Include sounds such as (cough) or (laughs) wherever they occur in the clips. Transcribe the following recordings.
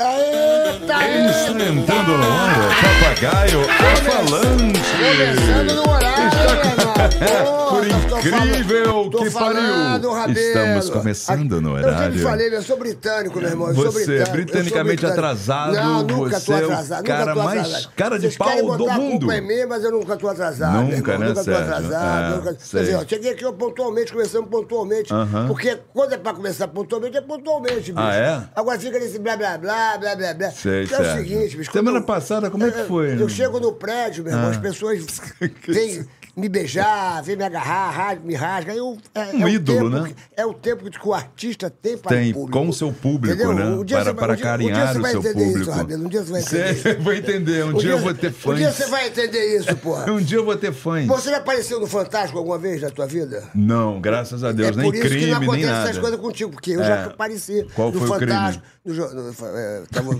Está entrando no ar, papagaio falante. Começando no horário, Renato. (laughs) Por incrível que pariu. Estamos começando no Eu sempre horário. falei, eu sou britânico, meu irmão. eu sou Você é britanicamente atrasado, Não, nunca você tô é atrasado. cara mais cara de pau do mundo. mas eu nunca tô atrasado. Nunca, né, Nunca tô Sérgio? atrasado. Sei. Quer dizer, cheguei aqui pontualmente, começamos pontualmente. Porque quando é pra começar pontualmente, é pontualmente, bicho. Ah, é? Agora fica nesse blá blá blá, blá blá blá. Sei, que é o seguinte, bicho. Semana eu- passada, como é que eu- foi? Eu, chego no prédio, meu irmão, as pessoas (laughs) vêm me beijar, vêm me agarrar, me rasga. Eu, é, Um é ídolo, né? que- É o tempo que o artista tem para Tem o público. com o seu público, Entendeu? né? Um dia Para, vai- para um um carinhar você o seu entender público. Isso, Rabelo, um dia você vai entender isso. (laughs) vai entender, um, dia, eu vou ter Um fãs. dia você vai entender isso, porra. (laughs) Um dia eu vou ter fãs. Você já apareceu no Fantástico alguma vez na tua vida? Não, graças a Deus, é nem por isso crime, que não nem acontece nada. essas coisas contigo, porque eu É. já apareci Qual no foi o crime? Fantástico. No, no, é, tava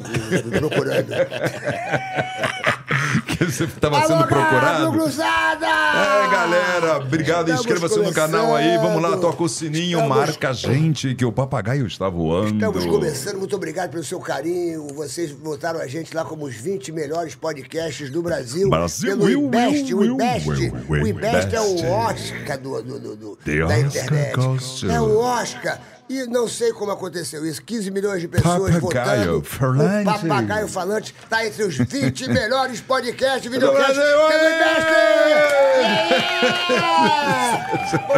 procurando. (laughs) Que você estava sendo procurado. Cruzada! É, galera, obrigado. Inscreva-se no canal aí. Vamos lá, toca o sininho, Estamos- marca a gente que o papagaio está voando. Estamos começando, muito obrigado pelo seu carinho. Vocês votaram a gente lá como os 20 melhores podcasts do Brasil. Brasil, pelo Will, IBEST. Will, o IBEST, o IBEST é o. Oscar do, do, do- do- da internet. É o Oscar. E não sei como aconteceu isso. 15 milhões de pessoas Papagaio votando. falante. Papagaio Falante está entre os 20 (laughs) melhores podcasts videocasts Brasil, pelo IBEST.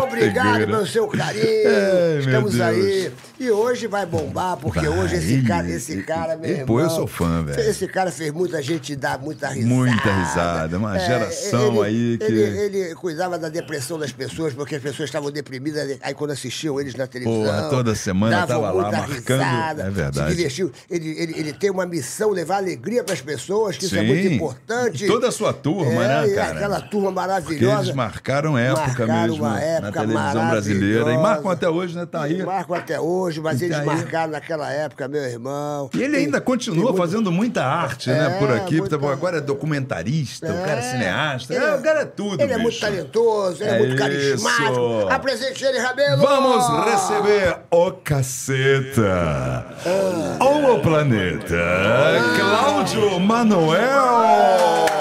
(laughs) Obrigado pelo seu carinho. Ai, Estamos aí. E hoje vai bombar, porque Vai, hoje esse ele- cara, esse cara, meu e- pô, eu sou fã, velho. Esse cara fez muita gente dar muita risada. Muita risada, uma geração aí que- Ele, ele cuidava da depressão das pessoas, porque as pessoas estavam deprimidas, aí quando assistiam eles na televisão. Porra, toda semana davam tava lá marcando. risada, É verdade. Se divertiu. Ele, ele, ele tem uma missão, levar alegria para as pessoas, que isso é Sim. muito importante. E toda a sua turma, É, né, cara? Aquela turma Porque maravilhosa. eles marcaram época Marcaram mesmo uma na época televisão brasileira. E marcam até hoje, né? Tá aí. Marcam até hoje, mas E eles tá aí. marcaram naquela época, meu irmão. E ele Tem- ainda continua muito- fazendo muita arte, né, É, por aqui. muita- Agora é documentarista, o cara é cineasta. Ele é, o cara é tudo, Ele é muito bicho. talentoso, ele é, É muito carismático. Apresente ele, Rabelo! Vamos receber o caceta. Ou o planeta. Cláudio Manuel.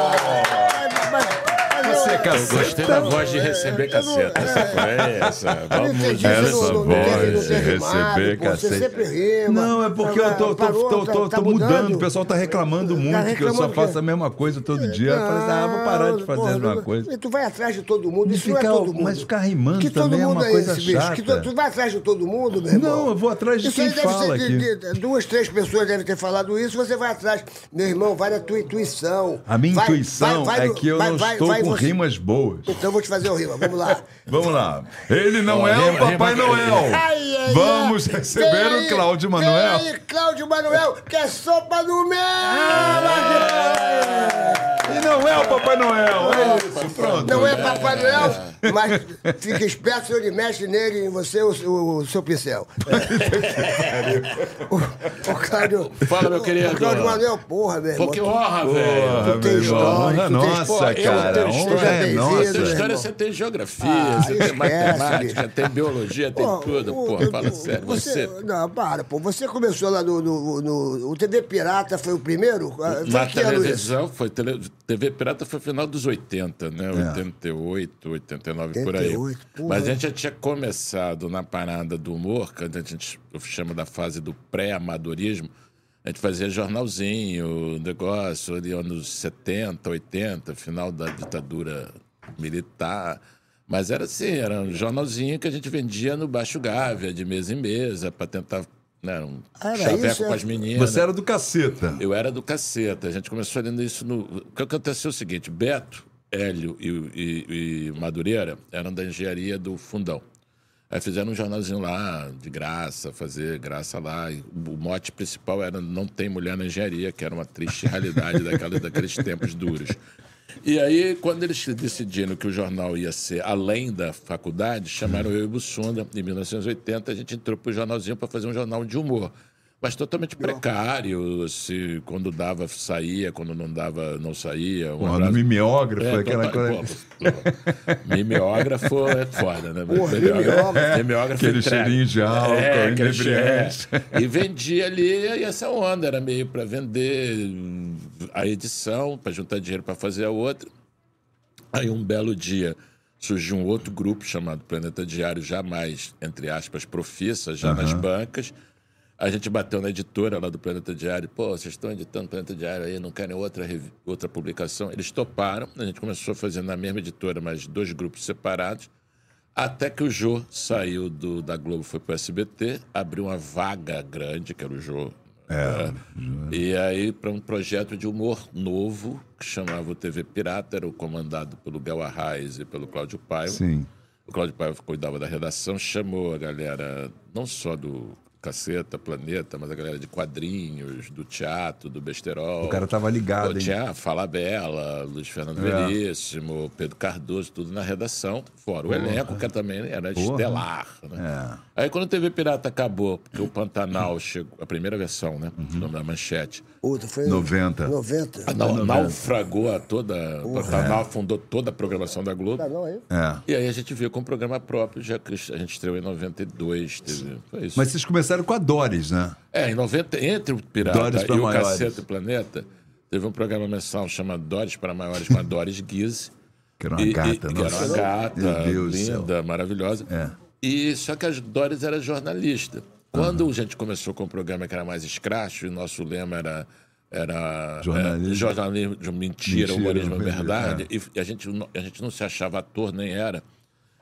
Caceta. gostei da voz de receber caceta. Essa foi essa. Vamos Essa voz não de receber rima. Não, é porque eu tô, tô, tô, tá- tô- tá tô mudando. O pessoal tá reclamando muito que eu só faço a mesma coisa todo dia. Eu falei assim, ah, vou parar de fazer a mesma coisa. E tu vai atrás de todo mundo, isso não é todo mundo. mas ficar rimando que todo também é uma coisa esse, bicho. Que tu, chata. tu vai atrás de todo mundo, meu irmão. Não, eu vou atrás de quem fala aqui. duas, três pessoas devem ter falado isso, você vai atrás. Meu irmão, vai na tua intuição. A minha intuição é que eu não estou com você. Rimas boas. Então eu vou te fazer o rima, vamos lá. (laughs) Vamos lá. Ele não é o Papai rima- Noel. Ai, ai, Vamos receber o Cláudio Manuel. Aí, Cláudio Manuel, que é sopa no mel! Não é o Papai Noel. É isso, pronto. Não é Papai Noel, mas fica esperto se ele mexe nele, em você, o, o, o seu pincel. (laughs) o, o Cláudio. Fala, meu querido. O Cláudio Manuel, porra, meu irmão. Pô, que tu- honra, Porra, velho. Tu tem história, nossa, cara. Honra história, é nossa. meu Essa irmão. história você tem geografia, Ah, você tem esquece, matemática, tem biologia, tem tudo. o- fala o- sério. Você, Você, Não, para, pô. Você começou lá no, no, no- O TV Pirata foi o primeiro? Ah, na televisão, foi tele, TV Pirata foi final dos 80, né? 88, 89, por aí. 88, porra. Mas a gente já tinha começado na parada do humor, que a gente chama da fase do pré-amadorismo. A gente fazia jornalzinho, negócio, ali anos 70, 80, final da ditadura militar. Mas era assim, era um jornalzinho que a gente vendia no Baixo Gávea, de mesa em mesa, para tentar. Né, um Era chaveco isso, com é? as meninas. Você era do caceta. Eu era do caceta. A gente começou olhando isso no. O que aconteceu é o seguinte: Beto, Hélio e, e- e Madureira eram da engenharia do Fundão. Aí fizeram um jornalzinho lá, de graça, fazer graça lá. E o mote principal era Não Tem Mulher na Engenharia, que era uma triste realidade daquela, daqueles tempos duros. E aí, quando eles decidiram que o jornal ia ser além da faculdade, chamaram eu e o Bussunda, em 1980, a gente entrou pro jornalzinho para fazer um jornal de humor. Mas totalmente precário, se quando dava, saía, quando não dava, não saía. Um abraço- mimeógrafo, é, aquela total- coisa. Mimeógrafo é foda, né? Porra, mimeógrafo. mimeógrafo Aquele entrega. cheirinho de álcool, inebriante. cheiro, é. E vendia ali, e essa onda era meio para vender a edição, para juntar dinheiro para fazer a outra. Aí um belo dia surgiu um outro grupo chamado Planeta Diário, jamais, entre aspas, profissa, já nas bancas. A gente bateu na editora lá do Planeta Diário, pô, vocês estão editando Planeta Diário aí, não querem outra, outra publicação? Eles toparam, a gente começou a fazer na mesma editora, mas dois grupos separados, até que o Jô saiu do, da Globo, foi para o SBT, abriu uma vaga grande, que era o Jô. né? E aí, para um projeto de humor novo, que chamava o TV Pirata, era o comandado pelo Gal Arraes e pelo Cláudio Paiva. Sim. O Cláudio Paiva cuidava da redação, chamou a galera, não só do Caceta, Planeta, mas a galera de quadrinhos, do teatro, do besterol. O cara tava ligado, hein? Tinha a Fala Bela, Luiz Fernando É. Veríssimo, Pedro Cardoso, tudo na redação. Fora o elenco, que também era estelar. Né? É. Aí quando o TV Pirata acabou, porque o Pantanal chegou, a primeira versão, né? Uhum. O nome da manchete. Outra foi 90. 90. Ah, nau- naufragou a toda. O Pantanal afundou toda a programação da Globo. Não, aí. É. E aí a gente veio com um programa próprio, já que a gente estreou em 92. Teve, foi isso. Mas vocês começaram com a Doris, né? É, em 90, entre o Pirata Dores e o Maiores. Caceta e Planeta, teve um programa mensal chamado Dores para Maiores com a Doris Guise. Que era uma E- e- gata, que era nossa. uma gata, linda, maravilhosa. É. E só que a Doris era jornalista. Quando a gente começou com o programa que era mais escracho, e nosso lema era era Jornalismo. é, jornalismo de mentira, Mentira, humorismo é verdade, verdade. E a gente, a gente não se achava ator, nem era.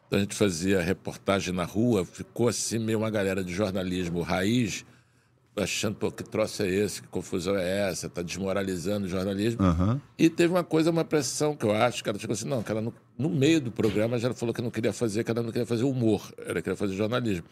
Então a gente fazia reportagem na rua, ficou assim meio uma galera de jornalismo raiz, achando, pô, que troço é esse, que confusão é essa, tá desmoralizando o jornalismo. E teve uma coisa, uma pressão que eu acho, que ela chegou assim, não, que ela no, no meio do programa já falou que não queria fazer, que ela não queria fazer humor, ela queria fazer jornalismo.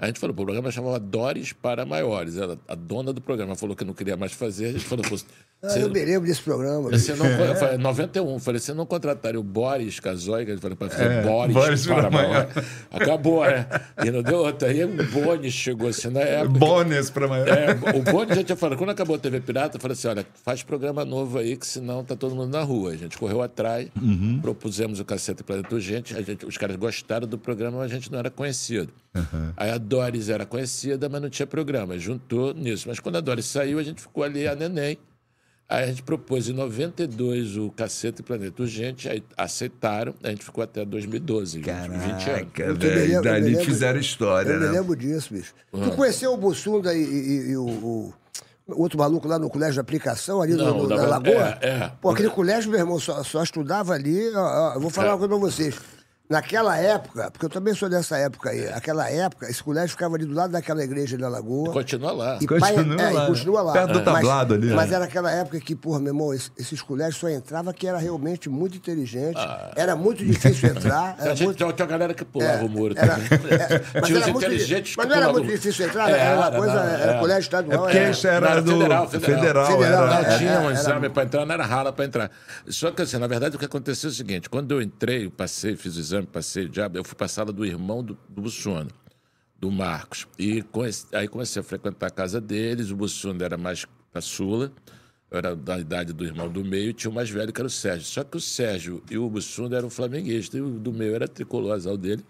A gente falou, o programa chamava Dores para Maiores. Ela, a dona do programa falou que não queria mais fazer, a gente falou, pô, (laughs) Ah, você- eu me lembro desse programa. você não, eu falei, 91, eu falei, você não contrataria o Boris Casoy, que ele falou para fazer É, Boris, Boris para para maior. (laughs) Acabou, né? E não deu outra. Aí o Boni chegou assim na época. Bônus pra maior. É, o Boni já tinha falado, quando acabou a TV Pirata, eu falei assim: olha, faz programa novo aí, que senão tá todo mundo na rua. A gente correu atrás, Uhum. propusemos o Caceta e Planeta Urgente, a gente, os caras gostaram do programa, mas a gente não era conhecido. Uhum. Aí a Doris era conhecida, mas não tinha programa. Juntou nisso. Mas quando a Doris saiu, a gente ficou ali a neném. Aí a gente propôs em 92 o Caceta e Planeta Urgente, aí aceitaram, a gente ficou até 2012, 20 anos. Caraca, Eu me velho. lembro- eu me Dali lembro- fizeram história, Eu me né? lembro disso, bicho. Tu conheceu o Bussunda e, e- e o, o- outro maluco lá no colégio de aplicação, ali Não, no- da- na Lagoa? é, é. Pô, aquele colégio, meu irmão, só, só estudava ali. ó, ó, eu vou falar É. uma coisa pra vocês. Naquela época, porque eu também sou dessa época aí, aquela época, esse colégio ficava ali do lado daquela igreja ali na Lagoa. Continua lá. E Continua pai- é, lá. e continua lá. Perto do tablado mas, ali, Mas né? era aquela época que, porra, meu irmão, esse- esses colégios só entrava que era realmente muito inteligente. Era muito difícil entrar. (laughs) A Era gente muito... tinha tinha uma galera que pulava É, o muro era- também. é, mas tinha os era inteligentes mas não era muito difícil entrar, era uma coisa, não, era colégio estadual. É porque era- isso era, do federal, federal. federal. Federal, era, Não é, tinha um exame para entrar, não era rala para entrar. Só que, assim, na verdade, o que aconteceu é o seguinte: quando eu entrei, passei, fiz o exame, passei o diabo, eu fui para a sala do irmão do, do do Marcos. E aí comecei a frequentar a casa deles. O Bussuna era mais caçula, eu era da idade do irmão do meio, e tinha o mais velho que era o Sérgio. Só que o Sérgio e o Bussunda eram flamenguistas, e o do meio era tricolor azul dele.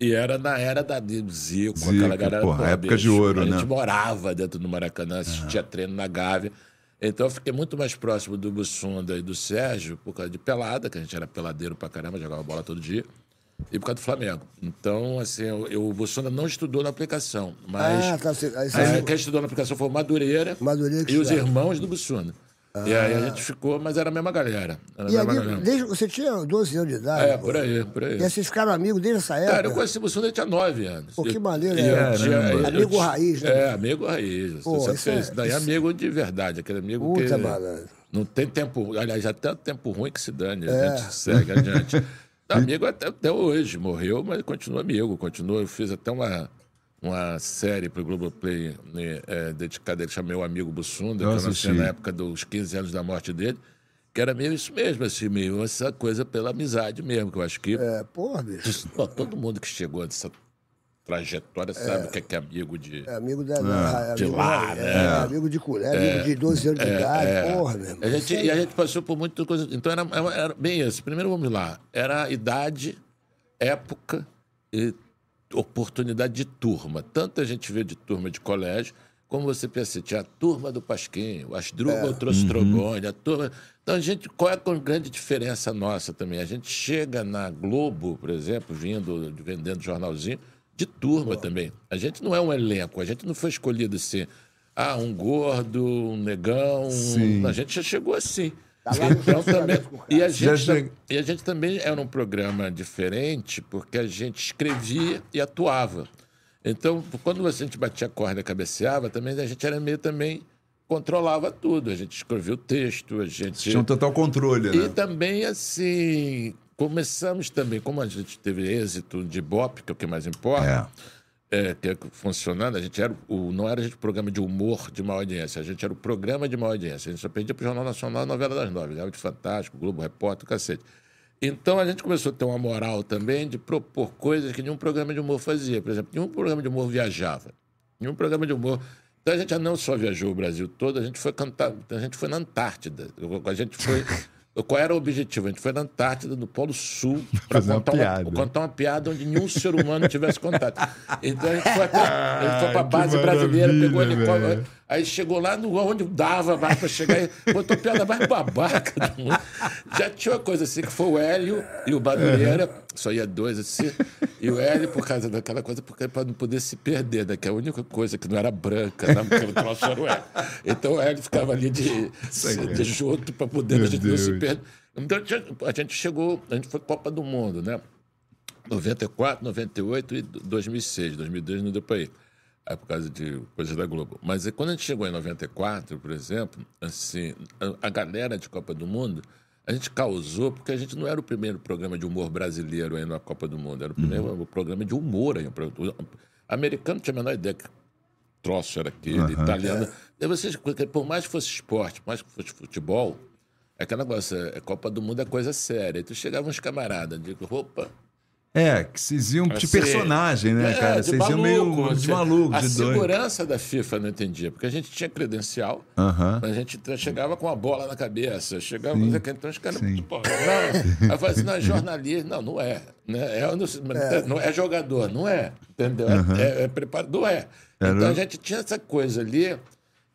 E era na era da Zico, Zico, aquela galera. porra, porra, época de ouro, a né? gente morava dentro do Maracanã, assistia treino na Gávea. Então eu fiquei muito mais próximo do Bussunda e do Sérgio por causa de pelada, que a gente era peladeiro pra caramba, jogava bola todo dia, e por causa do Flamengo. Então, assim, eu, eu- o Bussunda não estudou na aplicação, mas Ah, tá. Você, aí quem estudou na aplicação foi o Madureira, e os irmãos do Bussunda. E aí a gente ficou, mas era a mesma galera. Era a E mesma ali, galera. desde, você tinha 12 anos de idade? É, pô. por aí, por aí. E vocês ficaram amigos desde essa época? Cara, eu conheci o ele tinha nove anos. Pô, que Eu- maneiro, e né? eu tinha- eu Amigo tinha- raiz, né? É, amigo raiz. Pô, Você fez. é- Daí é isso- amigo de verdade, aquele amigo Puta, que malandro. não tem tempo... Aliás, até tempo ruim que se dane, É. a gente segue adiante. (laughs) amigo até, até hoje, morreu, mas continua amigo, continua. Eu fiz até uma... Uma série para o Globoplay né, é, dedicada, ele chamei o amigo Bussunda, que eu assisti. na época dos 15 anos da morte dele. Que era meio isso mesmo, assim, meio essa coisa pela amizade mesmo, que eu acho que É, porra, bicho. (laughs) Todo mundo que chegou nessa trajetória sabe o que é, que é amigo de. É amigo da. da- de amigo, lá, é, né? é, amigo de colher, amigo de 12 anos de idade, porra, meu irmão. A gente, e a gente passou por muitas coisas. Então era, era- bem isso. Primeiro vamos lá. Era idade, época e oportunidade de turma. Tanto a gente vê de turma de colégio, como você pensa, tinha a turma do Pasquinho, o Asdrubal trouxe trombone, a turma. Então a gente, qual é a grande diferença nossa também? A gente chega na Globo, por exemplo, vindo, vendendo jornalzinho, de turma também. A gente não é um elenco, a gente não foi escolhido assim. Ah, um gordo, um negão. Sim. A gente já chegou assim. Tá Então, também, e, a gente, e a gente também era um programa diferente, porque a gente escrevia e atuava. Então, quando a gente batia a corda e cabeceava, também a gente era meio também controlava tudo. A gente escrevia o texto, a gente Tinha um total controle, e né? também, assim, começamos também, como a gente teve êxito de Bop, que é o que mais importa, é, que é funcionando, a gente era o, não era a gente o programa de humor de maior audiência, a gente era o programa de maior audiência. A gente só perdia para o Jornal Nacional a novela das nove, ganhava de Fantástico, Globo Repórter, o cacete. Então a gente começou a ter uma moral também de propor coisas que nenhum programa de humor fazia. Por exemplo, nenhum programa de humor viajava. Nenhum programa de humor. Então a gente já não só viajou o Brasil todo, a gente foi cantar, a gente foi na Antártida. A gente foi. (laughs) Qual era o objetivo? A gente foi na Antártida, no Polo Sul, (laughs) para Fazer uma contar, piada. contar uma piada onde nenhum ser humano tivesse contato. Então a gente foi, até, a gente foi para a base brasileira, pegou maravilha, helicóptero. Aí chegou lá no onde dava mais para chegar botou piada mais babaca do mundo. Já tinha uma coisa assim, que foi o Hélio e o Madureira, só ia dois assim, e o Hélio, por causa daquela coisa, porque para não poder se perder, né? Que é a única coisa que não era branca, né? Porque troço era o Hélio. Então o Hélio ficava ali de, de junto para poder Meu a gente não se Deus. perder. Então a gente chegou, a gente foi Copa do Mundo, né? 94, 98 e 2006. 2002 não deu para ir. Aí por causa de coisas da Globo. Mas aí, quando a gente chegou em 94, por exemplo, assim, a, galera de Copa do Mundo, a gente causou, porque a gente não era o primeiro programa de humor brasileiro aí na Copa do Mundo, era o primeiro programa de humor aí. Americano tinha a menor ideia que troço era aquele, italiano. E vocês, por mais que fosse esporte, por mais que fosse futebol, é aquele negócio, é, Copa do Mundo é coisa séria. Aí tu chegava uns camaradas, de roupa, É, que vocês iam de Assim, personagem, né, é, cara? Vocês iam meio de assim. maluco, A de doido. segurança da FIFA não entendia, porque a gente tinha credencial, Aham. mas a gente chegava com a bola na cabeça, chegava, Sim. então os caras, pô, não, aí eu falei assim, não, é (laughs) jornalista, não, não é, né? é, não, não é jogador, não é, entendeu? É, é, é preparador, não é. Era- Então a gente tinha essa coisa ali,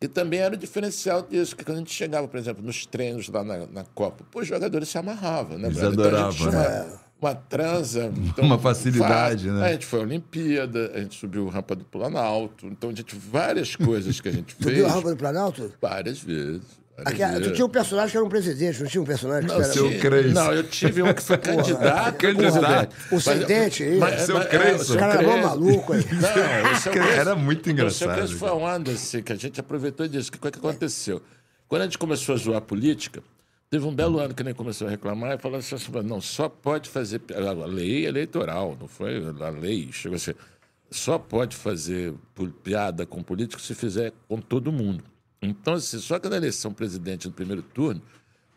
que também era o diferencial disso, que quando a gente chegava, por exemplo, nos treinos lá na, na Copa, pô, os jogadores se amarravam, né? Eles? Então a gente adoravam, tinha né? Uma, transa. (laughs) então, Uma facilidade, fa- né? A gente foi à Olimpíada, a gente subiu a rampa do Planalto. Então, a gente, várias coisas que a gente (laughs) fez. viu a rampa do Planalto? Várias vezes. tu tinha um personagem que era um presidente, não tinha um personagem que Não, era... seu Crespo. não, eu tive um que foi (laughs) candidato. Candidato. O sem dente aí. Seu é, o seu O cara era maluco aí. Não, Era muito O seu engraçado. Foi uma onda assim, que a gente aproveitou disso. Que, o que aconteceu? Quando a gente começou a zoar a política, teve um belo ano que nem começou a reclamar e falou assim, não, só pode fazer... A lei eleitoral, não foi a lei. Chegou assim, só pode fazer piada com político se fizer com todo mundo. Então, assim, só que na eleição presidente no primeiro turno,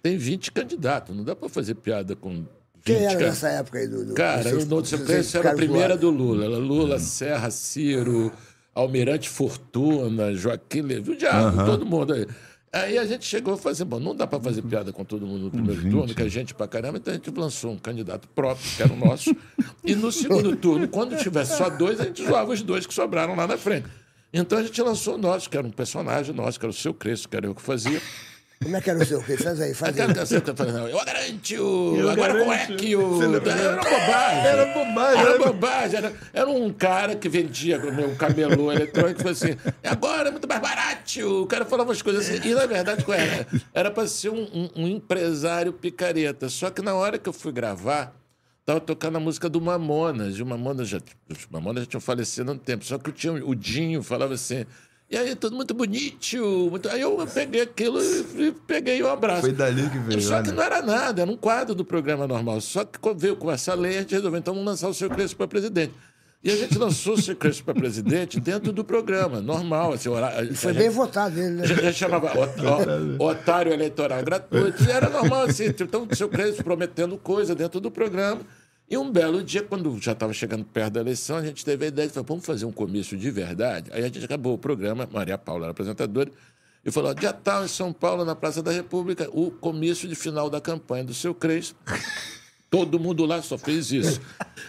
tem 20 candidatos. Não dá para fazer piada com 20 Quem era nessa época aí do... do Cara, dos seus- o Novo dos seus Sequência era a primeira do Lula. Era Lula, Serra, Ciro, Almirante Fortuna, Joaquim Levy, o diabo, todo mundo aí. Aí a gente chegou a fazer, bom, não dá para fazer piada com todo mundo no primeiro turno, que é gente pra caramba, então a gente lançou um candidato próprio, que era o nosso. e no segundo (laughs) turno, quando tivesse só dois, a gente zoava os dois que sobraram lá na frente. Então a gente lançou o nosso, que era um personagem nosso, que era o seu Crespo, que era eu que fazia. Como é que era o seu? Faz aí, faz aí. Eu não, eu garanto, agora como é que o. Era bobagem. Era bobagem, Era era- bobagem. Era, era um cara que vendia meu camelô eletrônico e falou assim: agora é muito mais barato. O cara falava umas coisas assim. E na verdade, qual era? Era para ser um, um- um empresário picareta. Só que na hora que eu fui gravar, tava tocando a música do Mamonas. E o Mamonas já, os Mamonas já tinham falecido há um tempo. Só que o, tinha, o Dinho falava assim. E aí, tudo muito bonito. Muito... Aí eu peguei aquilo e, peguei o abraço. Foi dali que veio, Só que olha. não era nada, era um quadro do programa normal. Só que veio com essa lei, a gente resolveu, então vamos lançar o seu Crespo para presidente. E a gente lançou o Seu Crespo para presidente dentro do programa, normal. Assim, horário, Foi bem gente- votado ele, né? a gente- chamava otário eleitoral gratuito. E era normal, assim. Então, o seu Crespo prometendo coisa dentro do programa. E um belo dia, quando já estava chegando perto da eleição, a gente teve a ideia de falar, vamos fazer um comício de verdade. Aí a gente acabou o programa, Maria Paula era apresentadora, e falou, dia tal, em São Paulo, na Praça da República, o comício de final da campanha do seu Crespo. (laughs) Todo mundo lá só fez isso.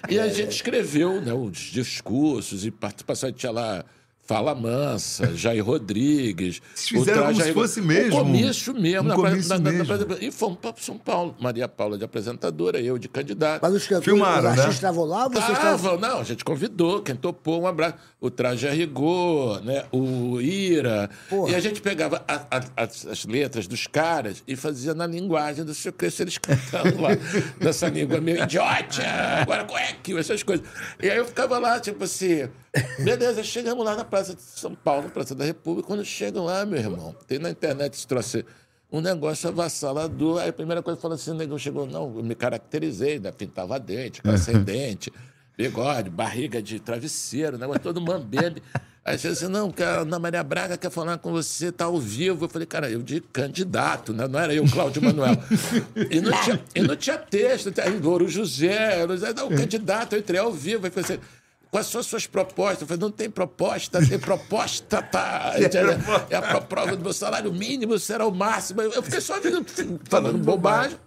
E a gente escreveu né, os discursos e participação. Tinha lá Fala Mansa, Jair Rodrigues. (laughs) Fizeram como se Traje- fosse mesmo. Um comício mesmo. Um na- comício na- na- na- mesmo. e fomos para São Paulo. Maria Paula de apresentadora, eu de candidato. Mas os cantores, Filmaram, os né? estavam lá, ou vocês estavam... Tava, não, a gente convidou, quem topou, um abraço. O Traje a Rigor, né? o Ira. Porra. E a gente pegava a- a- as, as letras dos caras e fazia na linguagem do seu Crespo, eles cantando lá, (laughs) nessa língua meio idiota, agora cueque, essas coisas. E aí eu ficava lá, tipo assim, beleza, chegamos lá na Praça de São Paulo, Praça da República. Quando chegam lá, meu irmão, tem na internet esse troço um negócio avassalador. Aí a primeira coisa que falou assim, o negão chegou, não, eu me caracterizei, né? pintava dente, sem dente, bigode, barriga de travesseiro, negócio todo mambembe. Aí você disse, assim, não, a Ana Maria Braga quer falar com você, tá ao vivo. Eu falei, cara, eu de candidato, né? Não era eu, Cláudio Manuel. E não tinha, e não tinha texto, Louro José, Louro José, não, candidato, eu entrei ao vivo. Aí falei assim, quais são as suas propostas? Eu falei, não tem proposta, tem proposta, tá. (laughs) É a pro- prova do meu salário mínimo, será o máximo. Eu fiquei só (laughs) falando bobagem.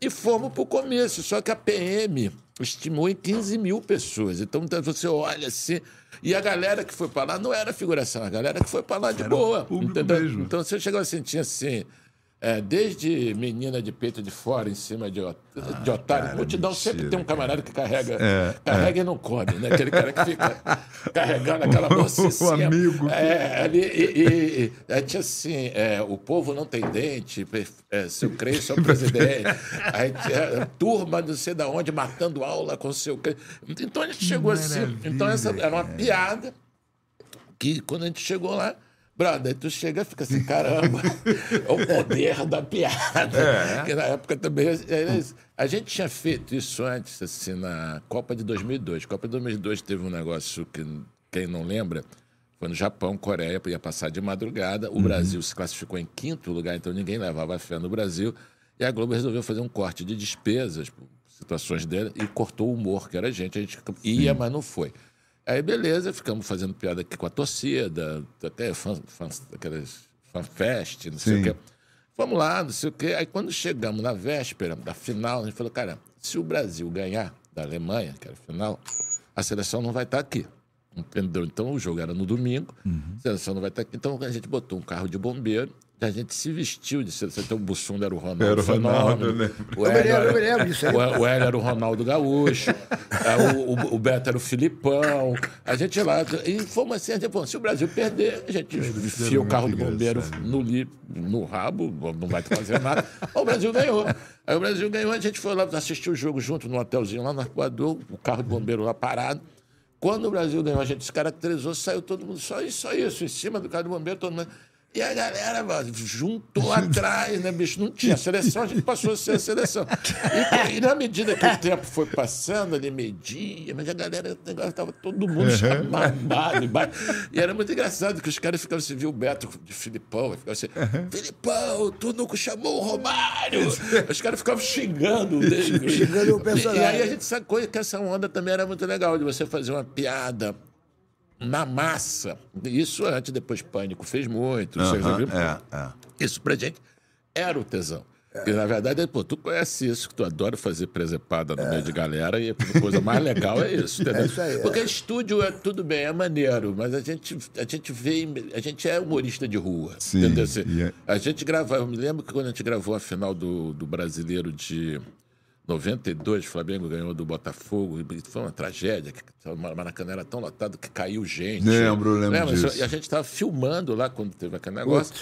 E fomos para o começo, só que a PM estimou em 15 mil pessoas. Então então, você olha assim. E a galera que foi para lá não era figuração, a galera que foi para lá de boa. público entendeu? mesmo. Então você chegou assim, tinha assim. É, desde menina de peito de fora em cima de, ot- de otário. cara, Multidão mentira, sempre tem um camarada que carrega, É, carrega e não come, né? Aquele cara que fica (laughs) carregando aquela em O amigo. É, ali, e, e, e, assim, é, o povo não tem dente, é, seu (laughs) é o presidente. Aí tinha turma não sei da onde matando aula com seu Crespo. Então a gente chegou assim. Então essa era uma piada que quando a gente chegou lá, brother, tu chega e fica assim, caramba, é o poder da piada. Que na época também, é, a gente tinha feito isso antes, assim, na Copa de 2002. Copa de 2002 teve um negócio que, quem não lembra, foi no Japão, Coreia, ia passar de madrugada. O Brasil se classificou em quinto lugar, então ninguém levava fé no Brasil. E a Globo resolveu fazer um corte de despesas, situações dele, e cortou o humor, que era a gente. A gente ia, mas não foi. Aí, beleza, ficamos fazendo piada aqui com a torcida, até fãs, fãs, aquelas fanfest, não sei Sim. o quê. Vamos lá, não sei o quê. Aí, quando chegamos na véspera da final, a gente falou, cara, se o Brasil ganhar da Alemanha, que era a final, a seleção não vai estar aqui. Entendeu? Então, o jogo era no domingo, a seleção não vai estar aqui. Então, a gente botou um carro de bombeiro, a gente se vestiu de seleção. Então, o Bussunda era o Ronaldo Era o Ronaldo, Fenômeno, eu lembro. o Hélio lembro, eu era- lembro disso aí. o, o Hélio era o Ronaldo Gaúcho, é, o, o, o Beto era o Filipão. A gente lá. E fomos assim, a gente, falou, se o Brasil perder, a gente enfia o carro do bombeiro no, li, no rabo, não vai fazer nada. o Brasil ganhou. Aí o Brasil ganhou, a gente foi lá assistir o jogo junto no hotelzinho lá no Arpoador, o carro do bombeiro lá parado. Quando o Brasil ganhou, a gente se caracterizou, saiu todo mundo, só isso, só isso, em cima do carro do bombeiro, todo mundo. E a galera mano, juntou atrás, né, bicho? Não tinha seleção, a gente passou a ser a seleção. E, e na medida que o tempo foi passando, ali media, mas a galera estava todo mundo chamado embaixo. E era muito engraçado que os caras ficavam assim, viu o Beto de Filipão, e ficavam assim, Filipão, tu nunca chamou o Romário. Os caras ficavam xingando dele. Xingando o personagem. E aí a gente sacou que essa onda também era muito legal, de você fazer uma piada na massa. Isso antes, depois Pânico fez muito. Aham, viu? é, é. Isso pra gente era o tesão. E, na verdade, pô, tu conhece isso, que tu adora fazer presepada no meio de galera, e a coisa mais legal é isso, (laughs) entendeu? É isso aí, é. Porque estúdio é tudo bem, é maneiro, mas a gente, a gente vê, a gente é humorista de rua, Sim, entendeu? Assim, e é- A gente gravava, eu me lembro que quando a gente gravou a final do, do Brasileiro de 92, o Flamengo ganhou do Botafogo, e foi uma tragédia, que o Maracanã era tão lotado que caiu gente. Lembro, lembro Lembra? disso. E a gente estava filmando lá quando teve aquele negócio.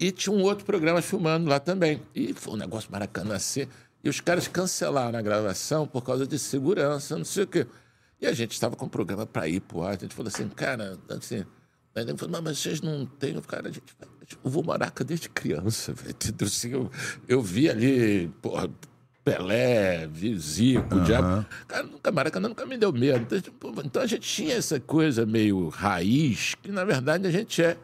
E tinha um outro programa filmando lá também. E foi um negócio Maracanã assim. E os caras cancelaram a gravação por causa de segurança, não sei o quê. E a gente estava com o programa para ir pro ar. A gente falou assim, cara, assim. Aí ele falou, "Mas- vocês não têm. Cara, a gente, eu vou Maraca desde criança, velho. Assim, eu, eu vi ali, porra, Pelé, Zico, Diabo. Cara, nunca, Maracanã nunca me deu medo. Então, tipo, então a gente tinha essa coisa meio raiz, que na verdade a gente é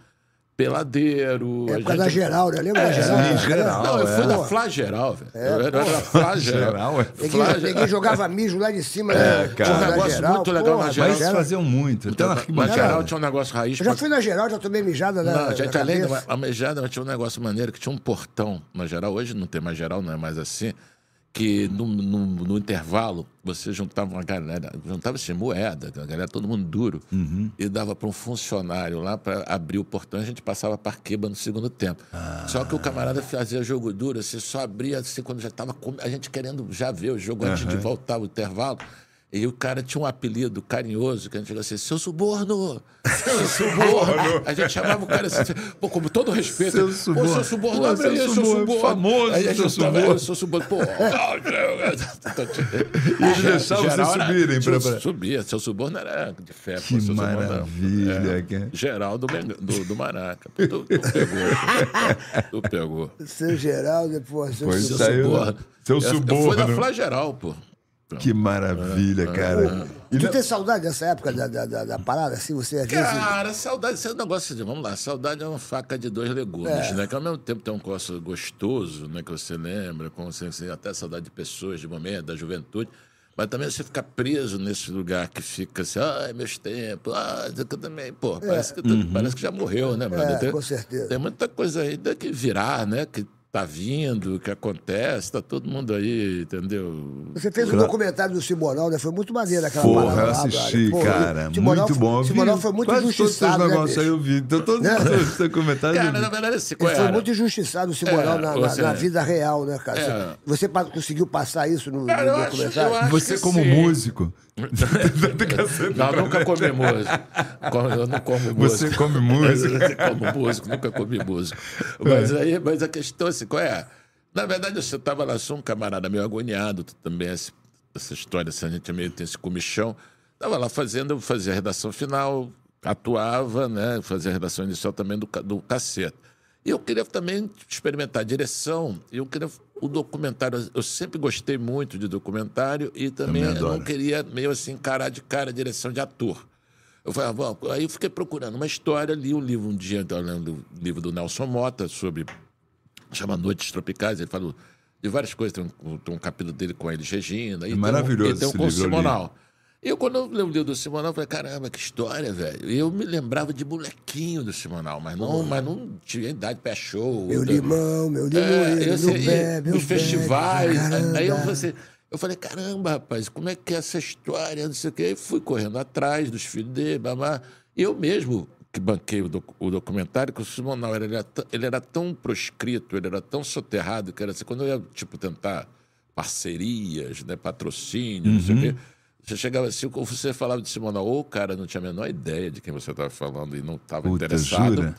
peladeiro. É a por causa da gente- geral, né? Lembra da É, geral? sim, geral. Não, eu fui é. da Flá geral, velho. eu era da Flá geral. Geral, é. Ninguém, ninguém jogava mijo lá de cima. né? cara. Porra, Um da negócio muito legal na Mas geral. isso faziam muito. Até na Na geral tinha um negócio raiz. Eu já fui na geral, já tomei mijada na, Não, a na gente além da mas tinha um negócio maneiro que tinha um portão na geral. Hoje não tem mais geral, não é mais assim. Que no, no, no intervalo você juntava uma galera, juntava assim, moeda, a galera, todo mundo duro, e dava para um funcionário lá para abrir o portão e a gente passava a parqueba no segundo tempo. Só que o camarada fazia jogo duro, assim, só abria assim quando já estava a gente querendo já ver o jogo antes de voltar o intervalo. E o cara tinha um apelido carinhoso, que a gente chegava assim, seu suborno! Seu (laughs) suborno! A gente chamava o cara assim, pô, com todo respeito. Seu Pô, suborno. seu suborno, Pô, seu seu suborno, suborno. famoso, Aí a seu gente tava, suborno. "É, seu suborno. Pô, (laughs) E eles deixavam vocês subirem pra- Subia, seu suborno era de fé. pô, Que seu suborno era- maravilha, é, cara. Geral do, do, Maraca. Tu, tu pegou. Tu pegou. Seu Geraldo, pô, seu Pois é. Suborno. seu suborno. da Flá Geral, pô. Que maravilha, cara. E Tu tem saudade dessa época da, da, da, da parada, assim? Você às vezes. Cara, saudade, esse é um negócio de, vamos lá, saudade é uma faca de dois legumes, É. né? Que ao mesmo tempo tem um negócio gostoso, né? Que você lembra, com você, até saudade de pessoas, de momento, da juventude. Mas também você fica preso nesse lugar que fica assim, ai, meus tempos, ah, eu também, pô, parece, que, parece que já morreu, né, brother? É, tem, com certeza. Tem muita coisa ainda que virar, né? Que tá vindo, que acontece, tá todo mundo aí, entendeu? Você fez um documentário do Simonal, né? Foi muito maneiro aquela Porra, parada eu lá, assisti. Pô, cara. Simonal muito foi- bom. Simonal foi muito quase todos os injustiçado, seus né, negócios aí bicho? eu vi. Então, todos Né? os eu Cara, na verdade, esse qual Ele foi muito injustiçado, o Simonal, É, na, na- você- na vida real, né, cara? É. Você pa- conseguiu passar isso no, Cara, no eu acho- documentário? eu acho- Você que como sim. músico. Não, nunca comi músico. Eu não como músico. Você come músico? Eu como músico, nunca comi músico. Mas aí, mas a questão assim, qual é? Na verdade, você estava lá, sou um camarada meio agoniado também, esse- essa história, assim, a gente meio tem esse comichão. Estava lá fazendo, eu fazia a redação final, atuava, né? Fazia a redação inicial também do, do cacete. E eu queria também experimentar a direção, e eu queria o documentário. Eu sempre gostei muito de documentário e também, não queria meio assim encarar de cara a direção de ator. Eu falei, ah, bom, aí eu fiquei procurando uma história, li um livro um dia, eu lendo o livro do Nelson Mota sobre chama Noites Tropicais, ele fala de várias coisas, tem um, tem um capítulo dele com a Elis Regina, tem um- maravilhoso e tem um esse com o livro, eu. E quando eu livro do Simonal, eu falei, caramba, que história, velho. E eu me lembrava de molequinho do Simonal, mas não, mas não tinha idade pé show. Meu outra- limão, meu é, limoeiro, eu meu sei, pé, meu os festivais. caramba. Aí eu falei, assim, eu falei, caramba, rapaz, como é que é essa história? Não sei o quê. Aí fui correndo atrás dos filhos dele, babá. E eu mesmo que banquei o, doc- o documentário, que o Simonal ele era, tão- ele era tão proscrito, ele era tão soterrado, que era assim, quando eu ia, tipo, tentar parcerias, né, patrocínio, não sei Uhum. o quê. Você chegava assim, ou você falava de Simonal, ou o cara não tinha a menor ideia de quem você estava falando e não estava interessado. jura?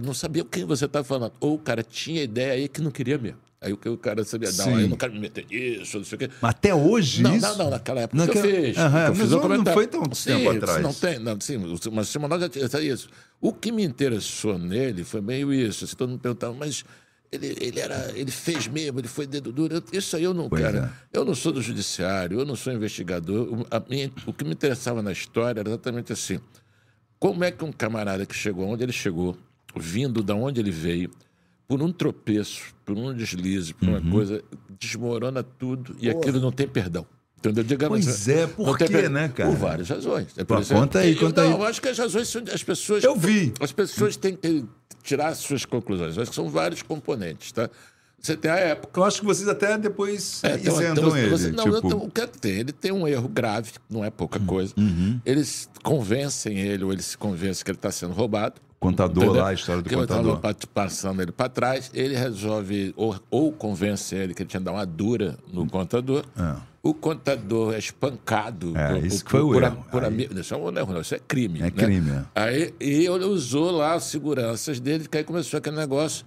Não sabia quem você estava falando. Ou o cara tinha ideia aí que não queria mesmo. Aí o que o cara sabia, não, Sim. aí eu não quero me meter nisso, não sei o quê. Mas Até hoje Não, isso? não, não, naquela época Naquela- que eu fiz. Aham, eu fiz comentário. não foi tão sim, tempo atrás. Não tem, não, sim, mas o Simonal já tinha isso. O que me interessou nele foi meio isso. Assim, todo mundo perguntava, mas ele, ele, era, ele fez mesmo, ele foi dedo duro. Isso aí eu não, Pois cara. é. Eu não sou do judiciário, eu não sou investigador. O, a minha- o que me interessava na história era exatamente assim. Como é que um camarada que chegou onde ele chegou, vindo da onde ele veio, por um tropeço, por um deslize, por Uhum. uma coisa, desmorona tudo e aquilo não tem perdão. Entendeu? Digamos Pois é, por tem quê, né, cara? Por várias razões. É Pô, por isso- conta aí, eu- conta não, aí. eu acho que as razões são as pessoas. Eu vi. As pessoas têm que tirar as suas conclusões. Eu acho que são vários componentes, tá? Você tem a época. Eu acho que vocês até depois É, tem uma- ele. você- não, tipo... então, o que é que tem? Ele tem um erro grave, não é pouca coisa. Uhum. Eles convencem ele, ou ele se convence que ele está sendo roubado. Contador Entendeu? lá, a história do que tava contador. pa- passando ele para trás, ele resolve, ou, ou convence ele que ele tinha que dar uma dura no contador. O contador é espancado. É, por- isso por- foi o por, erro. por Aí- ami- Isso é um erro, não, isso é crime. É né? crime, é. Aí, e ele usou lá as seguranças dele, que aí começou aquele negócio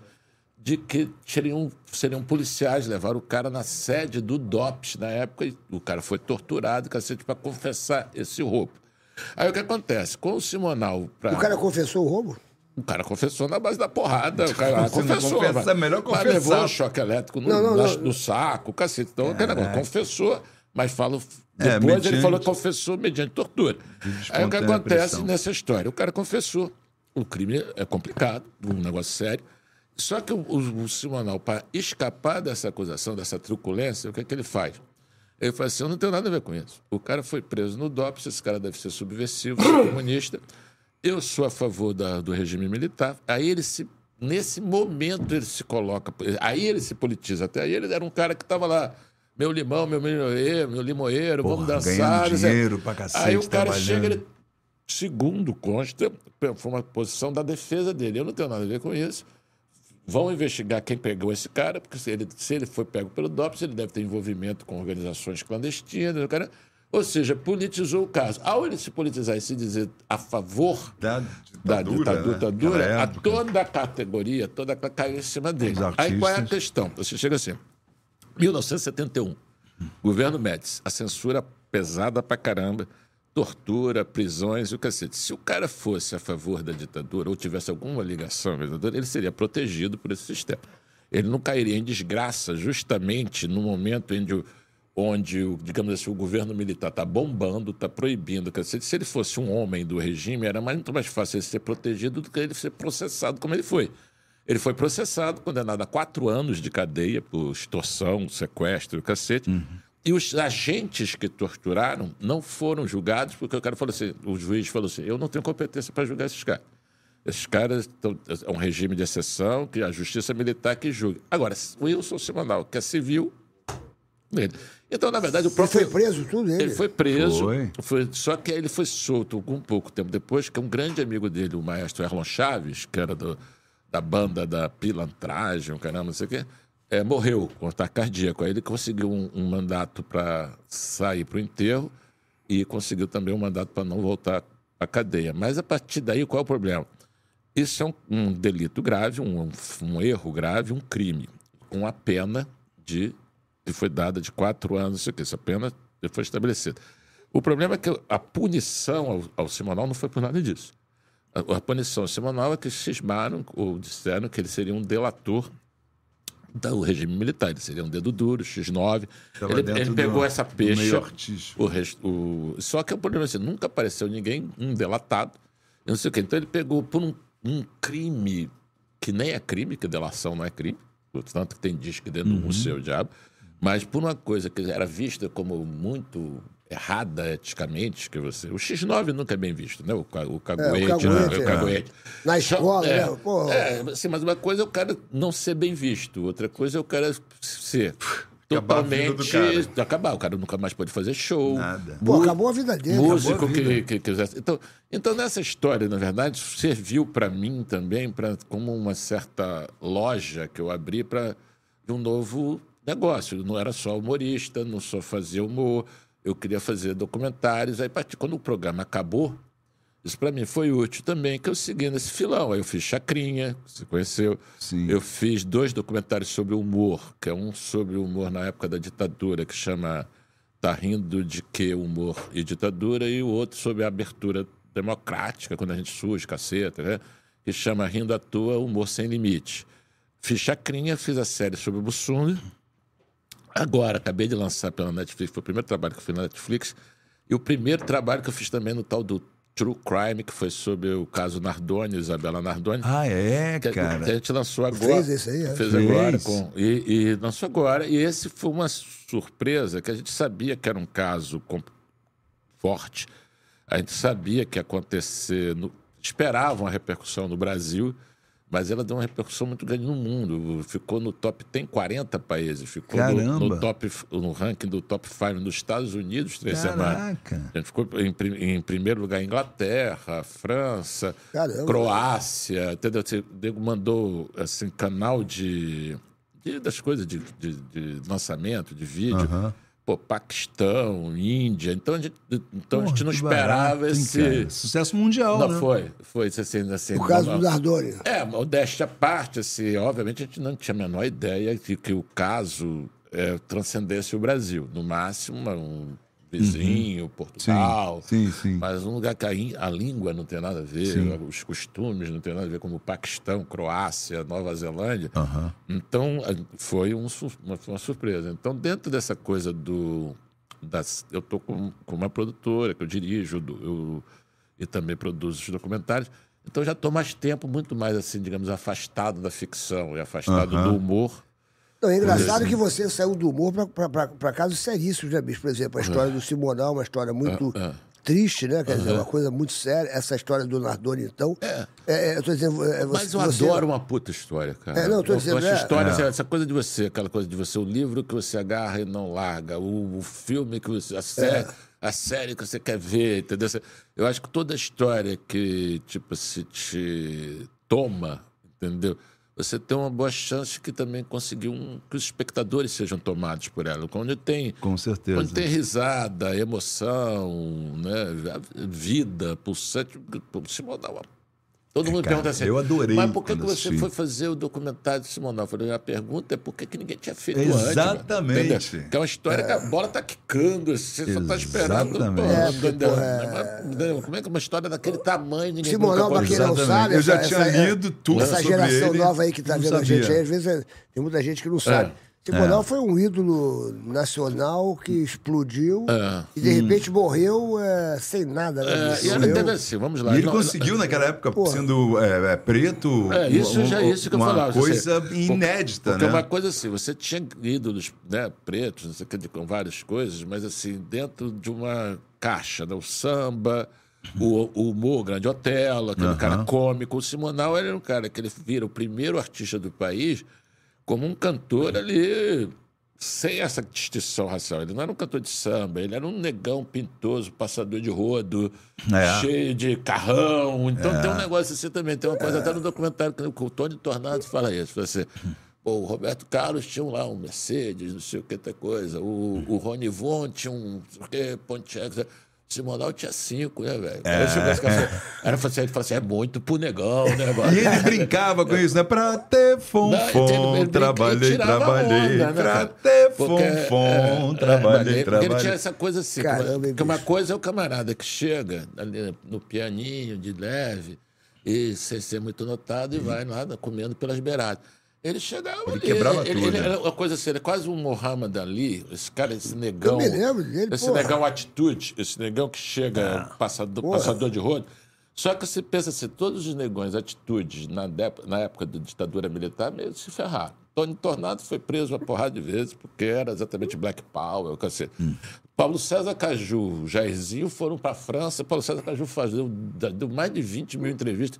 de que seriam, seriam policiais, levaram o cara na sede do DOPS na época, e o cara foi torturado, cacete, para confessar esse roubo. Aí o que acontece? Com o Simonal. Pra... O cara confessou o roubo? O cara confessou na base da porrada. O cara Você não confessou. confessa, mas- é melhor mas confessar. levou choque elétrico no, Não, não, no saco, cacete. Então, aquele negócio, confessou, mas fala, É, depois ele mediante- falou que confessou mediante tortura. Aí o que acontece nessa história? O cara confessou. O crime é complicado, um negócio sério. Só que o, o, o Simonal, para escapar dessa acusação, dessa truculência, o que, é que ele faz? Ele fala assim: eu não tenho nada a ver com isso. O cara foi preso no DOPS, esse cara deve ser subversivo, ser (coughs) comunista. Eu sou a favor da- do regime militar. Aí ele se. Nesse momento ele se coloca. Aí ele se politiza. Até aí ele era um cara que estava lá. Meu limão, meu limoeiro, meu limoeiro, vamos Porra, dançar. não sei. dinheiro pra cacete, Aí o cara chega, ele segundo consta, foi uma posição da defesa dele. Eu não tenho nada a ver com isso. Vão investigar quem pegou esse cara, porque se ele, se ele foi pego pelo DOPS, ele deve ter envolvimento com organizações clandestinas. O cara, ou seja, politizou o caso. Ao ele se politizar e se dizer a favor Da da ditadura, né? ditadura, Aquela a toda a categoria, toda a caiu em cima dele. Aí qual é a questão? Você chega assim, 1971, governo Médici, a censura pesada pra caramba, tortura, prisões e o cacete. Se o cara fosse a favor da ditadura ou tivesse alguma ligação à ditadura, ele seria protegido por esse sistema. Ele não cairia em desgraça justamente no momento em que o- onde, o, digamos assim, o governo militar está bombando, está proibindo. Se ele fosse um homem do regime, era muito mais fácil ele ser protegido do que ele ser processado como ele foi. Ele foi processado, condenado a quatro anos de cadeia por extorsão, sequestro cacete. E os agentes que torturaram não foram julgados, porque o cara falou assim: o juiz falou assim, eu não tenho competência para julgar esses caras. Esses caras tão, é um regime de exceção, que a justiça militar que julga. Agora, o Wilson Simonal, que é civil, ele. Então, na verdade, o Ele próprio. foi preso, tudo ele. Ele foi preso, Foi. foi- só que aí ele foi solto um pouco tempo depois, que um grande amigo dele, o maestro Erlon Chaves, que era do- da banda da pilantragem, um caramba, não sei o quê, é, morreu com ataque cardíaco. Aí ele conseguiu um, um mandato para sair para o enterro e conseguiu também um mandato para não voltar à cadeia. Mas a partir daí, qual é o problema? Isso é um, um delito grave, um, um erro grave, um crime, com a pena de que foi dada de quatro anos, isso aqui, essa pena foi estabelecida. O problema é que a punição ao, ao Simonal não foi por nada disso. A, a punição ao Simonal é que cismaram ou disseram que ele seria um delator do regime militar. Ele seria um dedo duro, X9. Tava Ele, ele pegou essa do artístico. O resto, o... Só que o problema é assim, nunca apareceu ninguém, um delatado. Não sei o quê. Então ele pegou por um, um crime que nem é crime, que delação não é crime, tanto que tem disco dentro do museu, o diabo, mas por uma coisa que era vista como muito errada eticamente, que você. O X9 nunca é bem visto, né? O, ca- o caguete, caguete, né? é. O caguete. Na escola, é, né? Porra. É, assim, mas uma coisa é o cara não ser bem visto, outra coisa é o cara ser Acabar a vida do totalmente. cara. Acabar, o cara nunca mais pode fazer show. Nada. Pô, acabou a vida dele. Músico acabou a que, vida. que quisesse. Então, então, nessa história, na verdade, serviu para mim também pra, como uma certa loja que eu abri para um novo negócio. Não era só humorista, não só fazia humor, eu queria fazer documentários. Aí, quando o programa acabou, isso para mim foi útil também, que eu segui nesse filão. Aí eu fiz Chacrinha, que você conheceu. Sim. Eu fiz dois documentários sobre humor, que é um sobre o humor na época da ditadura, que chama Tá Rindo de Que Humor e Ditadura, e o outro sobre a abertura democrática, quando a gente surge, caceta, né? que chama Rindo à Toa, Humor Sem Limite. Fiz Chacrinha, fiz a série sobre o Bussunda. Agora, acabei de lançar pela Netflix, foi o primeiro trabalho que eu fiz na Netflix, e o primeiro trabalho que eu fiz também no tal do True Crime, que foi sobre o caso Nardoni, Isabela Nardoni. Ah, é, Que, cara. que a gente lançou agora. Fez esse aí, é? Fez Fez. agora. Com, e, e lançou agora. E esse foi uma surpresa, que a gente sabia que era um caso com- forte. A gente sabia que ia acontecer. No, esperava uma repercussão no Brasil, mas ela deu uma repercussão muito grande no mundo. Ficou no top, tem 40 países. Ficou no, no top, no ranking do top 5 nos Estados Unidos três semanas. Caraca. A gente ficou em, em primeiro lugar Inglaterra, França, Caramba. Croácia, entendeu? Você Diego mandou assim, canal de, de- das coisas de, de- de lançamento, de vídeo. Aham. Pô, Paquistão, Índia. Então a gente, então a gente não que esperava barato, esse. cara? Sucesso mundial, Não né? foi, foi assim, assim. O caso não- do Nardoni. é, modéstia à parte, assim, obviamente a gente não tinha a menor ideia de que o caso é, transcendesse o Brasil. No máximo, um vizinho, Portugal. Sim, sim. Mas um lugar que a, a língua não tem nada a ver, Sim. os costumes não tem nada a ver, como o Paquistão, Croácia, Nova Zelândia. Aham. Então, foi um uma, uma surpresa. Então, dentro dessa coisa do. Das, eu estou com, com uma produtora que eu dirijo do- eu, e também produzo os documentários. Então, já estou mais tempo, muito mais, assim, digamos, afastado da ficção e afastado Aham. do humor. Não, é engraçado que você saiu do humor pra casos seríssimos, né, bicho? Por exemplo, a história do Simonal, uma história muito Ah, triste, né? Quer dizer, uma coisa muito séria. Essa história do Nardoni, então. É. é, eu tô dizendo. é, você- Mas eu você- adoro uma puta história, cara. É, não, eu tô dizendo, é. história, É. essa coisa de você, aquela coisa de você, o livro que você agarra e não larga, o, o filme que você. A série, a série que você quer ver, entendeu? Eu acho que toda história que, tipo, se te toma, entendeu? Você tem uma boa chance que também conseguir um, que os espectadores sejam tomados por ela. Quando tem Com certeza. quando tem risada, emoção, né? vida, pulsante, pô, Simonal. Todo mundo cara, pergunta assim. eu adorei Mas por que, que você assisti." foi fazer o documentário de Simonal? Eu falei, a pergunta é por que, que ninguém tinha feito Exatamente. antes? Entendeu? Que é uma história que a bola tá quicando, você só tá esperando. Exatamente. pô, É, entendeu? é-? Como é que uma história daquele tamanho ninguém Simonal, pra quem não? Exatamente. sabe. Eu já essa- tinha é- lido tudo Essa sobre geração ele, nova aí que tá vendo a gente sabia. aí, às vezes é- tem muita gente que não sabe. Simonal foi um ídolo nacional que explodiu É. e de repente morreu é, sem nada. Né, É, e teve assim, vamos lá. E ele Não- conseguiu naquela época, Porra. sendo é, é, preto, É, isso um- já é isso que eu uma falava. coisa você- inédita, porque né? uma coisa assim, você tinha ídolos né, pretos, não sei o que, com várias coisas, mas assim, dentro de uma caixa, né, o samba, o, o humor, o grande Otelo, aquele cara cômico. O Simonal era um cara que ele vira o primeiro artista do país como um cantor ali sem essa distinção racial. Ele não era um cantor de samba, ele era um negão pintoso, passador de rodo, É. cheio de carrão. Então tem um negócio assim também. Tem uma coisa até no documentário que o Tony Tornado fala isso. Fala assim, o Roberto Carlos tinha lá um Mercedes, não sei o que, outra coisa. O, o Rony Von tinha um não sei o que, Pontiac. O Simonal tinha cinco, né, velho? E falou- Aí ele falou assim, ele falou assim, é muito pro negão, né. E ele brincava com isso, né? Pra ter fonfon, trabalhei, tirava trabalhei. onda, né, pra ter fonfon, é, é, trabalhei, trabalhei. Ele tinha essa coisa assim, Caramba, que, uma, uma coisa é o camarada que chega ali no pianinho, de leve, e sem ser muito notado, e vai lá comendo pelas beiradas. Ele chegava ali, quebrava ele, tudo. ele era uma coisa assim, ele é quase um Muhammad Ali, esse cara, esse negão. me lembro dele, Esse porra. negão atitude, esse negão que chega, passador, Porra. passador de rodo. Só que você pensa assim, todos os negões, atitudes, na, na época da ditadura militar, meio se ferraram. Tony Tornado foi preso uma porrada de vezes, porque era exatamente Black Power, cacete. Paulo César Caju, Jairzinho foram para a França. Paulo César Caju fazia, deu mais de 20 mil entrevistas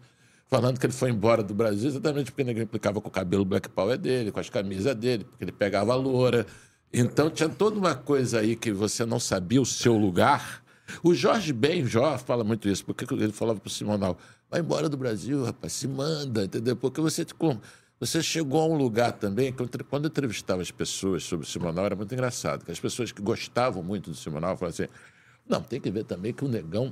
falando que ele foi embora do Brasil exatamente porque ninguém implicava com o cabelo Black Power dele, com as camisas dele, porque ele pegava a loura. Então tinha toda uma coisa aí que você não sabia o seu lugar. O Jorge Ben Jó fala muito isso, porque ele falava para o Simonal, vai embora do Brasil, rapaz, se manda, entendeu? Porque você, como, você chegou a um lugar também, que quando eu entrevistava as pessoas sobre o Simonal, era muito engraçado, que as pessoas que gostavam muito do Simonal falavam assim, não, tem que ver também que o negão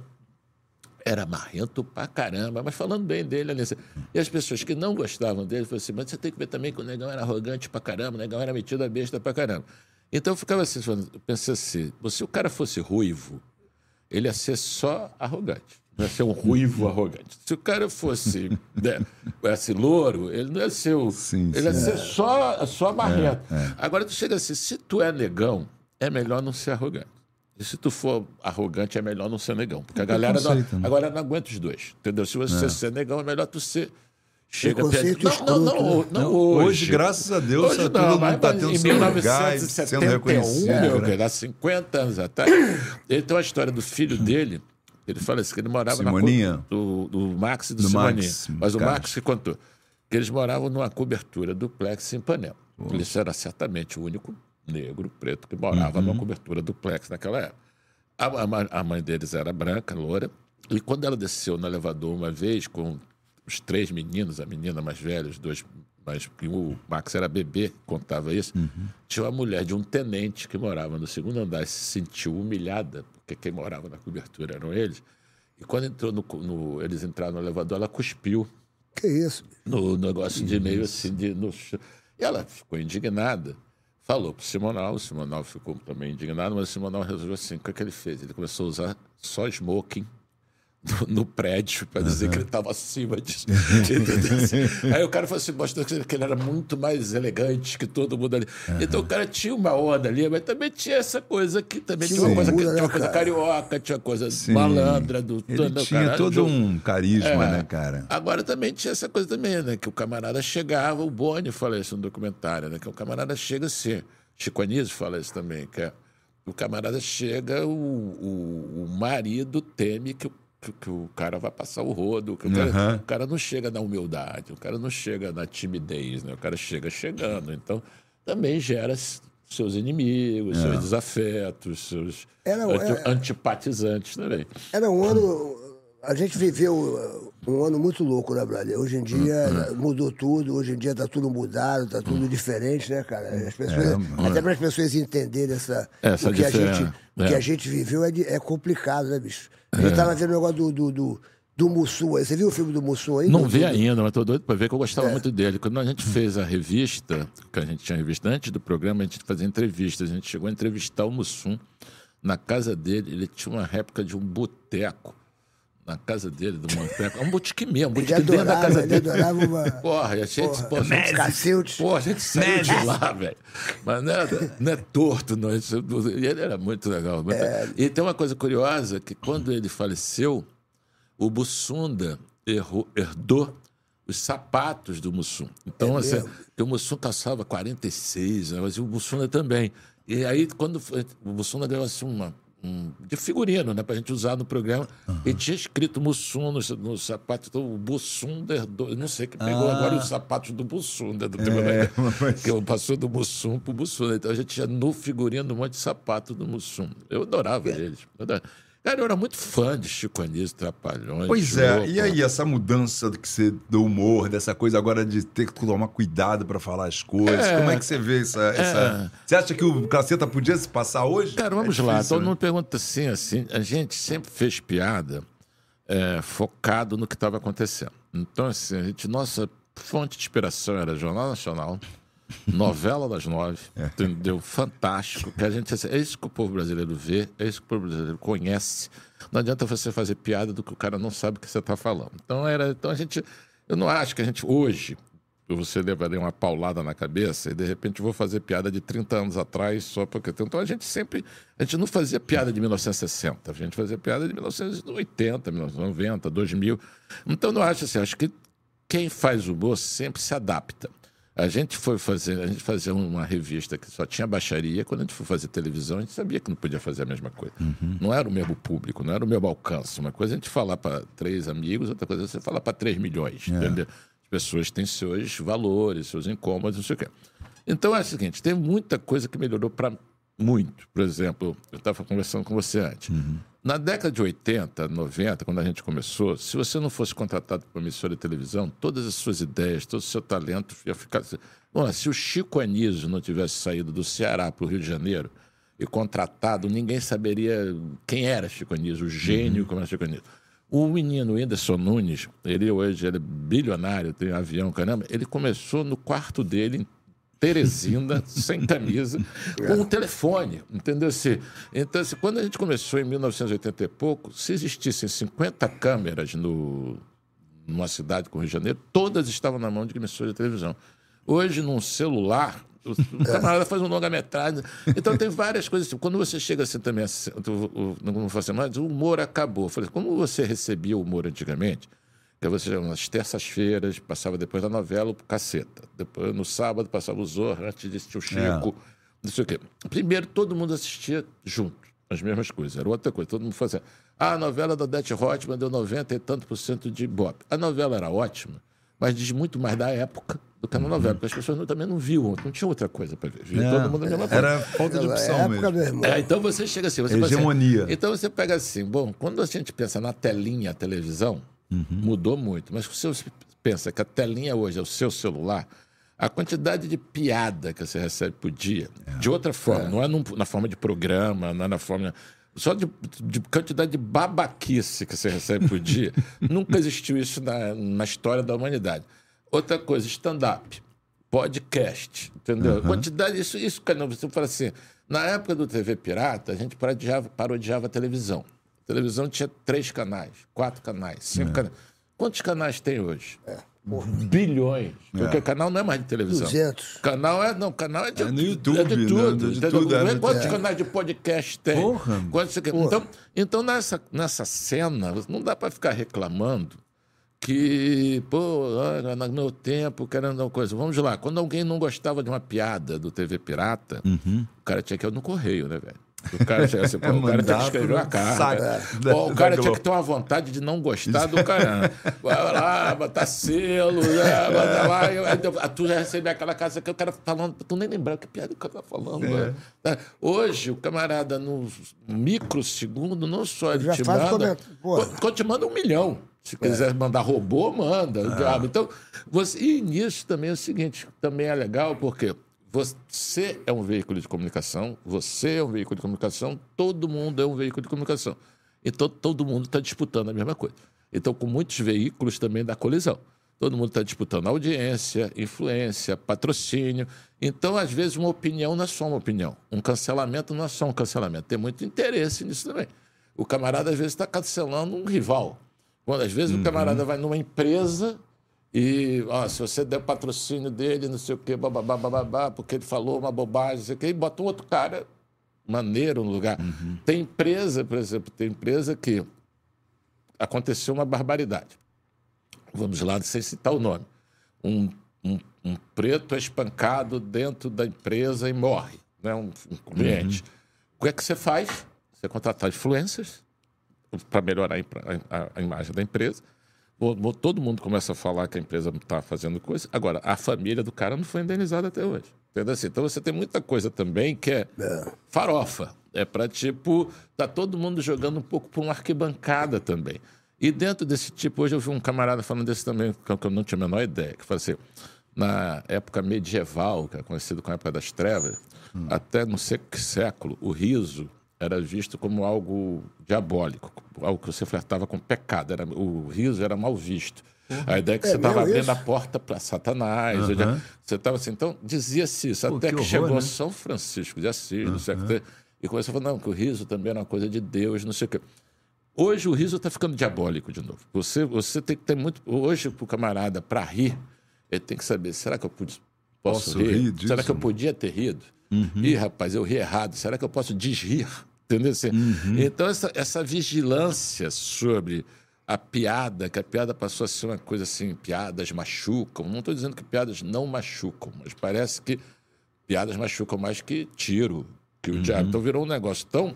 era marrento pra caramba, mas falando bem dele ali. assim. E as pessoas que não gostavam dele falaram assim: mas você tem que ver também que o negão era arrogante pra caramba, o negão era metido a besta pra caramba. Então eu ficava assim, pensei assim: se o cara fosse ruivo, ele ia ser só arrogante. Não ia ser um ruivo arrogante. Se o cara fosse né, esse louro, ele não ia ser o. Sim, ele ia sim. ser só, só marrento. Agora tu chega assim: se tu é negão, é melhor não ser arrogante. E se tu for arrogante, é melhor não ser negão. Porque a galera não, né? agora não aguenta os dois. Entendeu? Se você ser negão, é melhor tu ser. Chega perto. Não, não, não, escroto, não, Não, hoje. hoje, graças a Deus, Hoje todo não, mundo mas tá tendo em seu lugar e 1971, sendo reconhecido, meu, né? há 50 anos atrás. Ele tem uma história do filho dele. Ele fala assim, que ele morava Simoninha? na do, do Max e do, Do Simoninha. Max, Mas o cara. Max que contou que eles moravam numa cobertura duplex em Panema. Ele era certamente o único negro, preto, que morava Uhum. numa cobertura duplex naquela época. A, a- a mãe deles era branca, loura, e quando ela desceu no elevador uma vez com os três meninos, a menina mais velha, os dois mais. O Max era bebê, contava isso. Tinha uma mulher de um tenente que morava no segundo andar e se sentiu humilhada, porque quem morava na cobertura eram eles. E quando entrou no, no- eles entraram no elevador, ela cuspiu Que isso? no negócio de meio assim, de, no, e ela ficou indignada. Falou pro Simonal, o Simonal ficou também indignado, mas o Simonal resolveu assim, o que, é que ele fez? Ele começou a usar só smoking no, no prédio para dizer que ele estava acima disso. (laughs) Assim, Aí o cara falou assim, mostrou que ele era muito mais elegante que todo mundo ali. Então o cara tinha uma onda ali, mas também tinha essa coisa que também tinha uma coisa, que, tinha uma coisa carioca, tinha coisa Sim. malandra do Ele do tinha todo um carisma, É. né, cara? Agora também tinha essa coisa também, né? Que o camarada chegava, o Boni fala isso no documentário, né? Que o camarada chega assim, Chico Anísio fala isso também, que é, o camarada chega, o, o, o marido teme que, o- que, que o cara vai passar o rodo, que o, cara, Aham. o cara não chega na humildade, o cara não chega na timidez, né? O cara chega chegando, então também gera seus inimigos, seus desafetos, seus Era- anti- era- antipatizantes também. Era um ano. A gente viveu uh, um ano muito louco, né, brother? Hoje em dia Hum, mudou tudo, hoje em dia tá tudo mudado, tá tudo diferente, né, cara? As pessoas, É, até para as pessoas entenderem essa, Essa o, que a gente, o que é. a gente viveu é, é complicado, né, bicho? Eu tava vendo o negócio do, do, do, do Mussum aí. Você viu o filme do Mussum aí? Não vi ainda, mas tô doido para ver que eu gostava muito dele. Quando a gente fez a revista, que a gente tinha revista antes do programa, a gente fazia entrevistas. A gente chegou a entrevistar o Mussum na casa dele. Ele tinha uma réplica de um boteco na casa dele, do boteco. Um botequim mesmo, um Ele botequim dentro da adorava, casa ele dele. adorava uma... Porra, e a gente, Porra, pô, a gente, pô, a gente saiu de lá, velho. Mas não é, não é torto, não. E ele era muito legal. muito- E tem uma coisa curiosa, que quando ele faleceu, o Bussunda errou- herdou os sapatos do Mussum. Então, É assim, o Mussum calçava 46, né, mas o Bussunda também. E aí, quando foi- o Bussunda ganhou assim uma. Um- de figurino, né, pra gente usar no programa. E tinha escrito Mussum no, no sapato. Então, o Bussunda herdou. eu Não sei que pegou agora os sapatos do Bussunda. Do É, (laughs) mas- que passou do Mussum pro Bussunda. Então a gente tinha no figurino um monte de sapato do Mussum. Eu adorava eles. Eu adorava. Cara, eu era muito fã de Chico Anísio, Trapalhões. Pois é, e aí essa mudança do que você do humor, dessa coisa agora de ter que tomar cuidado pra falar as coisas. É. Como é que você vê essa, essa- Você acha que o caceta podia se passar hoje? Cara, vamos É lá. difícil, Todo né? mundo pergunta assim, assim. A gente sempre fez piada é, focado no que estava acontecendo. Então, assim, a gente, nossa fonte de inspiração era Jornal Nacional, novela das nove, É. entendeu? Fantástico. Que a gente, assim, é isso que o povo brasileiro vê, é isso que o povo brasileiro conhece. Não adianta você fazer piada do que o cara não sabe o que você está falando. Então, era, então a gente. Eu não acho que a gente hoje você levaria uma paulada na cabeça e de repente vou fazer piada de 30 anos atrás só porque. Então a gente sempre. A gente não fazia piada de 1960, a gente fazia piada de 1980, 1990, 2000. Então não acho assim, acho que quem faz humor sempre se adapta. A gente foi fazer, a gente fazia uma revista que só tinha baixaria. Quando a gente foi fazer televisão, a gente sabia que não podia fazer a mesma coisa. Não era o mesmo público, não era o mesmo alcance. Uma coisa é a gente falar para três amigos, outra coisa é você falar para três milhões, entendeu? As pessoas têm seus valores, seus incômodos, não sei o quê. Então é o seguinte, tem muita coisa que melhorou para muito. Por exemplo, eu estava conversando com você antes. Na década de 80, 90, quando a gente começou, se você não fosse contratado para uma emissora de televisão, todas as suas ideias, todo o seu talento ia ficar. Bom, se o Chico Anísio não tivesse saído do Ceará para o Rio de Janeiro e contratado, ninguém saberia quem era Chico Anísio, o gênio como era Chico Anísio. O menino Whindersson Nunes, ele hoje ele é bilionário, tem avião, caramba, ele começou no quarto dele, em Teresina, sem camisa, (laughs) com um telefone, entendeu? Se, então, se, quando a gente começou em 1980 e pouco, se existissem 50 câmeras no, numa cidade como Rio de Janeiro, todas estavam na mão de emissores de televisão. Hoje, num celular, o o (laughs) camarada faz um longa-metragem. Então, tem várias coisas. Quando você chega assim também, assim, o- o- não vou fazer mais, o humor acabou. Falei, como você recebia o humor antigamente? Que você, nas terças-feiras, passava depois da novela o Caceta. Depois, no sábado, passava o Zorra, antes de assistir o Chico. Não sei o quê. Primeiro, todo mundo assistia junto, as mesmas coisas. Era outra coisa. Todo mundo fazia. Ah, a novela da Dete Hotman deu 90 e tanto por cento de Ibope. A novela era ótima, mas diz muito mais da época do que a novela, porque as pessoas não- também não viam, não tinha outra coisa para ver. Via todo mundo a mesma coisa. Era falta de opção época, mesmo. meu irmão. É, então você chega assim, você fala assim, Hegemonia. então você pega assim, bom, quando a gente pensa na telinha, a televisão, mudou muito. Mas se você pensa que a telinha hoje é o seu celular, a quantidade de piada que você recebe por dia, de outra forma, não é num- na forma de programa, não é na forma. Só de, de quantidade de babaquice que você recebe por dia, (laughs) nunca existiu isso na, na história da humanidade. Outra coisa, stand-up. podcast, entendeu? Quantidade, isso, isso, cara, você fala assim, na época do TV Pirata, a gente parodiava, parodiava a televisão. Televisão tinha três canais, quatro canais, cinco canais. Quantos canais tem hoje? Bilhões. Porque canal não é mais de televisão. 200. Canal é, não, canal é de, É no YouTube, é de né? tudo. De entendeu? tudo, é, Quantos é. canais de podcast tem? Porra. Quantos você quer? Então, então nessa, nessa cena, não dá para ficar reclamando que, pô, no meu tempo, querendo uma coisa. Vamos lá, quando alguém não gostava de uma piada do TV Pirata, Uhum. o cara tinha que ir no correio, né, velho? O cara tinha, assim, (laughs) pô, o cara tinha que escrever uma carta. da- Pô, o cara tinha que ter uma vontade de não gostar do cara. (laughs) Vai lá, botar selo, né, botar lá. aí tu- tu já recebe aquela casa que o cara falando, tu nem lembrar que piada o cara tá falando. É. né? Tá? Hoje, o camarada, no microsegundo, não só ele Já te manda. co- te manda um milhão. Se quiser mandar robô, manda. diabo. Então, você, e nisso também é o seguinte: também é legal, porque você é um veículo de comunicação, você é um veículo de comunicação, todo mundo é um veículo de comunicação. Então, todo mundo está disputando a mesma coisa. Então, com muitos veículos também dá colisão. Todo mundo está disputando audiência, influência, patrocínio. Então, às vezes, uma opinião não é só uma opinião. Um cancelamento não é só um cancelamento. Tem muito interesse nisso também. O camarada, às vezes, está cancelando um rival. Quando, às vezes, o camarada vai numa empresa e, ó, se você der patrocínio dele, não sei o quê, bababá, bababá, porque ele falou uma bobagem, não sei o quê, e bota um outro cara maneiro no lugar. Tem empresa, por exemplo, tem empresa que aconteceu uma barbaridade. Vamos lá, sem citar o nome. Um, um, um preto é espancado dentro da empresa e morre, né? um, um cliente. O que é que você faz? Você contratar influencers para melhorar a, a- a imagem da empresa. Todo mundo começa a falar que a empresa está fazendo coisa. Agora, a família do cara não foi indenizada até hoje. Entendeu? Assim, então você tem muita coisa também que é farofa. É para, tipo, tá todo mundo jogando um pouco por uma arquibancada também. E dentro desse tipo, hoje eu vi um camarada falando desse também, que eu não tinha a menor ideia, que fala assim, na época medieval, que é conhecido como a época das trevas, até não sei que século, o riso era visto como algo diabólico, algo que você flertava com pecado. Era, o riso era mal visto. A ideia é que É você estava abrindo isso? a porta para Satanás. ou já- Você estava assim, então dizia-se isso, Pô, até que que, horror, chegou né? São Francisco de Assis, no século e começou a falar, não, que o riso também era uma coisa de Deus, não sei o quê. Hoje o riso está ficando diabólico de novo. Você, você tem que ter muito. Hoje, para o camarada, para rir, ele tem que saber: será que eu pude, posso, Posso rir? rir disso? será que eu podia ter rido? Ih, rapaz, eu ri errado. Será que eu posso desrir? Entendeu? Assim, Então, essa, essa vigilância sobre a piada, que a piada passou a ser uma coisa assim: piadas machucam. Não estou dizendo que piadas não machucam, mas parece que piadas machucam mais que tiro, que o diabo. Então virou um negócio tão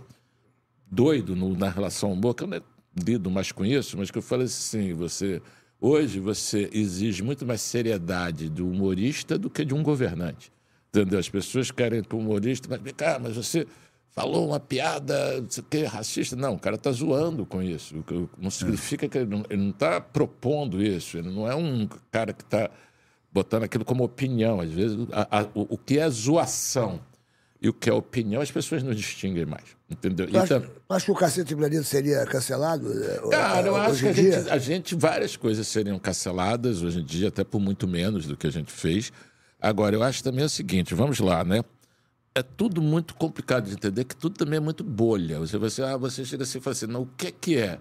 doido no- na relação ao humor, que eu não lido mais com isso, mas que eu falei assim, você... Hoje você exige muito mais seriedade do humorista do que de um governante. Entendeu? As pessoas querem que o humorista... Mas, cá, mas você falou uma piada, quê, racista. Não, o cara está zoando com isso. Que Não significa que ele não está propondo isso. Ele não é um cara que está botando aquilo como opinião. Às vezes, a- a- o, o que é zoação e o que é opinião, as pessoas não distinguem mais. Entendeu? Tu acha, Então, acha que o Cacete Planeta seria cancelado? eh, Cara, eu eh, acho que a gente, a gente, várias coisas seriam canceladas hoje em dia, até por muito menos do que a gente fez. Agora, eu acho também o seguinte, vamos lá, né? É tudo muito complicado de entender, que tudo também é muito bolha. Você, você, ah, você chega assim e fala assim, não, o que é que é?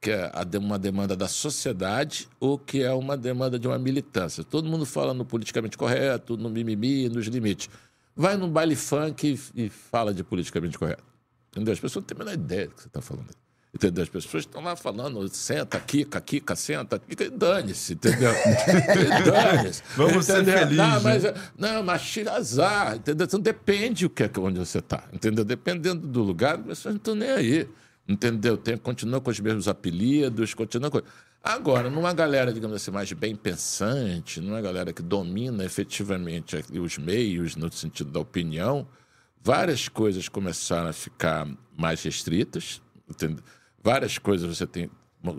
Que é uma demanda da sociedade ou que é uma demanda de uma militância? Todo mundo fala no politicamente correto, no mimimi, nos limites. Vai num baile funk e, e fala de politicamente correto. Entendeu? As pessoas não têm a menor ideia do que você está falando. Entendeu? As pessoas estão lá falando, senta, quica, quica, senta, quica, dane-se, entendeu? (laughs) Dane-se. Vamos ser entendeu? felizes, Não, né? mas, não, mas tira azar, entendeu? Então depende o que é onde você está, entendeu? Dependendo do lugar, as pessoas não estão nem aí, entendeu? Tem, continua com os mesmos apelidos, continua com... Agora, numa galera, digamos assim, mais bem pensante, numa galera que domina efetivamente os meios no sentido da opinião, várias coisas começaram a ficar mais restritas, entendeu? Várias coisas você tem,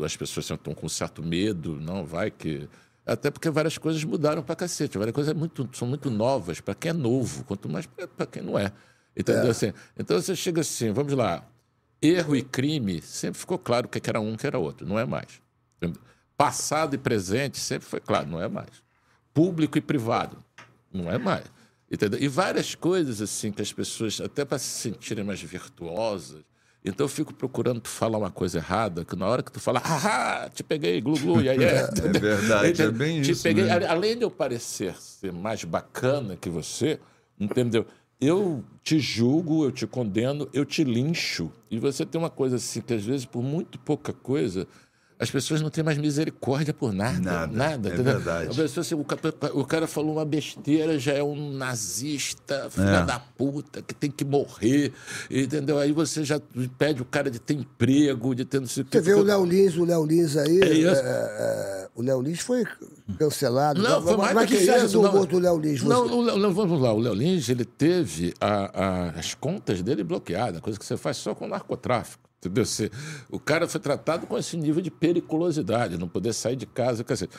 as pessoas estão com certo medo, não vai que até porque várias coisas mudaram pra cacete, várias coisas é muito, são muito novas para quem é novo, quanto mais para quem não é. Entendeu assim? Então você chega assim, vamos lá. Erro e crime sempre ficou claro o que era um, que era outro, não é mais. Passado e presente sempre foi claro, não é mais. Público e privado, Não é mais. Entendeu? E várias coisas assim que as pessoas, até para se sentirem mais virtuosas, então eu fico procurando tu falar uma coisa errada, que na hora que tu fala, haha, te peguei, glu glu, e aí (laughs) é. É verdade, é bem te isso Peguei, mesmo. Além de eu parecer ser mais bacana que você, entendeu? Eu te julgo, eu te condeno, eu te lincho. E você tem uma coisa assim, que às vezes, por muito pouca coisa, as pessoas não têm mais misericórdia por nada. Nada, Nada. é entendeu? verdade. A pessoa, assim, o, ca- o cara falou uma besteira, já é um nazista, filha É. da puta, que tem que morrer. Entendeu? Aí você já pede o cara de ter emprego, de ter não sei o Você quê. vê o Léo Lins, o Léo Lins aí. É é, é, o Léo Lins foi cancelado. Não, foi mais Mas do que que você isso, do não. do Léo Lins? Você- Não, o Léo- Léo- vamos lá. O Léo Lins, ele teve a- a- as contas dele bloqueadas, coisa que você faz só com narcotráfico. Entendeu? Você, o cara foi tratado com esse nível de periculosidade, não poder sair de casa. dizer,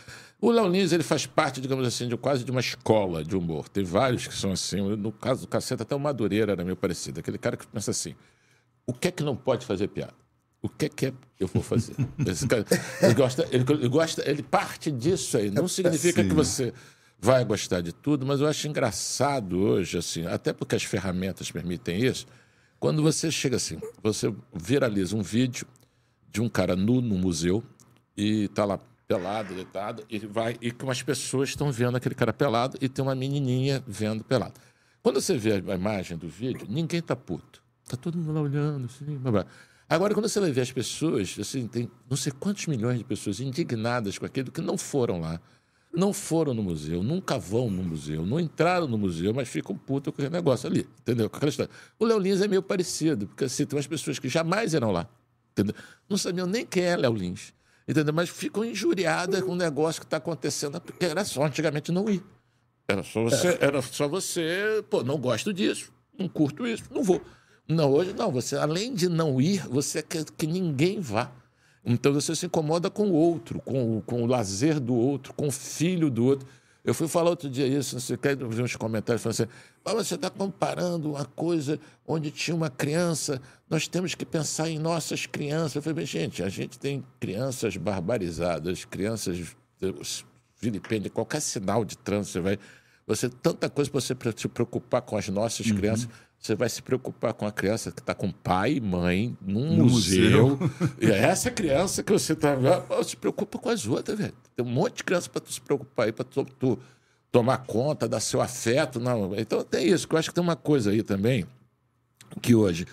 O Léo Lins, ele faz parte, digamos assim, de quase de uma escola de humor. Tem vários que são assim. No caso do Caceta, até o Madureira era meio parecido. Aquele cara que pensa assim, o que é que não pode fazer piada? O que é que é- eu vou fazer? (laughs) Esse cara, ele, gosta, ele, ele gosta, ele parte disso aí. Não significa Sim. que você vai gostar de tudo, mas eu acho engraçado hoje, assim, até porque as ferramentas permitem isso. Quando você chega assim, você viraliza um vídeo de um cara nu no museu e tá lá pelado, deitado, e vai e com as pessoas estão vendo aquele cara pelado e tem uma menininha vendo pelado. Quando você vê a imagem do vídeo, ninguém tá puto. Tá todo mundo lá olhando, assim, blá, blá. Agora, quando você vai ver as pessoas, assim, tem não sei quantos milhões de pessoas indignadas com aquilo que não foram lá, não foram no museu, nunca vão no museu, não entraram no museu, mas ficam putos com aquele negócio ali, entendeu? O Léo Lins é meio parecido, porque assim, tem umas pessoas que jamais irão lá, entendeu? Não sabiam nem quem é Léo Lins, entendeu? Mas ficam injuriadas com o negócio que está acontecendo, porque era só antigamente não ir. Era só você, era só você, pô, não gosto disso, não curto isso, não vou. Não, hoje não, você, além de não ir, você quer que ninguém vá. Então você se incomoda com o outro, com, o- com o lazer do outro, com o filho do outro. Eu fui falar outro dia isso, não sei o que, eu vi uns comentários falando assim, "Ah, você está comparando uma coisa onde tinha uma criança, nós temos que pensar em nossas crianças. Eu falei, "Bem, gente, a gente tem crianças barbarizadas, crianças vilipêndias, qualquer sinal de trânsito, você vai... Você tanta coisa para você se preocupar com as nossas Uhum. crianças. Você vai se preocupar com a criança que está com pai e mãe num No museu. museu. (laughs) E é essa criança que você está. Se preocupa com as outras, velho. Tem um monte de criança para tu se preocupar aí, para tu, tu tomar conta, dar seu afeto. Não. Então tem isso, que eu acho que tem uma coisa aí também, que hoje,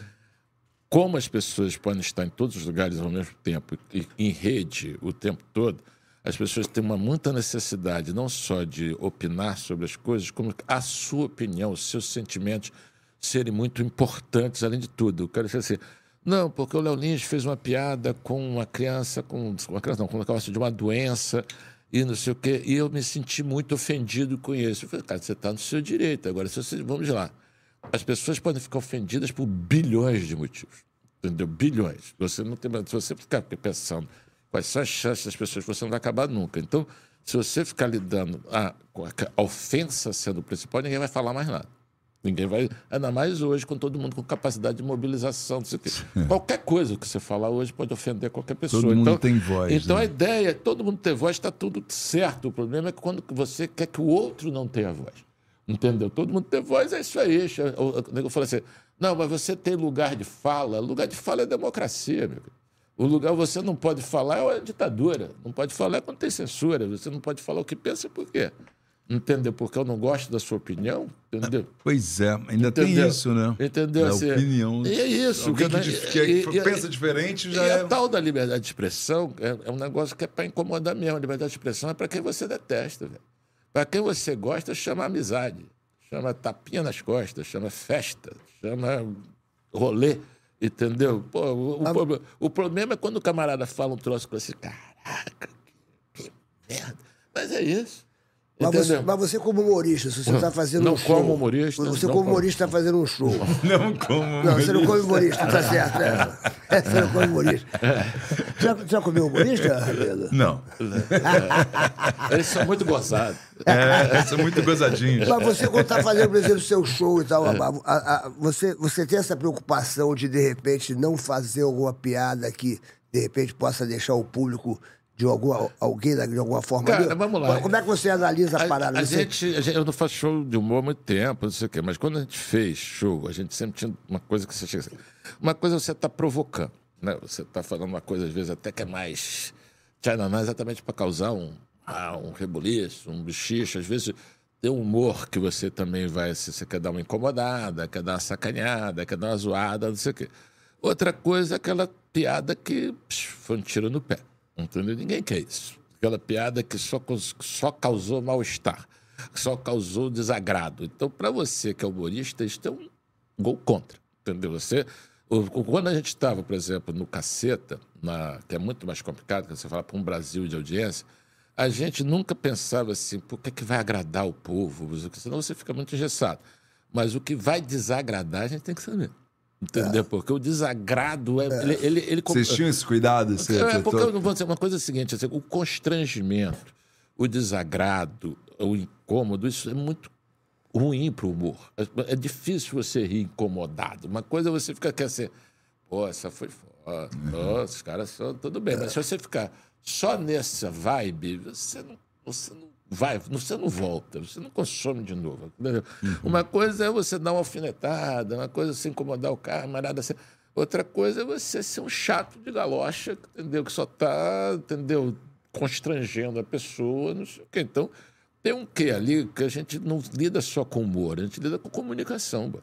como as pessoas podem estar em todos os lugares ao mesmo tempo, e em rede o tempo todo, as pessoas têm uma muita necessidade não só de opinar sobre as coisas, como a sua opinião, os seus sentimentos serem muito importantes, além de tudo. Eu quero dizer assim, não, porque o Léo Lins fez uma piada com uma criança, com uma criança não, com um negócio de uma doença e não sei o quê, e eu me senti muito ofendido com isso. Eu falei, cara, você está no seu direito. Agora, se você, vamos lá, as pessoas podem ficar ofendidas por bilhões de motivos. Entendeu? Bilhões. Você não tem, se você ficar pensando quais são as chances das pessoas, você não vai acabar nunca. Então, se você ficar lidando a, com a, a ofensa sendo o principal, ninguém vai falar mais nada. Ninguém vai. Ainda mais hoje, com todo mundo com capacidade de mobilização. Quê. (laughs) Qualquer coisa que você falar hoje pode ofender qualquer pessoa. Todo mundo então, tem voz, Então né? a ideia é todo mundo ter voz, está tudo certo. O problema é que quando você quer que o outro não tenha voz. Entendeu? Todo mundo tem voz, é isso aí. O nego fala assim: não, mas você tem lugar de fala. Lugar de fala é democracia, meu. querido. O lugar você não pode falar é a ditadura. Não pode falar quando tem censura. Você não pode falar o que pensa por quê? Entendeu? Porque eu não gosto da sua opinião, entendeu? Pois é, ainda Entendeu? tem isso, né? Entendeu? Da Assim, opinião. E é isso. Alguém que, né? dif- que E- e- pensa diferente já e é. a tal da liberdade de expressão é, é um negócio que é para incomodar mesmo. A liberdade de expressão é para quem você detesta. Para quem você gosta, chama amizade. Chama tapinha nas costas, chama festa, chama rolê. Entendeu? Pô, o, o proble- o problema é quando o camarada fala um troço com você, caraca, que, que merda. Mas é isso. Mas você, mas você como humorista, se você está fazendo Não um show... como humorista, Você não como humorista está fazendo um show. (laughs) Não como. Não, você não come humorista, tá certo. É. (laughs) Você não come humorista. Já, já comeu humorista, Rabelo? Não. (laughs) Eles são muito gozados. É, são muito gozadinhos. Mas você, quando está fazendo, por exemplo, seu show e tal, a- a- a- você, você tem essa preocupação de, de repente, não fazer alguma piada que, de repente, possa deixar o público de algum, alguém de alguma forma? Cara, ali? vamos lá. Como é que você analisa a, A, parada? a gente, a gente- eu não faço show de humor há muito tempo, não sei o quê, mas quando a gente fez show, a gente sempre tinha uma coisa que você chega assim. Uma coisa você está provocando, né? Você está falando uma coisa, às vezes, até que é mais. É exatamente para causar um, ah, um rebuliço, um bichicho. Às vezes tem um humor que você também vai. Se você quer dar uma incomodada, quer dar uma sacaneada, quer dar uma zoada, não sei o quê. Outra coisa é aquela piada que psh, foi um tiro no pé. Entendeu? Ninguém quer isso. Aquela piada que só, só causou mal-estar, só causou desagrado. Então, para você que é humorista, isso é um gol contra. Entendeu? Você, quando a gente estava, por exemplo, no Caceta, na, que é muito mais complicado, que você fala para um Brasil de audiência, a gente nunca pensava assim, por que, que vai agradar o povo? Senão você fica muito engessado. Mas o que vai desagradar, a gente tem que saber. Entendeu? Porque o desagrado é. Ele, ele, ele, Vocês tinham esse cuidado? Você, é, porque eu vou dizer uma coisa seguinte, assim, o constrangimento, o desagrado, o incômodo, isso é muito ruim para o humor. É, é difícil você rir incomodado. Uma coisa é você ficar quer assim, pô, essa foi foda, Pô, esses caras são tudo bem. Mas se você ficar só nessa vibe, você não, você não vai, você não volta, você não consome de novo. entendeu? Uma coisa é você dar uma alfinetada, uma coisa é você incomodar o nada assim. Outra coisa é você ser um chato de galocha, entendeu? Que só está, entendeu? Constrangendo a pessoa, não sei o quê. Então, tem um quê ali que a gente não lida só com humor, a gente lida com comunicação,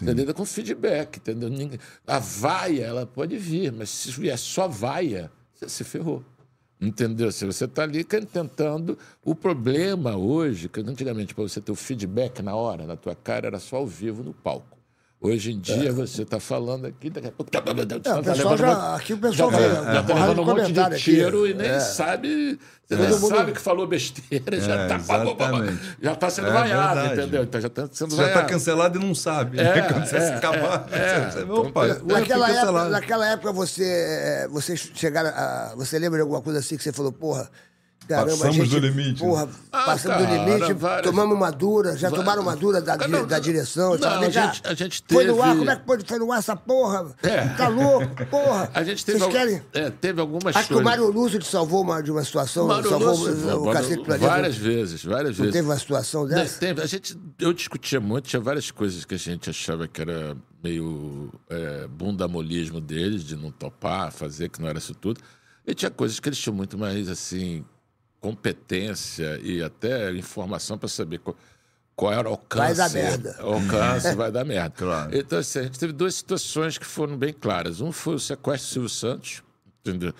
lida com feedback, entendeu? A vaia, ela pode vir, mas se vier só vaia, você se ferrou. Entendeu? Se você está ali tentando. O problema hoje, que antigamente, para você ter o feedback na hora, na tua cara, era só ao vivo no palco. Hoje em dia, você está falando aqui, daqui a pouco. tá É, o pessoal já- aqui o pessoal já, tá- é, já tá levando de um monte de comentário aqui. tiro e nem É. sabe. Você nem sabe que falou besteira, já É, está exatamente. já tá sendo É vaiado, verdade. entendeu? Então já está sendo já vaiado. está cancelado e não sabe. É, (laughs) Quando você é, se acabar, é, você, é. opa, fui Naquela época, naquela época você, eh, você chegaram a, você lembra de alguma coisa assim que você falou, porra, caramba, Passamos gente, do limite, Porra, Ah, passamos do cara, limite, várias- tomamos uma dura, já tomaram uma dura da, Não, da direção. não, sabe? a gente- a gente Foi no ar, teve- como é que pode foi no ar essa porra? É. Tá louco, porra. (laughs) A gente teve, Vocês querem? é, teve algumas Acho que o Mário Lúcio te salvou uma, de uma situação, Mário salvou Lúcio, o, Cacete Planeta. várias vezes, várias Não vezes. teve uma situação dessa? teve. a gente, eu discutia muito, tinha várias coisas que a gente achava que era meio é, bundamolismo deles, de não topar, fazer, que não era isso tudo. E tinha coisas que eles tinham muito mais, assim, competência e até informação para saber qual, qual era o alcance. Vai dar merda. O alcance vai dar merda. (laughs) Claro. Então, assim, a gente teve duas situações que foram bem claras. Um foi o sequestro do Silvio Santos, entendeu?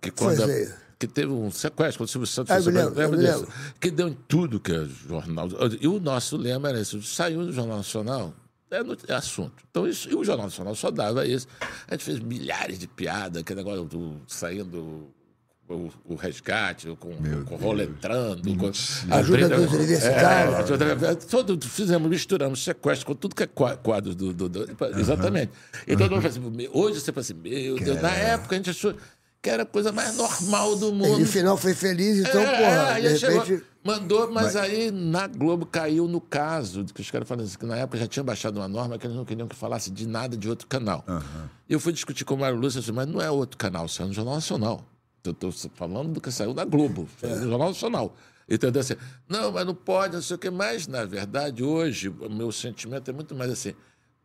Que quando isso que teve um sequestro quando o Silvio Santos lembro, me Lembra disso? Que deu em tudo que é jornal. E o nosso lema era esse: saiu do Jornal Nacional, é, no- é assunto. Então, isso, e o Jornal Nacional só dava isso. A gente fez milhares de piadas, aquele negócio do saindo. O, o resgate, com, com roletrando, com Ajuda dos universitários. É, ajuda- todo, fizemos, misturamos sequestro com tudo que é qua- quadro do. do- do- exatamente. E todo mundo fala assim, "Meu", hoje você fala assim, meu Deus, na época a gente achou que era a coisa mais normal do E mundo. no final foi feliz, então, É, porra, aí de chegou, repente. mandou, mas, aí na Globo caiu no caso, que os caras falaram assim, que na época já tinham baixado uma norma que eles não queriam que falasse de nada de outro canal. E eu fui discutir com o Mário Lúcio, assim, mas não é outro canal, saiu no Jornal Nacional. Eu estou falando do que saiu da Globo, no Jornal Nacional. Entendeu? Assim, não, mas não pode, não sei o quê. Mas, na verdade, hoje, o meu sentimento é muito mais assim.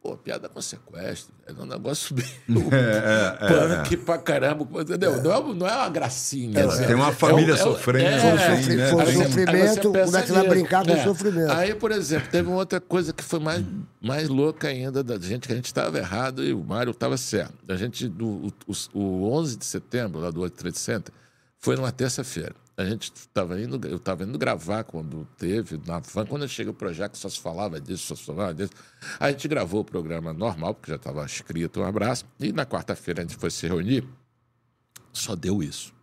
Pô, piada com sequestro. É um negócio bem. (laughs) punk pra caramba. Entendeu? Não, é, não é uma gracinha. assim. tem uma família É é um- sofrendo, é, foi um é, sofri- foi um Aí você- sofrimento, aí você como é pensa que você vai nisso. brincar com o sofrimento? Aí, por exemplo, teve uma outra coisa que foi mais, mais louca ainda da gente, que a gente estava errado e o Mário estava certo. A gente, do, o, o 11 de setembro, lá do World Trade Center, foi numa terça-feira. A gente estava indo, eu estava indo gravar quando teve, na van, quando eu cheguei o projeto, só se falava disso, só se falava disso. A gente gravou o programa normal, porque já estava escrito um abraço, e na quarta-feira a gente foi se reunir, só deu isso.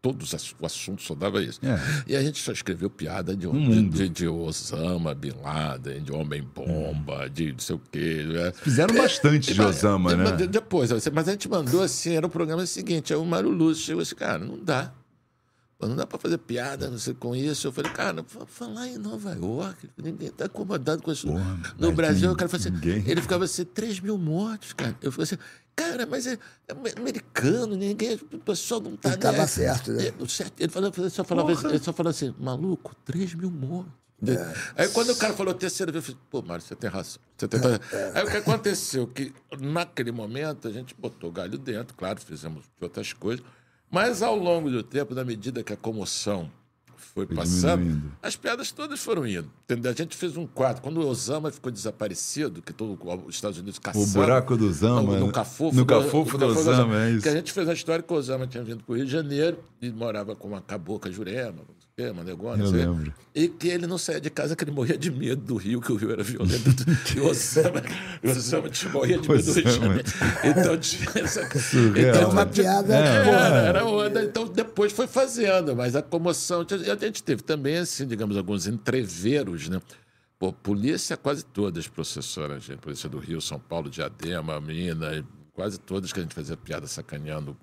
Todos as- o assunto só dava isso. É. E a gente só escreveu piada de, de, de, de Osama Bin Laden, de Homem-Bomba, de não sei o quê. né? Fizeram bastante de Osama, mas né? Depois, mas a gente mandou assim, era o programa seguinte, aí o Mário Lúcio chegou assim, cara, não dá. Não dá pra fazer piada não sei, com isso. Eu falei, cara, fa- falar em Nova York, ninguém tá incomodado com isso. no Brasil, o cara falou assim, ninguém. ele ficava assim, 3 mil mortos, cara. Eu falei assim, cara, mas é, é americano, ninguém, o pessoal não tá Ele tava nessa." certo, né? É. Ele, falava, ele só falava, ele só falava assim, maluco, 3 mil mortos. Aí quando o cara falou terceira vez, eu falei, pô, Mário, você tem razão. Você tem razão. Aí o que aconteceu? Que naquele momento a gente botou o galho dentro, claro, fizemos outras coisas, mas ao longo do tempo, na medida que a comoção foi passando, diminuindo. as piadas todas foram indo. Entendeu? A gente fez um quadro. Quando o Osama ficou desaparecido, que todo os Estados Unidos caçando... buraco do Osama, No, no né? cafofo. No do- cafofo do Osama, é isso. Que a gente fez a história que o Osama tinha vindo para o Rio de Janeiro e morava com uma cabocla jurema, não sei o quê, uma negona, Eu lembro. E que ele não saía de casa, que ele morria de medo do Rio, que o Rio era violento. (laughs) e o Osama, o Osama te morria de medo do Rio. Então tinha essa... (laughs) Surreal. É uma piada. É, era, era onda. Então depois foi fazendo, mas a comoção. A gente teve também, assim, digamos, alguns entreveros, né? Pô, polícia quase todas processaram a gente. Polícia do Rio, São Paulo, Diadema, Minas, quase todas que a gente fazia piada sacaneando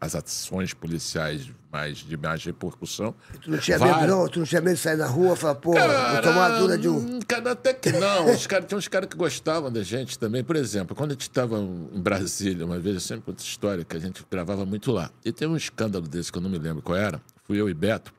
as ações policiais mais de mais repercussão. Tu não tinha medo, não? Tu não tinha medo de sair na rua e falar, pô, vou tomar uma dura de um. hum, Cara, até que não. (laughs) Os cara, tinha uns caras que gostavam da gente também. Por exemplo, quando a gente estava em Brasília, uma vez, eu sempre conto história, que a gente gravava muito lá. E teve um escândalo desse que eu não me lembro qual era. Fui eu e Beto.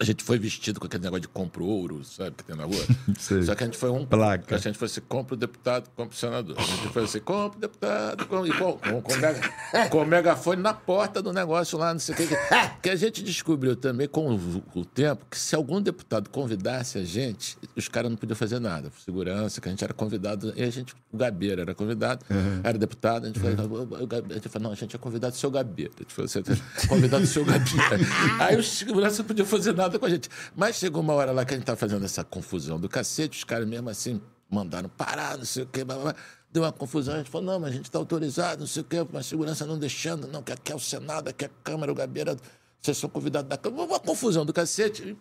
A gente foi vestido com aquele negócio de compra ouro, sabe, que tem na rua. (laughs) Sei. Só que a gente foi um. Placa. A gente foi assim: compra o deputado, compra o senador. A gente foi assim: compra o deputado, compra, e com, com, com, mega, (laughs) com o megafone na porta do negócio lá, não sei o que. (laughs) Que a gente descobriu também com o, o tempo que se algum deputado convidasse a gente, os caras não podiam fazer nada. Segurança, que a gente era convidado, e a gente, o Gabeira era convidado, era deputado, a gente falou, o Gabe- a gente falou, não, a gente é convidado do seu Gabeira. A gente falou, você é convidado do seu Gabeira. Aí os seguranças não podiam fazer nada com a gente. Mas chegou uma hora lá que a gente estava fazendo essa confusão do cacete, os caras mesmo assim mandaram parar, não sei o quê, blá, blá, blá. deu uma confusão, a gente falou, não, mas a gente está autorizado, não sei o quê, mas segurança não deixando, não, que aqui é o Senado, aqui é a Câmara, o Gabeira, vocês são convidados da Câmara, uma confusão do cacete,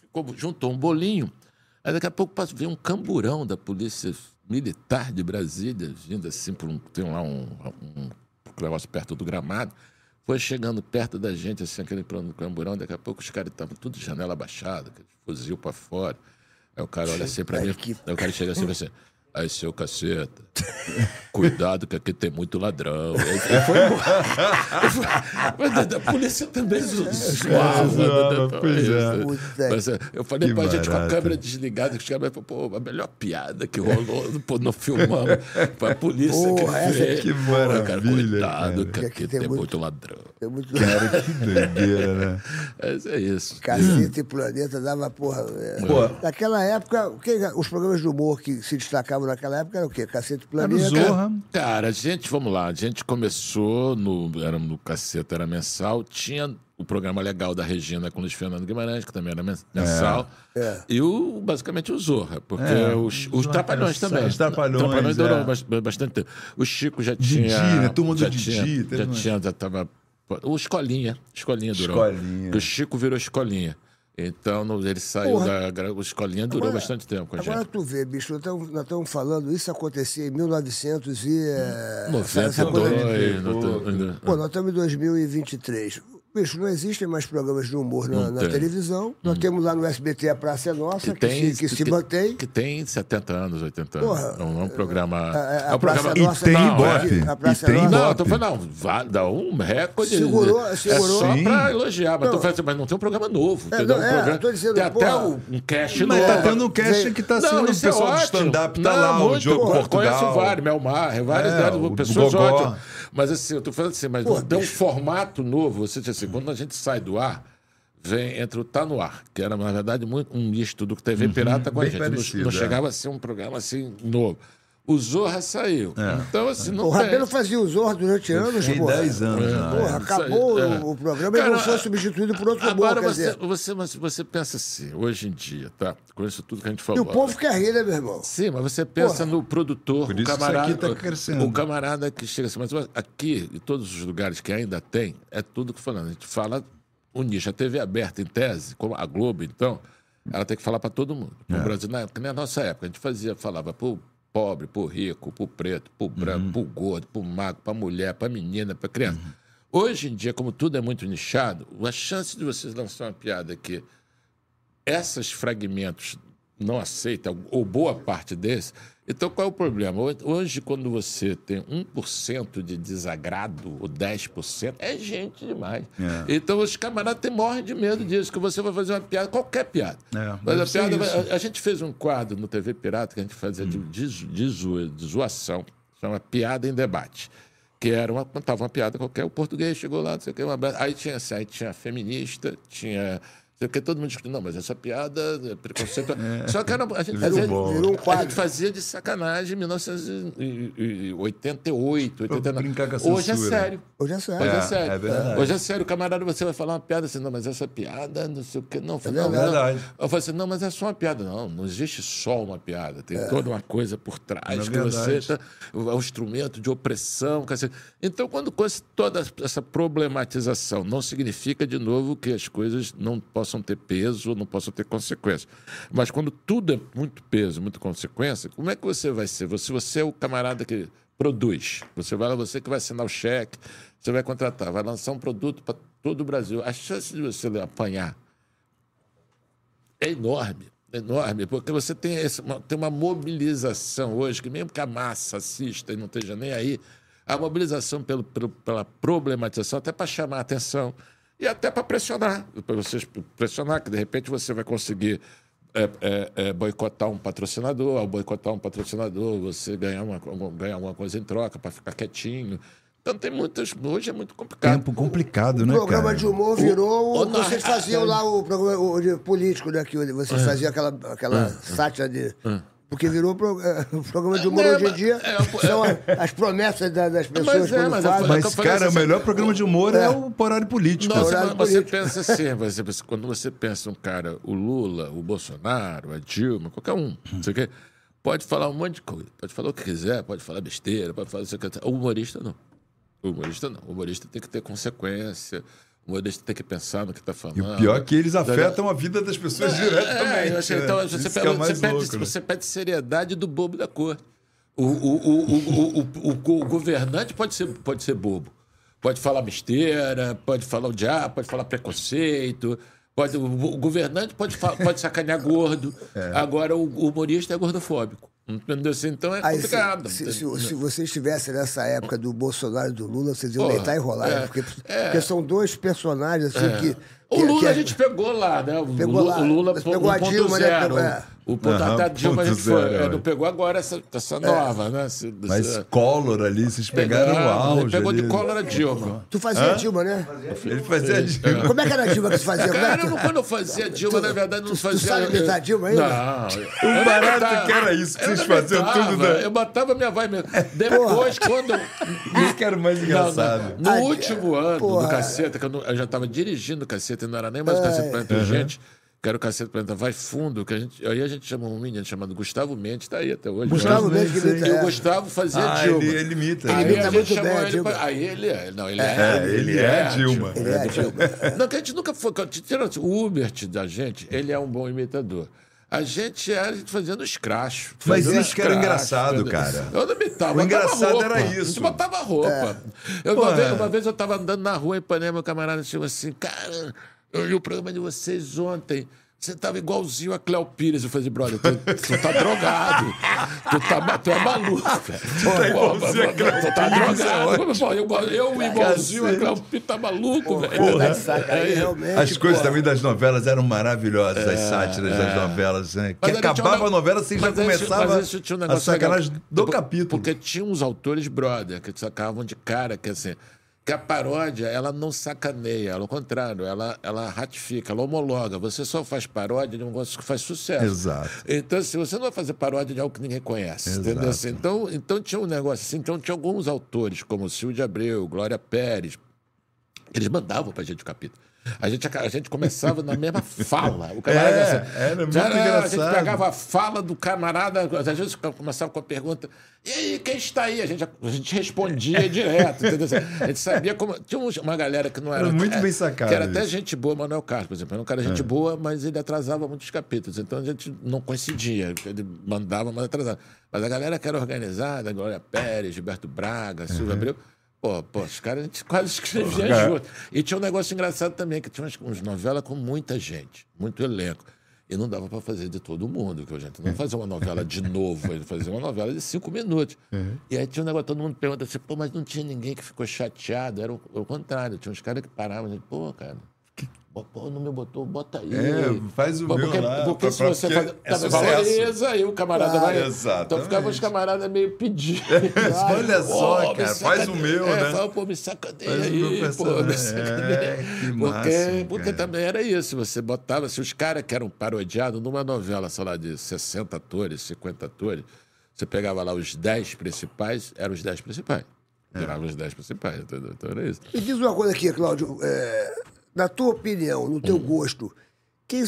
ficou, juntou um bolinho, aí daqui a pouco veio um camburão da Polícia Militar de Brasília, vindo assim, por um, tem lá um, um negócio perto do gramado, foi chegando perto da gente, assim, aquele plano camburão, daqui a pouco os caras estavam tudo de janela baixada, aquele fuzil para fora. Aí o cara olha assim para mim, aí o cara chega assim e fala assim, aí seu caceta, (laughs) cuidado que aqui tem muito ladrão. Aí ele foi embora. (laughs) Da- polícia também zo- zoava. Né, né, é. Mas, é, eu falei Que pra gente com a câmera desligada, que os caras falaram, pô, a melhor piada que rolou, pô, não filmamos. Foi a polícia Porra, que essa- fez. que Pô, cara, maravilha, Cuidado, cara. que Aqui tem tem muito- muito ladrão. É muito Cara, que doideira, né? (laughs) Mas é isso. Cacete e Planeta dava porra. é. Pô. Naquela época, os programas de humor que se destacavam naquela época eram o quê? Cacete e Era o Planeta. Zorra. Cara, a gente, vamos lá, a gente começou no, era no Caceta, era mensal, tinha o programa legal da Regina com o Luiz Fernando Guimarães, que também era men- mensal, É. e o, basicamente o Zorra, porque É, os, os Zorra Trapalhões era também. os Trapalhões, durou é. bas- bastante tempo. O Chico já Didi, tinha... né? Turma do já Didi, Tinha, já tinha, já tava... O Escolinha, Escolinha durou. Escolinha. O Chico virou Escolinha. Então, ele saiu Porra. da... Escolinha durou Agora- bastante tempo com a Agora gente. tu vê, bicho, nós estamos- falando, isso acontecia em 1900 e... eh, essa- essa 92, coisa- no- no- Pô, nós estamos em 2023. Bicho, não existem mais programas de humor na, na tem. Hum. televisão. Nós temos lá no SBT A Praça é Nossa, que, se, que se mantém. Que tem 70 anos, 80 anos. Porra, não é um programa. a- a é um Praça programa. E Nossa- tem não, Ibope. é- a Praça E tem Nossa- Não, eu tô falando, não, dar um recorde. Segurou- é segurou. só Sim. pra elogiar, mas, Não. tô falando assim, mas não tem um programa novo. É, entendeu? não, um é, programa, tô dizendo, tem até porra. um, um cast Mas novo. tá tendo um cast que tá Não, sendo o é pessoal do stand-up, tá lá, o Conheço Portugal. vários, Melmar, É, o pessoas ótimas. Mas assim, eu tô falando assim, mas Pô, não tem um formato novo. Você assim, quando a gente sai do ar, vem entre o Tá No Ar, que era, na verdade, muito um misto do TV Pirata com a gente. Não- parecido, não, é. chegava a ser um programa assim novo. O Zorra saiu. Então, assim, não O tem. Rabelo fazia o Zorro durante anos, porra. 10 anos lá. Porra, É, acabou é. o, o programa e não foi substituído por outro Agora quer você, dizer. você, mas você pensa assim, hoje em dia, tá? Com isso tudo que a gente E falou. o povo quer rir, né, meu irmão? Sim, mas você pensa Porra. no produtor, Por o camarada. aqui tá crescendo. O camarada que chega assim, mas aqui, em todos os lugares que ainda tem, é tudo que falando. A gente fala o nicho. A TV aberta, em tese, como a Globo, então, ela tem que falar para todo mundo. É. No Brasil, na, que nem na nossa época, a gente fazia, falava pro pobre, pro rico, pro preto, pro branco, Uhum. pro gordo, pro magro, pra mulher, pra menina, pra criança. Hoje em dia, como tudo é muito nichado, a chance de vocês lançar uma piada que esses fragmentos não aceitam, ou boa parte desses. Então, qual é o problema? Hoje, quando você tem 1% de desagrado, ou 10%, é gente demais. É. Então, os camaradas morrem de medo disso, que você vai fazer uma piada, qualquer piada. É, Mas a, ser piada isso. a, a gente fez um quadro no TV Pirata que a gente fazia de, de, zo- de zoa- de zoação, chama Piada em Debate. Que era uma, contava uma piada qualquer, o português chegou lá, não sei o que, uma, aí tinha assim, aí tinha feminista, tinha. Não sei o que, todo mundo discutindo, não, mas essa piada é preconceito. (laughs) Só que era, a gente fazia, um a quadro. gente fazia de sacanagem em 1988, 89. brincar com a Hoje é sério. Hoje é sério. Hoje é, É, sério. é. Hoje é sério. Camarada, você vai falar uma piada assim, não, mas essa piada, não sei o quê. Não, não, verdade. não. Eu falei assim, não, mas é só uma piada. Não, não existe só uma piada. Tem toda uma coisa por trás É que verdade. você tá, é um instrumento de opressão. Então, quando toda essa problematização não significa, de novo, que as coisas não possam ter peso, não possam ter consequência. Mas quando tudo é muito peso, muita consequência, como é que você vai ser? Você, você é o camarada que produz. Você vai lá, você que vai assinar o cheque, você vai contratar, vai lançar um produto para todo o Brasil. A chance de você apanhar é enorme, enorme, porque você tem, esse- tem uma mobilização hoje, que mesmo que a massa assista e não esteja nem aí, a mobilização pelo, pelo- pela problematização, até para chamar a atenção e até para pressionar, para vocês pressionar, que de repente você vai conseguir é, é, é, boicotar um patrocinador, ao boicotar um patrocinador, você ganhar uma, ganhar alguma coisa em troca para ficar quietinho. Então tem muitas. Hoje é muito complicado. Tempo complicado, O né, programa cara? de humor virou. o- o, vocês o- faziam lá o programa o de político, né? Que vocês faziam aquela, aquela sátira de. Porque virou pro- (laughs) o programa de humor É, hoje em mas- dia. é, é, são as promessas da- das pessoas é, quando mas fazem. Mas, cara, o assim, melhor programa de humor é, É. o horário político. Não, horário você, você político. pensa assim, você pensa- quando você pensa um cara, o Lula, o Bolsonaro, a Dilma, qualquer um, não sei o quê, pode falar um monte de coisa, pode falar o que quiser, pode falar besteira, pode falar não sei o que. O humorista não. O humorista não. O humorista tem que ter consequência, o humorista tem que pensar no que está falando. E o pior é que eles afetam a vida das pessoas É, diretamente. eu achei, né? então, você, pega- é pede, louco, né? você pede seriedade do bobo da cor. O, o, o, o, governante pode ser, pode ser bobo. Pode falar besteira, pode falar o diabo, pode falar preconceito. Pode, o, governante pode, pode sacanear gordo. É. Agora, o humorista é gordofóbico. Entendeu? Assim, Então é Aí, se, complicado. se, se, você estivesse nessa época do Bolsonaro e do Lula, vocês iam Porra, deitar e rolar. é, né? porque, é. porque são dois personagens assim, que. O Lula que a gente pegou lá, né? O Pegou Lula, lá. o Lula pegou a Dilma, né? 1.0. Pegou- é. O ponto, Aham, até a Dilma a gente ponto foi. zero, é, é. não pegou agora essa, essa nova, né? Esse- Mas esse- Collor ali, vocês pegaram o Pegamos, auge. Ele pegou ali. de Collor a Dilma. Tu fazia a Dilma, né? Ele fazia a Dilma. Como é que era a Dilma que tu fazia? É Cara, que eu tu- não, quando eu fazia Dilma, na verdade, não tu fazia. sabe imitar a Dilma ainda? Não. O barato que era isso, que vocês faziam tudo, né? Eu botava minha voz mesmo. Depois, quando. Isso que era o mais engraçado. No último ano do Caceta, que eu já estava dirigindo o Caceta, não era nem mais o Caceta Planeta Urgente, que era o Caceta Planeta Vai Fundo, que a gente, aí a gente chamou um menino chamado Gustavo Mendes, está aí até hoje. Gustavo né? Mendes que imita, E o é. Gustavo fazia Ah, Dilma. ele, ele imita. Aí Ele imita a gente muito chamou bem a ele Dilma. pra- Aí ele é. Não, ele é. É, ele é Dilma. Ele é a Dilma. Não, que a gente nunca foi. Tirando o Hubert da gente, ele é um bom imitador. A gente era a gente fazendo escracho. Mas fazendo isso que era engraçado, cara. Eu não imitava. O botava engraçado roupa. era A gente isso. botava roupa. Eu, uma, vez, uma vez eu tava andando na rua em Ipanema, meu camarada chegou assim, cara, eu vi o programa de vocês ontem. Você tava igualzinho a Cléo Pires. Eu falei, brother, tu, tu tá drogado. Tu, tá, tu é maluco, velho. Tu tá igualzinho a Cléo Tu tá Pires, é drogado. Pô, eu, eu igualzinho a Cléo Pires, tá maluco, velho. Tá realmente. As coisas porra. também das novelas eram maravilhosas, as sátiras das novelas, né? Que É, acabava um- a novela, você já começava mas esse tinha um a sacanagem legal. do capítulo. Porque tinha uns autores brother que sacavam de cara que assim. Que a paródia, ela não sacaneia, ao contrário, ela, ela ratifica, ela homologa. Você só faz paródia de um negócio que faz sucesso. Exato. Então, se você não vai fazer paródia de algo que ninguém conhece, Exato. entendeu? Assim, então, então tinha um negócio assim, então tinha alguns autores, como Silvio de Abreu, Glória Pérez, eles mandavam pra gente o capítulo. A gente, a gente começava na mesma (laughs) fala. O camarada, É, assim, era muito já A gente engraçado. pegava a fala do camarada, às vezes começava com a pergunta: e aí, quem está aí? A gente, a gente respondia direto. entendeu? Assim, A gente sabia como. Tinha uma galera que não era. Era muito é, bem sacado Que era até isso. É. gente boa, Manuel Carlos, por exemplo. Era um cara gente boa, mas ele atrasava muitos capítulos. Então a gente não coincidia. Ele mandava, mas atrasava. Mas a galera que era organizada, Glória Pérez, Gilberto Braga, Silvio Abreu, Pô, pô, os caras a gente quase escrevia junto. E tinha um negócio engraçado também, que tinha umas, umas novelas com muita gente, muito elenco. E não dava para fazer de todo mundo, que a gente não fazia uma novela de (laughs) novo, fazia uma novela de cinco minutos. E aí tinha um negócio, todo mundo pergunta assim, pô, mas não tinha ninguém que ficou chateado. Era o, o contrário, tinha uns caras que paravam, e, pô, cara, pô, não me botou, bota aí. É, faz o Pô, meu porque, lá, Porque pra- se você porque faz, é tá, valoriza, aí o camarada Claro, vai. Então exatamente. ficava os camaradas meio pedindo. (laughs) Olha só, Pô, me cara, faz o meu, é, né? Fala, pô, me sacaneia Faz o meu aí, pô, me sacaneia. É, que porque, máximo, porque também era isso, você botava, se os caras que eram parodiados numa novela, sei lá, de 60 atores, 50 atores, você pegava lá os 10 principais, eram os 10 principais. É. Viravam os 10 principais, entendeu? Então era isso. Me diz uma coisa aqui, Cláudio. é, na tua opinião, no Hum. teu gosto, quem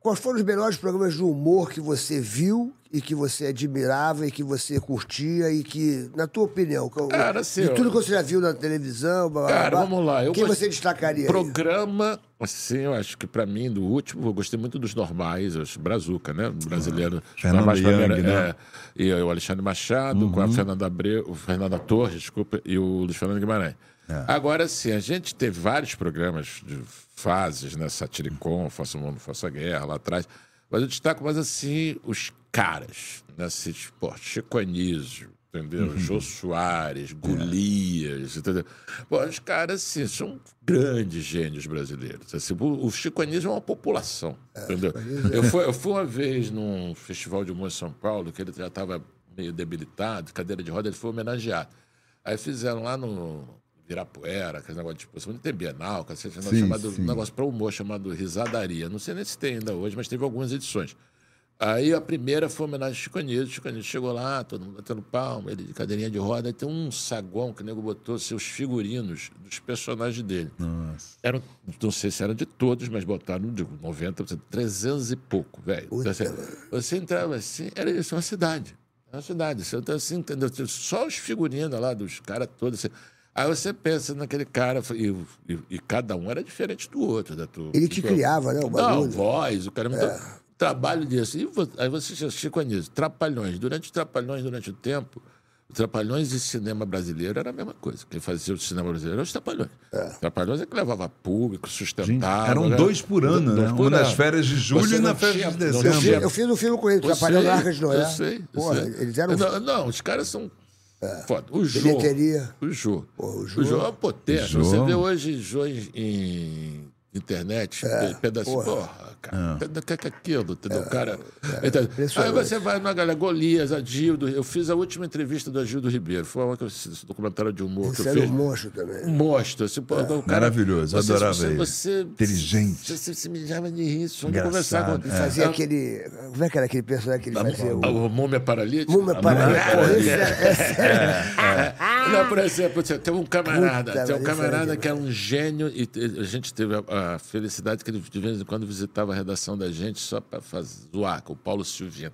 quais foram os melhores programas de humor que você viu e que você admirava e que você curtia e que, na tua opinião, que- Cara, assim, de tudo que você já viu na televisão, blá, blá, Cara, blá, vamos lá. Eu quem gost- você destacaria? aí? Programa, assim, eu acho que pra mim, do último, eu gostei muito dos normais, os Brazuca, né? Brasileiro. Fernando mais Young, né? Uhum. é, e o Alexandre Machado, com a Fernanda Abreu, o Fernanda Torres, desculpa, e o Luiz Fernando Guimarães. É. Agora, sim, a gente teve vários programas de fases, né? Satiricon, Faça o Mundo, Faça a Guerra, lá atrás. Mas eu destaco mais, assim, os caras, né? Assim, tipo, Chico Anísio, entendeu? Uhum. Jô Soares, Golias, entendeu? Pô, os caras, assim, são grandes gênios brasileiros. Assim, o Chico Anísio é uma população, entendeu? Eu fui, eu fui uma vez num festival de humor em São Paulo, que ele já estava meio debilitado, cadeira de roda, ele foi homenageado. Aí fizeram lá no Virapuera, aquele negócio de exposição, tem Bienal, cacete, um negócio chamado, sim. negócio para humor chamado Risadaria. Não sei nem se tem ainda hoje, mas teve algumas edições. Aí a primeira foi homenagem ao Chico Anísio. Chico Anísio chegou lá, todo mundo batendo palma, ele de cadeirinha de roda. Aí tem um saguão que o nego botou seus figurinos dos personagens dele. Eram, não sei se eram de todos, mas botaram de 90%, 300 e pouco, velho. Você, você entrava assim, era isso, uma cidade. É uma cidade. Você tá assim, entendeu? Só os figurinos lá dos caras todos. Assim. Aí você pensa naquele cara, e, e- e cada um era diferente do outro. Da tua, Ele te criava, né, o Não, voz, o cara. Então, trabalho disso. E aí você já Chico Anísio, Trapalhões. Durante os Trapalhões, durante o tempo, os Trapalhões e cinema brasileiro era a mesma coisa. Quem fazia o cinema brasileiro eram os Trapalhões. Trapalhões é que levava público, sustentava. Eram né? dois por ano, Dois né? por Um nas ano. férias de julho Você e na férias tinha- de Eu dezembro. eu fiz um filme com ele, Eu Trapalhando na Arca de Noé. Eu sei. eu Porra, sei. eles eram. Não, não, os caras são. Foda. O Jô. Bilheteria. O Jô. o o Jô- Jô. é uma potência. Você vê hoje Jô em, em internet, pe- pedacinho. Porra, cara. O que é que é aquilo? Entendeu? cara. Então, aí você vai na galera, Golias, Adildo. Eu fiz a última entrevista do Adildo Ribeiro. Foi uma que esse documentário de humor que Esse eu era um fiz. monstro também. Um monstro. Assim, pô, o cara, Maravilhoso, você, adorava você, ele. Você, Inteligente. Você se mijava de rir. Só de conversar com. E fazia aquele. Como é que era aquele personagem que ele fazia? O... O Múmia Paralítica? Múmia Paralítica. Porra, (laughs) é- É. Não, por exemplo, você tem um camarada, Puta, tem um camarada é que é um gênio e a gente teve a, a felicidade que ele de vez em quando visitava a redação da gente só para zoar, com o Paulo Silvino.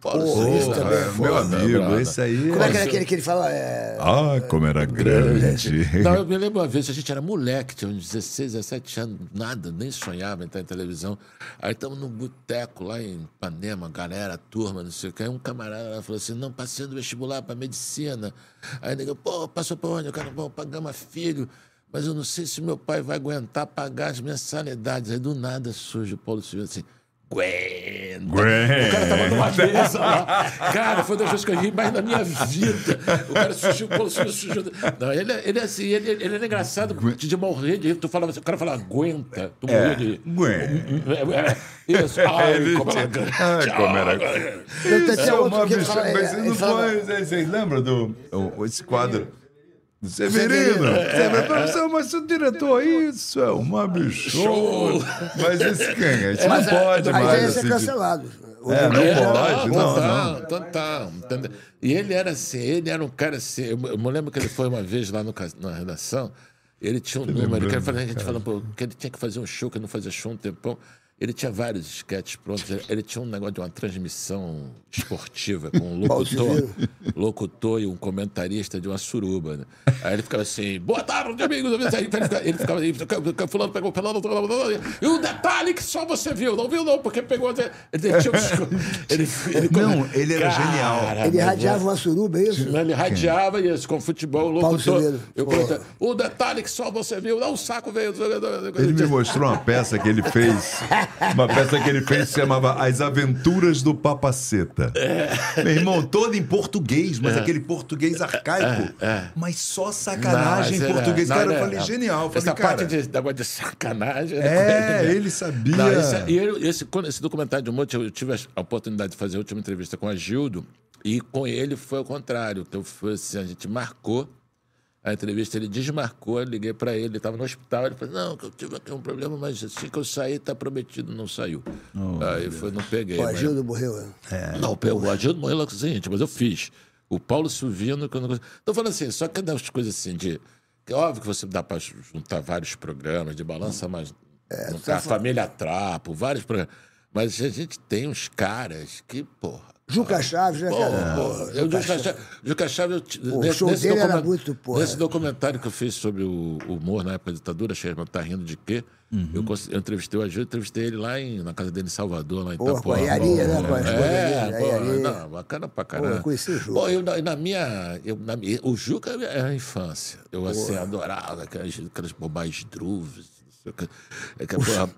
Paulo Pô, Silvino também é Meu amigo, esse aí. Como é que era aquele que ele fala? É... Ah, como era grande. Não, eu me lembro uma vez, a gente era moleque, tinha uns 16, 17 anos, nada, nem sonhava em estar em televisão. Aí estamos num boteco lá em Ipanema, galera, turma, não sei o que. Aí um camarada lá falou assim: não, passei no vestibular para medicina. Aí ele pô, passou para onde? Eu quero, pô, Gama Filho. Mas eu não sei se meu pai vai aguentar pagar as mensalidades. Aí do nada surge o Paulo Silveira assim. Gwen. Gwen. O cara tava numa mesa lá. Cara, foi uma das vezes que eu ri mais na minha vida. O cara surgiu, o Paulo Silva surgiu. Não, ele, é- ele é assim, ele, ele era engraçado de, de morrer de rir. Tu falava assim, o cara falava, aguenta. Tu morria de rir. Gwen. É, é, Isso. Ai, (laughs) Ele como tinha- Ai, como era- Eu tinha É uma mas não falava- foi. Vocês lembram do. Esse quadro? Severino. Severino, professor, mas o diretor, isso é uma bichona. Mas esse quem? A gente não pode Aí mais. ia ser assim, cancelado. É, não É, pode, não, total, total, entendeu? E ele era assim, ele era um cara assim. Eu, me lembro que ele foi uma vez lá no, na redação, ele tinha um número, que ele falava- a gente falando pô, que ele tinha que fazer um show, que ele não fazia show um tempão. Ele tinha vários esquetes prontos. Ele tinha um negócio de uma transmissão esportiva com um (laughs) locutor, locutor e um comentarista de uma suruba. Né? Aí ele ficava assim, boa tarde, amigos. Ele ficava, ele ficava ele ficava, fulano pegou fulano, e o detalhe que só você viu. Não viu não, porque pegou... Ele, (laughs) ele, ele, Não, ele era genial. Ele radiava uma suruba, é isso? ele radiava isso com futebol, locutor. Eu comentava, o detalhe que só você viu, não, o saco veio. Ele me mostrou uma peça que ele fez. (laughs) Uma peça que ele fez que se chamava As Aventuras do Papaceta. Meu irmão, todo em português, mas aquele português arcaico. Mas só sacanagem Não, em mas português. era- cara, não, eu falei, genial. Eu Essa falei, cara. parte de, negócio de sacanagem. com É, ele sabia. Não, esse, e ele- esse, quando esse documentário de humor, eu eu tive a oportunidade de fazer a última entrevista com a Gildo, e com ele foi ao contrário. Então foi assim, a gente marcou a entrevista, ele desmarcou, eu liguei para ele, ele estava no hospital, ele falou, não, que eu tive aqui um problema, mas assim que eu sair, tá prometido, não saiu. Aí foi, não peguei. O mas- Agildo morreu. né? não, pegou. A Gildo morreu logo seguinte, mas eu fiz. O Paulo Silvino, que eu não Tô falando assim, só que das coisas assim de. Que é óbvio que você dá para juntar vários programas de balança, mas. É, não tá a Família Trapo, vários programas. Mas a gente tem uns caras que, porra. Juca Chaves, né, Pô, cara? pô, eu, Juca Juca Chaves, Juca Chaves, eu, te- o show dele era muito, porra. Nesse documentário que eu fiz sobre o humor na época da ditadura, Sherman tá rindo de quê? Uhum. Eu, eu entrevistei o Agil, entrevistei ele lá em, na casa dele em Salvador, lá em Porra, Itapuã. com a Yarinha, né, com É, pô, não, bacana pra caramba. eu conheci o Juca. Pô, eu, na, na minha, eu, na minha- O Juca é a infância. Eu, assim, adorava aquelas, aquelas bobagens drúvias, é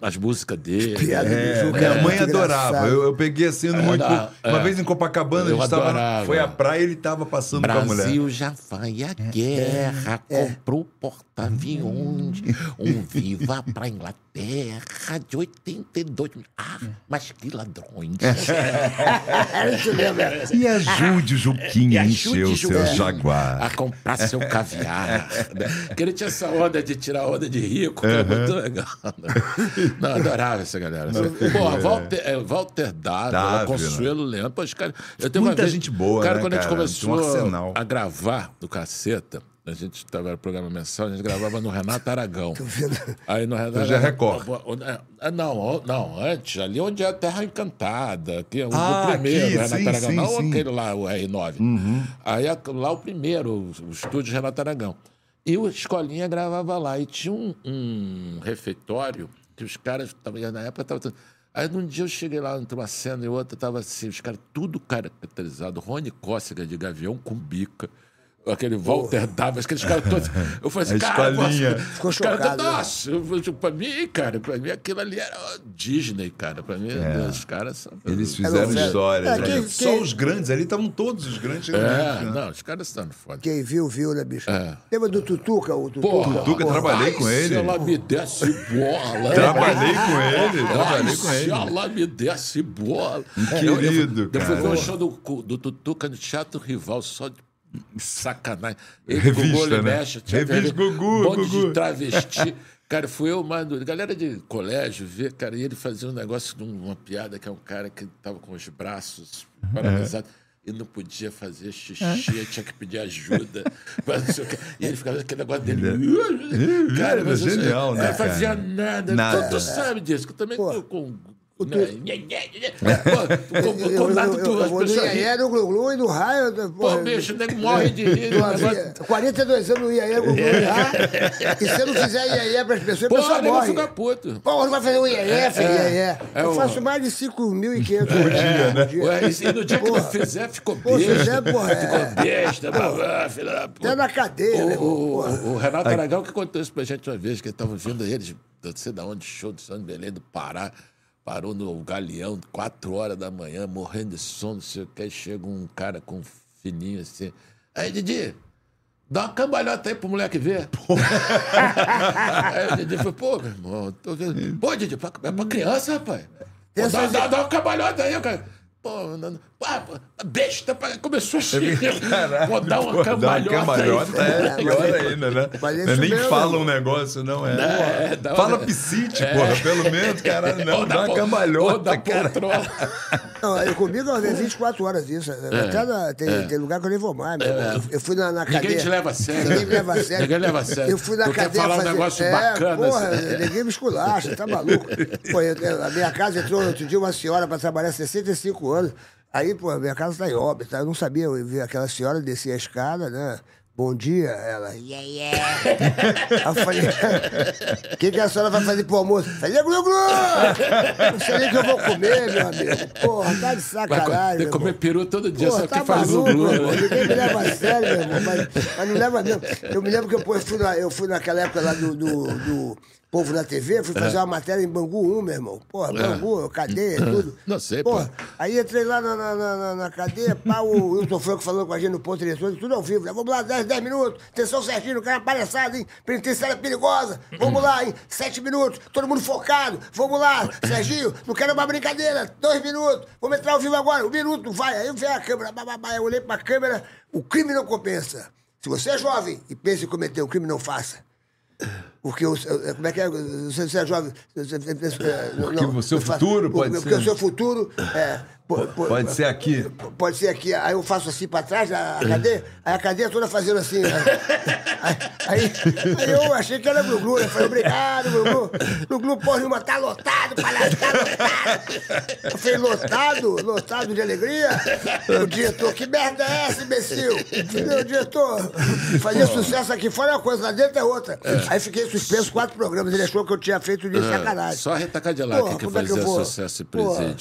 as músicas dele. Piada do É, Juca minha era mãe adorava. Eu, eu peguei assim no muito. Uma é. vez em Copacabana, Eu a gente tava. Foi à praia e ele tava passando com a mulher. Brasil já vai à guerra, comprou porta-aviões, um viva pra Inglaterra de 82. Ah, mas que ladrões. Mesmo. era. E ajude o Juquinha a encher o seu jaguar. A comprar seu caviar. né? Porque ele tinha essa onda de tirar onda de rico, que era muito legal. né? Não, adorava essa galera. Pô, Walter, é, Walter Dávila, Dávila. Consuelo Leandro. Pô, os caras, eu tenho Muita uma vez- gente boa, Cara, né, quando a gente cara? começou um a gravar do Caceta, a gente estava no programa mensal, a gente gravava no Renato Aragão. (laughs) Aí no Renato Hoje é Aragão- Record. Ah, Não, não, antes, ali onde é a Terra Encantada, que é o Ah, do primeiro, aqui, Renato sim, Aragão, sim, não sim. aquele lá, o R9. Aí a- lá o primeiro, o, estúdio Renato Aragão. E o Escolinha gravava lá. E tinha um, um refeitório que os caras, na época, tava. Aí num dia eu cheguei lá, entre uma cena e outra, tava assim, os caras tudo caracterizado. Rony Cócega de Gavião com bica. Aquele Walter Davis, aqueles caras todos. Eu falei assim, cara, nossa, Ficou os caras, né? nossa, eu tipo, pra mim, cara, pra mim aquilo ali era Disney, cara. Pra mim, os caras são. Eles Era fizeram velho. histórias. É, né? quem- Só quem- os grandes ali, estavam todos os grandes. É, né? não, os caras estão foda. Quem viu, viu, né, bicho? É. Lembra do Tutuca? O Tutuca? Porra, Tuca, trabalhei com ele. Se ela me desse bola. Trabalhei com ele, trabalhei com se ele. ela me desse bola. querido, eu, eu, cara. Eu fui ver um show do, do Tutuca no Teatro Rival, só de sacanagem. Ele, Revista, Gugu, ele né? mexe, tinha Revista Gugu, Bonde Gugu. de travesti. (laughs) Cara, fui eu, mano. Galera de colégio ver, cara, e ele fazia um negócio, de uma piada que é um cara que tava com os braços paralisados. E não podia fazer xixi, tinha que pedir ajuda. (laughs) mas. E ele ficava aquele negócio dele. Cara, Ele é mas eu- genial, eu né, não fazia cara? nada. Nada. Tu, tu sabe disso, que eu também Pô, com. O né, tu-. Pô, (laughs) Iaié, no Glu-Glu e no raio. Pô, Porra, bicho, o nego morre de rir. Não o negócio- havia- 42 anos no Iaié, Glu-Glu e raio. E se eu não fizer Iaié para as pessoas, a Pô, pessoa o nego morre. fica puto. Pô, não vai fazer o Iaié, filho, Iaié. é Eu faço mais de 5.500 por dia. por dia. Ué, e no dia que não fizer, ficou Pô, se besta. fizer, porra, é. Ficou besta, babá, filha da puta. Até na cadeia, né, o Renato Aragão que contou isso pra gente uma vez, que estavam vindo eles, não sei de onde, show de São Belém do Pará, parou no Galeão, quatro horas da manhã, morrendo de sono, não sei o que, aí chega um cara com um fininho assim. Aí, Didi, dá uma cambalhota aí pro moleque ver. (laughs) aí o Didi falou, pô, meu irmão, tô vendo. Pô, Didi, pra- é pra criança, rapaz. Pô, dá, dá, dá uma cambalhota aí, cara. Pô, não, Ah, besta, começou a xingar. Vou dar uma Pô, dá cambalhota. cambalhota aí. é pior ainda, né? Não é nem mesmo, fala um negócio, não é. É, dá uma- Fala piscite, porra, pelo menos, caralho, não, Ou dá uma cambalhota, cara. Não, eu comigo é 24 horas isso. Até na- tem, tem lugar que eu nem vou mais. Eu, eu fui na, na cadeia. Ninguém te leva a sério. Ninguém me leva a sério. Ninguém leva a sério. Eu fui na Tu quer cadeia falar um fazer... negócio é, bacana, Porra, assim. ninguém me esculacha, tá maluco. Pô, eu- eu- a minha casa entrou outro dia uma senhora pra trabalhar há 65 anos. Aí, pô, a minha casa tá em obra, tá? Eu não sabia, eu vi aquela senhora descer a escada, né? Bom dia, ela. Yeah, (laughs) yeah. Aí eu falei, o que, que a senhora vai fazer pro almoço? Falei, glu, glu! Não sei nem o que eu vou comer, meu amigo. Porra, tá de sacanagem. tem que comer peru todo dia, Pô, só tá que faz maluco, o glu. meu né? Ninguém me leva a sério, meu irmão. Mas, mas não leva mesmo. Eu me lembro que eu, pô, eu, fui, na- eu fui naquela época lá do, do, do Povo da TV, fui É. fazer uma matéria em Bangu 1, meu irmão. Porra, Bangu, cadeia, tudo. Não sei, Porra, pô. Aí entrei lá na, na, na, na- na cadeia, pá, o Wilson Franco falando com a gente no ponto eletrônico, tudo ao vivo. né? Vamos lá, 10, 10 minutos. Atenção certinho, o cara palhaçada, hein? Penitenciária perigosa. Vamos lá, hein? 7 minutos. Todo mundo focado. Vamos lá, Serginho, não quero uma brincadeira. Dois minutos. Vamos entrar ao vivo agora. Um minuto, vai. Aí vem a câmera. Bah. Eu olhei pra câmera. O crime não compensa. Se você é jovem e pensa em cometer um crime, não faça. Porque o, eh, como é que é? Você, você é jovem. Você, você, Porque o seu eu futuro pode porque ser. o seu futuro é. Po- po- Pode ser aqui. Pode ser aqui. Aí eu faço assim pra trás, a a cadeia, aí a cadeia toda fazendo assim. né? (laughs) Aí, aí, aí eu achei que era Glu-Glu. Eu falei, obrigado, Glu-Glu. Glu-Glu, porra nenhuma, tá lotado, palhaço, tá lotado. Eu falei, lotado? Lotado de alegria? O diretor, que merda é essa, imbecil? Meu diretor, fazia sucesso aqui fora é uma coisa, lá dentro é outra. Aí fiquei suspenso quatro programas. Ele achou que eu tinha feito de sacanagem. Só a Rita Cadillac Porra, que como é que fazia sucesso em Porra.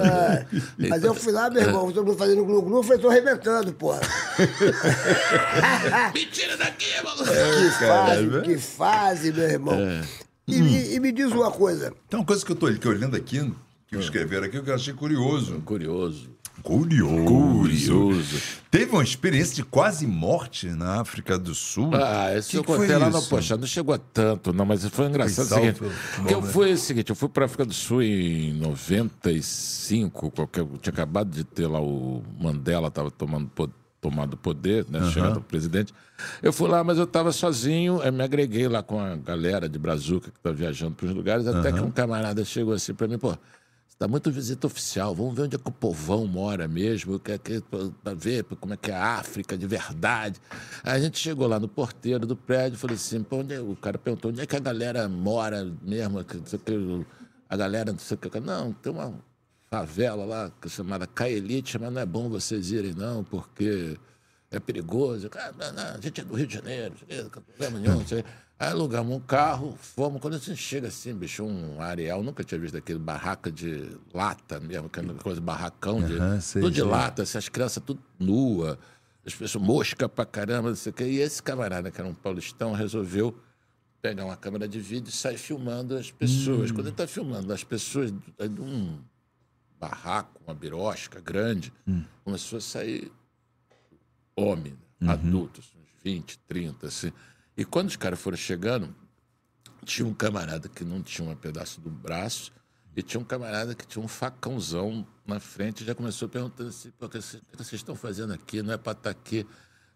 É, mas eu fui lá, meu irmão, todo mundo fazendo glu-glu, eu falei, tô arrebentando, porra. (laughs) Mentira daqui, maluco! Que fase, velho. que fase, meu irmão. E, e- e me diz uma coisa, Então, uma coisa que eu tô que eu olhando aqui, que escreveram aqui, que eu achei curioso. Curioso. Curioso. Curioso. Teve uma experiência de quase morte na África do Sul. Ah, esse Que eu contei lá no? Poxa, não chegou a tanto, não, mas foi engraçado o Foi seguinte. pelo futebol, que eu fui o seguinte, eu fui para África do Sul em 95, qualquer, tinha acabado de ter lá o Mandela, estava tomando tomado poder, né, chegando o presidente. Eu fui lá, mas eu estava sozinho, eu me agreguei lá com a galera de Brazuca que estava viajando para os lugares, até que um camarada chegou assim para mim, pô, Está muito visita oficial. Vamos ver onde é que o povão mora mesmo, que para ver como é que é a África de verdade. Aí a gente chegou lá no porteiro do prédio, falou assim, pô, onde é? o cara perguntou onde é que a galera mora mesmo, a galera não sei o que. Não, tem uma favela lá é chamada Caelite, mas não é bom vocês irem não, porque é perigoso. Cara, não, não, a gente é do Rio de Janeiro, não tem problema nenhum. não sei. Aí alugamos um carro, fomos. Quando a gente chega assim, bicho, um areal, nunca tinha visto aquele barraca de lata mesmo, aquela coisa, barracão de. Aham, sei, tudo de sei. lata, assim, as crianças tudo nua, as pessoas mosca pra caramba, não sei o quê. E esse camarada, que era um paulistão, resolveu pegar uma câmera de vídeo e sair filmando as pessoas. Quando ele está filmando as pessoas de um barraco, uma birosca grande, começou a sair homem, né? adultos, uns 20, 30, assim. E quando os caras foram chegando, tinha um camarada que não tinha um pedaço do braço e tinha um camarada que tinha um facãozão na frente e já começou perguntando assim, o que vocês estão fazendo aqui? Não é para estar aqui.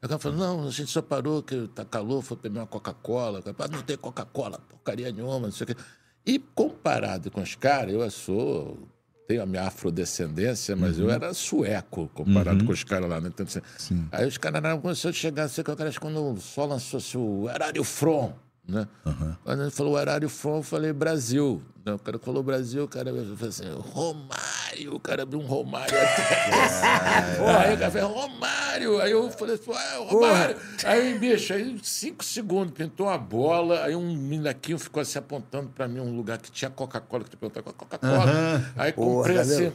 Aí o cara falou, não, a gente só parou, que tá calor, foi beber uma Coca-Cola. Ah, Não tem Coca-Cola, porcaria nenhuma, não sei o quê. E comparado com os caras, eu sou tenho a minha afrodescendência, mas eu era sueco comparado com os caras lá. Né? Então, assim, Aí os caras começaram a chegar, assim, que que quando o sol lançou-se o Erário From, né? Quando ele falou Erário From, eu falei Brasil. Né? O cara falou Brasil, o cara falou assim, Romário, o cara abriu um Romário (laughs) até. aí o cara falou, Romário. Aí eu falei, pô, é, Romário. Aí, bicho, aí cinco segundos, pintou uma bola, aí um molequinho ficou assim apontando pra mim um lugar que tinha Coca-Cola, que tu perguntou, Coca-Cola. Aí comprei tá assim,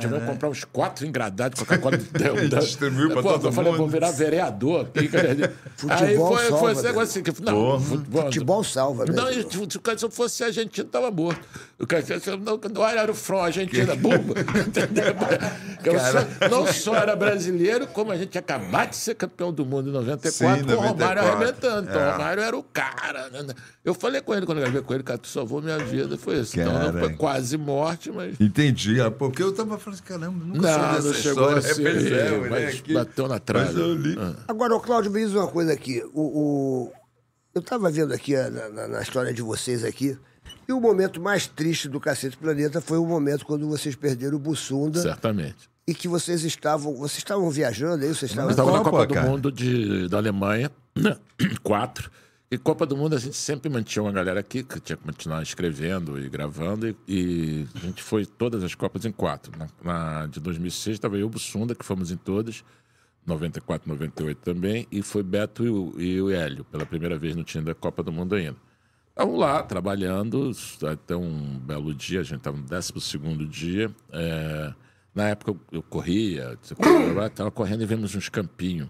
tivemos que comprar uns quatro engradados de Coca-Cola. (laughs) Distribuiu pra Pô, todo Eu falei, mundo. vou virar vereador cara. (laughs) aí Futebol foi, salva, foi esse né? negócio assim. Que, não, futebol, Futebol salva, né? Não, tipo, se o cara se eu fosse argentino, tava morto. O cara disse, não, não era o Front, Argentina, bumba. (laughs) Entendeu? Eu só- não só era brasileiro, como a gente acabado de ser campeão do mundo em 94 Sim, com o Romário 94. arrebentando. Então, É. o Romário era o cara. né? Eu falei com ele quando eu gravei com ele, cara, tu salvou minha vida. Foi isso. Então, não foi quase morte, mas. Entendi. Ah, Porque eu tava falando assim, caramba, nunca Não, soube não dessa chegou história. a ser, Percebe, né, mas que- bateu na trave. Ah. Agora, ô Cláudio, me diz uma coisa aqui. O, o- Eu tava vendo aqui a- na, na- na história de vocês aqui, e o momento mais triste do Cacete Planeta foi o momento quando vocês perderam o Bussunda Certamente. e que vocês estavam. Vocês estavam viajando aí? Vocês estavam. Nós na Copa, Copa do cara. Mundo de, da Alemanha, (clears throat) quatro. E Copa do Mundo a gente sempre mantinha uma galera aqui que tinha que continuar escrevendo e gravando. E, e a gente foi todas as Copas em quatro. Na, na de 2006 estava eu o Bussunda, que fomos em todas. 94, 98 também. E foi Beto e o, e o Hélio, pela primeira vez no time da Copa do Mundo ainda. Estavam lá trabalhando, até um belo dia, a gente estava no 12 dia. é, na época eu, eu corria, estava correndo e vimos uns campinhos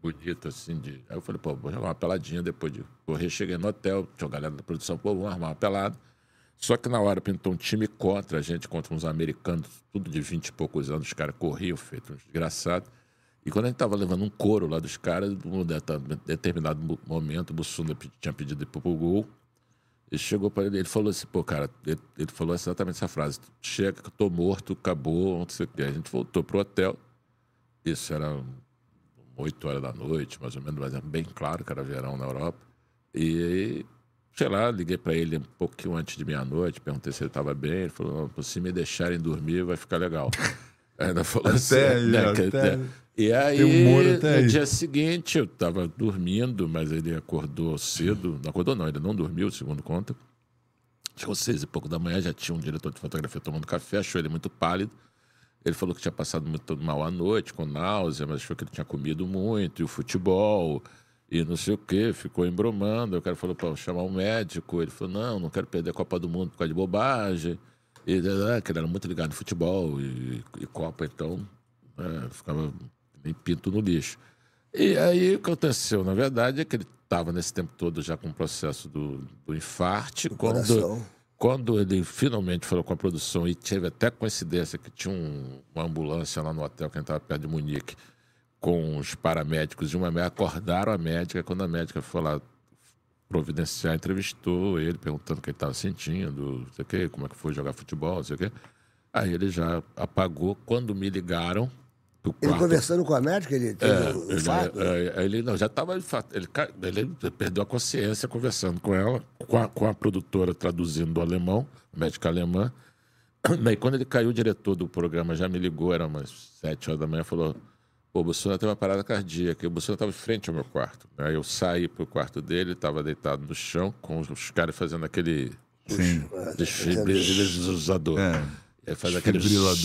bonitos assim. De... Aí eu falei, pô, vou jogar uma peladinha depois de correr. Cheguei no hotel, tinha uma galera da produção, pô, vamos armar uma pelada. Só que na hora pintou um time contra a gente, contra uns americanos, tudo de 20 e poucos anos, os caras corriam, feito uns desgraçados. E quando a gente tava levando um couro lá dos caras, num deta- determinado mo- momento, o Bussunda tinha pedido ir pro gol. Ele chegou para ele, ele falou assim, pô, cara, ele, ele falou exatamente essa frase: chega que eu tô morto, acabou, não sei o quê. A gente voltou pro hotel. Isso era 8 horas da noite, mais ou menos, mas é bem claro que era verão na Europa. E, sei lá, liguei para ele um pouquinho antes de meia-noite, perguntei se ele estava bem. Ele falou: "Não, se me deixarem dormir, vai ficar legal. (laughs) Ainda falou assim. aí, né, até- E aí, um até no aí. dia seguinte, eu estava dormindo, mas ele acordou cedo. Não acordou, não, ele não dormiu, segundo conta. Chegou seis e pouco da manhã, já tinha um diretor de fotografia tomando café, achou ele muito pálido. Ele falou que tinha passado muito mal à noite, com náusea, mas achou que ele tinha comido muito, e o futebol, e não sei o quê, ficou embromando. O cara falou para chamar um médico. Ele falou: não, não quero perder a Copa do Mundo por causa de bobagem. E ah, que ele era muito ligado no futebol e, e Copa, então é, ficava nem pinto no lixo. E aí o que aconteceu, na verdade, é que ele estava nesse tempo todo já com o processo do, do infarte. Quando, coração. quando ele finalmente falou com a produção e teve até coincidência que tinha um- uma ambulância lá no hotel que a gente estava perto de Munique com os paramédicos e uma médica, acordaram a médica. Quando a médica foi lá providenciar, entrevistou ele, perguntando o que ele estava sentindo, sei o quê, como é que foi jogar futebol, não sei o quê. Aí ele já apagou. Quando me ligaram, do Ele quarto, conversando com a médica, ele teve é, o ele, infarto? é, ele não, já estava. Ele, ele perdeu a consciência conversando com ela, com a, com a produtora traduzindo do alemão, médica alemã. (clears throat) Daí, quando ele caiu, o diretor do programa já me ligou, era umas sete horas da manhã, falou: o Bussuna teve uma parada cardíaca. E o Bussuna estava em frente ao meu quarto. Aí eu saí pro quarto dele, estava deitado no chão, com os, caras fazendo aquele. Desfibrilador. É. Aí faz aquele,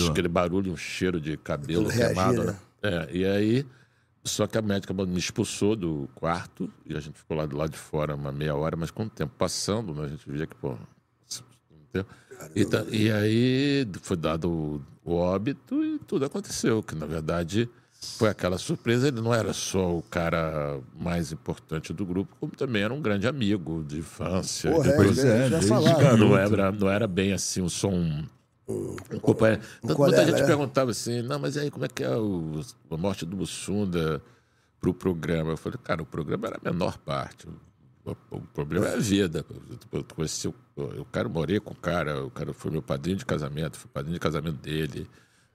aquele barulho, um cheiro de cabelo queimado, né? né? É, e aí, só que a médica me expulsou do quarto e a gente ficou lá do lado de fora uma meia hora, mas com o tempo passando, né, a gente via que, pô. E, tá- e aí foi dado o, o óbito e tudo aconteceu, que na verdade foi aquela surpresa. Ele não era só o cara mais importante do grupo, como também era um grande amigo de infância. Porra, é, é, é, já falaram. Não era, não era bem assim, um som. Um companheiro. Tanto- muita gente né? perguntava assim: não, mas e aí, como é que é o- a morte do Bussunda pro programa? Eu falei, cara, o programa era a menor parte. O, o problema é a vida. Eu, conheci, o- eu quero morrer com o cara, o cara foi meu padrinho de casamento, foi padrinho de casamento dele.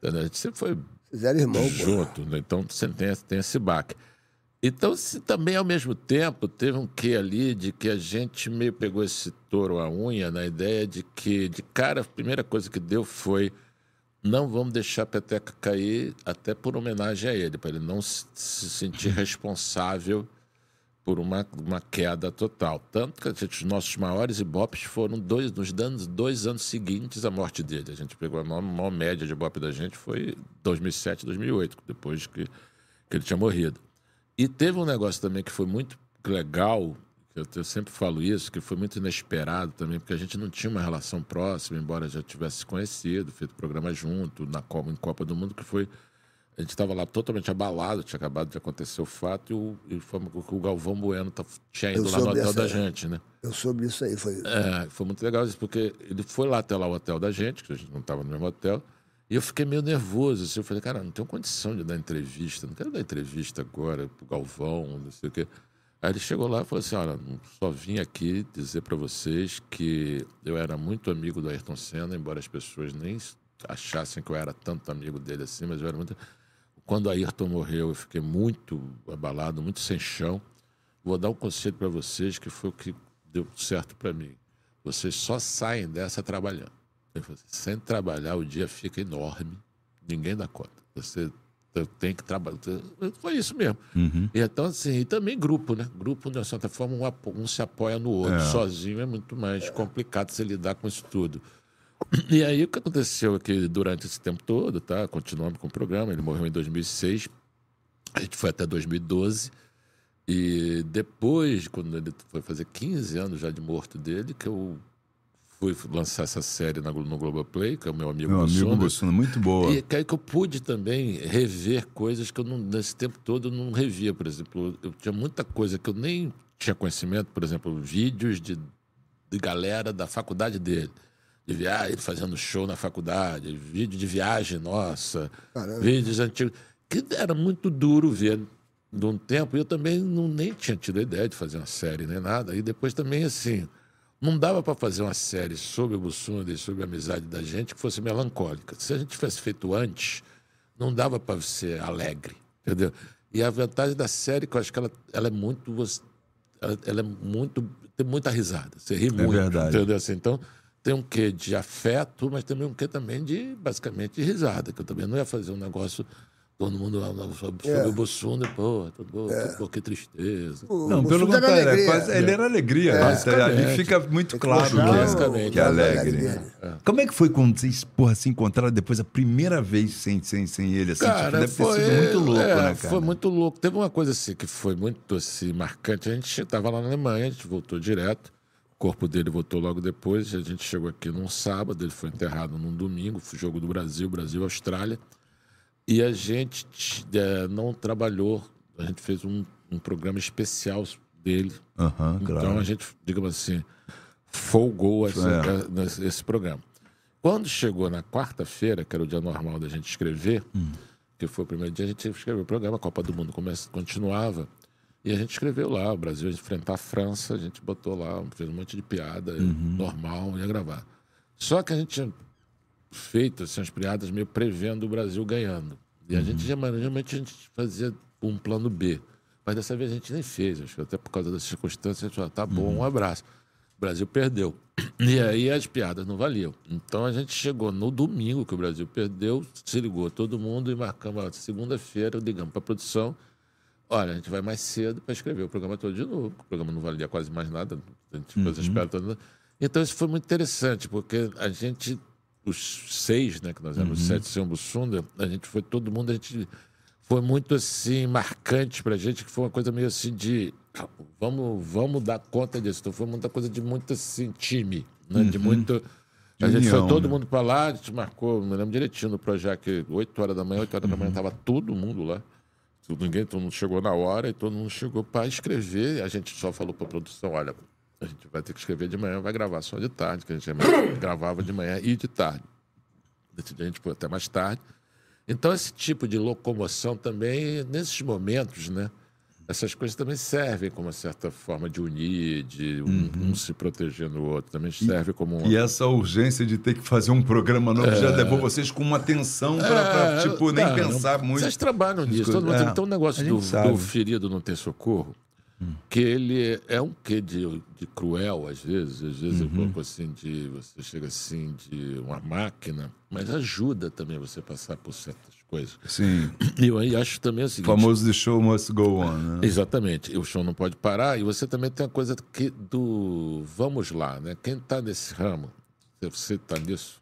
A gente sempre foi Fizeram irmão, junto, né? então você tem, tem esse baque. Então, se também ao mesmo tempo teve um quê ali de que a gente meio pegou esse touro à unha na ideia de que, de cara, a primeira coisa que deu foi não vamos deixar a peteca cair, até por homenagem a ele, para ele não se sentir (laughs) responsável por uma, uma queda total. Tanto que os nossos maiores ibopes foram dois, nos anos, dois anos seguintes à morte dele. A gente pegou a maior, maior média de ibope da gente foi 2007, 2008, depois que, que ele tinha morrido. E teve um negócio também que foi muito legal, eu, eu sempre falo isso, que foi muito inesperado também, porque a gente não tinha uma relação próxima, embora já tivesse se conhecido, feito programa junto, na Copa, em Copa do Mundo, que foi. A gente estava lá totalmente abalado, tinha acabado de acontecer o fato, e o, e foi o Galvão Bueno tá- tinha ido Eu lá no hotel da dessa- gente, né? Eu soube disso aí. Foi... É, foi muito legal isso, porque ele foi lá até lá o hotel da gente, que a gente não estava no mesmo hotel, E eu fiquei meio nervoso. Assim, eu falei, cara, não tenho condição de dar entrevista, não quero dar entrevista agora pro Galvão, não sei o quê. Aí ele chegou lá e falou assim: olha, só vim aqui dizer para vocês que eu era muito amigo do Ayrton Senna, embora as pessoas nem achassem que eu era tanto amigo dele assim, mas eu era muito. Quando Ayrton morreu, eu fiquei muito abalado, muito sem chão. Vou dar um conselho para vocês que foi o que deu certo para mim. Vocês só saem dessa trabalhando. Falou assim, sem trabalhar, o dia fica enorme, ninguém dá conta. Você tem que trabalhar. Foi isso mesmo. E então, assim, e também grupo, né? Grupo, de certa forma, um, um se apoia no outro. Sozinho é muito mais complicado você lidar com isso tudo. E aí, o que aconteceu é que durante esse tempo todo, tá? Continuamos com o programa, ele morreu em 2006, a gente foi até 2012. E depois, quando ele foi fazer 15 anos já de morto dele, que eu fui lançar essa série na, no Globoplay, que é o meu amigo Meu amigo Bussunda. Bussunda, muito boa. E que aí que eu pude também rever coisas que eu não, nesse tempo todo eu não revia. Por exemplo, eu tinha muita coisa que eu nem tinha conhecimento, por exemplo, vídeos de, de galera da faculdade dele. De viagem, fazendo show na faculdade, vídeo de viagem nossa, vídeos antigos. Que era muito duro ver de um tempo. E eu também não, nem tinha tido a ideia de fazer uma série nem nada. E depois também, assim, não dava para fazer uma série sobre o Bussunda e sobre a amizade da gente que fosse melancólica. Se a gente tivesse feito antes, não dava para ser alegre, entendeu? E a vantagem da série, que eu acho que ela, ela é muito. Ela, ela é muito. tem muita risada. Você ri muito. verdade. Entendeu? Assim, então, tem um quê de afeto, mas também um quê também de, basicamente, de risada. Que eu também não ia fazer um negócio. Todo mundo lá sobre, sobre É. o Bussunda, pô, tudo, pô, que tristeza. O Não, pelo Bussunda era contrário, é ele era alegria. né? Basicamente. Ali fica muito claro que é, Basicamente. que é o- alegre. dele. Como é que foi quando vocês porra, se encontraram depois a primeira vez sem, sem, sem ele? Assim, tipo, Cara, deve foi, ter sido muito louco, é, né, cara? Foi muito louco. Teve uma coisa assim que foi muito assim, marcante. A gente estava lá na Alemanha, a gente voltou direto. O corpo dele voltou logo depois. A gente chegou aqui num sábado, ele foi enterrado num domingo, foi jogo do Brasil, Brasil-Austrália. E a gente eh, não trabalhou, a gente fez um, um programa especial dele. Claro. Então a gente, digamos assim, folgou essa- É. nesse- esse programa. Quando chegou na quarta-feira, que era o dia normal da gente escrever, Hum. que foi o primeiro dia, a gente escreveu o programa, a Copa do Mundo começa, continuava. E a gente escreveu lá, o Brasil ia enfrentar a França, a gente botou lá, fez um monte de piada, Uhum. normal, ia gravar. Só que a gente tinha feito assim, as piadas meio prevendo o Brasil ganhando. E a gente geralmente a gente fazia um plano B. Mas dessa vez a gente nem fez, acho que até por causa das circunstâncias, a gente falou, tá bom, um abraço. O Brasil perdeu. (clears throat) E aí as piadas não valiam. Então a gente chegou no domingo que o Brasil perdeu, se ligou todo mundo e marcamos a segunda-feira, ligamos para a produção. Olha, a gente vai mais cedo para escrever o programa todo de novo. O programa não valia quase mais nada, a gente as piadas todas. Então isso foi muito interessante, porque a gente, os seis, né, que nós éramos sete sem o Bussunda, a gente foi todo mundo, a gente foi muito assim marcante pra gente, que foi uma coisa meio assim de vamos, vamos dar conta disso. Então foi muita coisa de muito assim, time, né? De muito. A gente união, foi todo né? mundo pra lá, a gente marcou, me lembro direitinho no Projac, 8 horas da manhã, 8 horas da manhã tava todo mundo lá. Tudo- Ninguém, todo mundo chegou na hora e todo mundo chegou para escrever. A gente só falou para a produção: olha, a gente vai ter que escrever de manhã, vai gravar só de tarde, que a gente (coughs) gravava de manhã e de tarde. A gente foi até mais tarde. Então, esse tipo de locomoção também, nesses momentos, né? Essas coisas também servem como uma certa forma de unir, de um, um se proteger no outro. Também serve como um. E essa urgência de ter que fazer um programa novo já levou vocês com uma tensão pra, pra, É, tipo, nem não, pensar muito. Vocês trabalham nisso. Todo mundo, É, tem um negócio do, do ferido não ter socorro, que ele é um quê de, de cruel, às vezes. Às vezes é um Uhum. pouco assim de... Você chega assim de uma máquina, mas ajuda também você passar por certas coisas. Sim. E eu aí acho também o O seguinte... famoso The Show Must Go On, né? Exatamente. O show não pode parar. E você também tem a coisa que do vamos lá, né? Quem está nesse ramo, se você está nisso,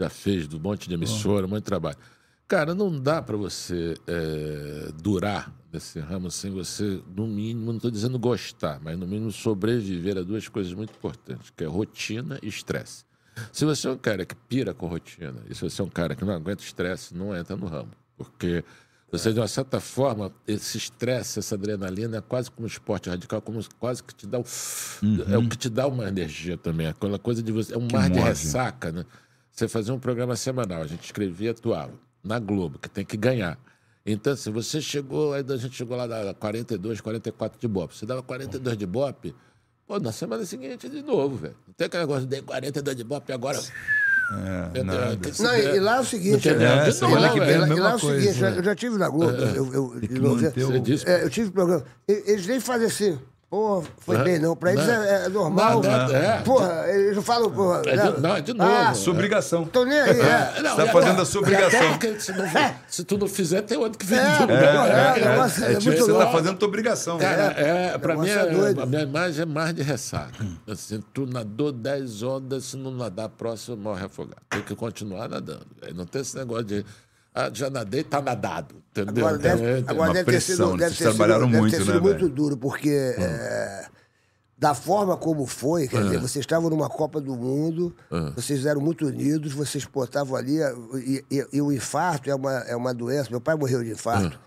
já fez do monte de emissora, um monte de trabalho. Cara, não dá para você é, durar nesse ramo sem você, no mínimo, não estou dizendo gostar, mas no mínimo sobreviver a duas coisas muito importantes, que é rotina e estresse. Se você é um cara que pira com rotina, e se você é um cara que não aguenta estresse, não entra no ramo. Porque você, de uma certa forma, esse estresse, essa adrenalina é quase como um esporte radical, como quase que te dá o, é o que te dá uma energia também. Aquela coisa de você. É um mar de ressaca, né? Você fazia um programa semanal, a gente escrevia e atuava. Na Globo, que tem que ganhar. Então, se você chegou, aí a gente chegou lá da 42, 44 de Bop. Você dava 42 de Bop, pô, na semana seguinte de novo, velho. Não tem aquele negócio de 42 de Bop e agora. É, nada. Não, e, lá é o seguinte. É, É, semana que vem é lá é o coisa, seguinte, né? eu já tive na Globo, eu, eu, disse, é, eu tive programa. Eles nem fazem assim. Pô, foi Aham. bem, não. Pra eles Não. é, é normal. Não, não, é. Porra, eles não falam, porra. É de- não, é de novo. Ah, Sua obrigação. tô nem aí, é. É, não, Você tá fazendo a sua obrigação. se, não- se tu não fizer, tem outro que vem. É, é, é, é, é tipo, você tá fazendo tua obrigação. Cara, é, pra mim, é a minha imagem é mais de ressaca. Assim, tu nadou 10 ondas, se não nadar a próxima, morre afogado. Tem que continuar nadando. Aí Não tem esse negócio de. Ah, já nadei, tá nadado. Entendeu? Agora deve, é- agora deve ter pressão, sido, né? deve ter sido, trabalharam deve muito, ter né, sido muito velho? duro, porque é, da forma como foi, quer dizer, vocês estavam numa Copa do Mundo, vocês eram muito unidos, vocês portavam ali, e, e- e o infarto é uma, é uma doença, meu pai morreu de infarto.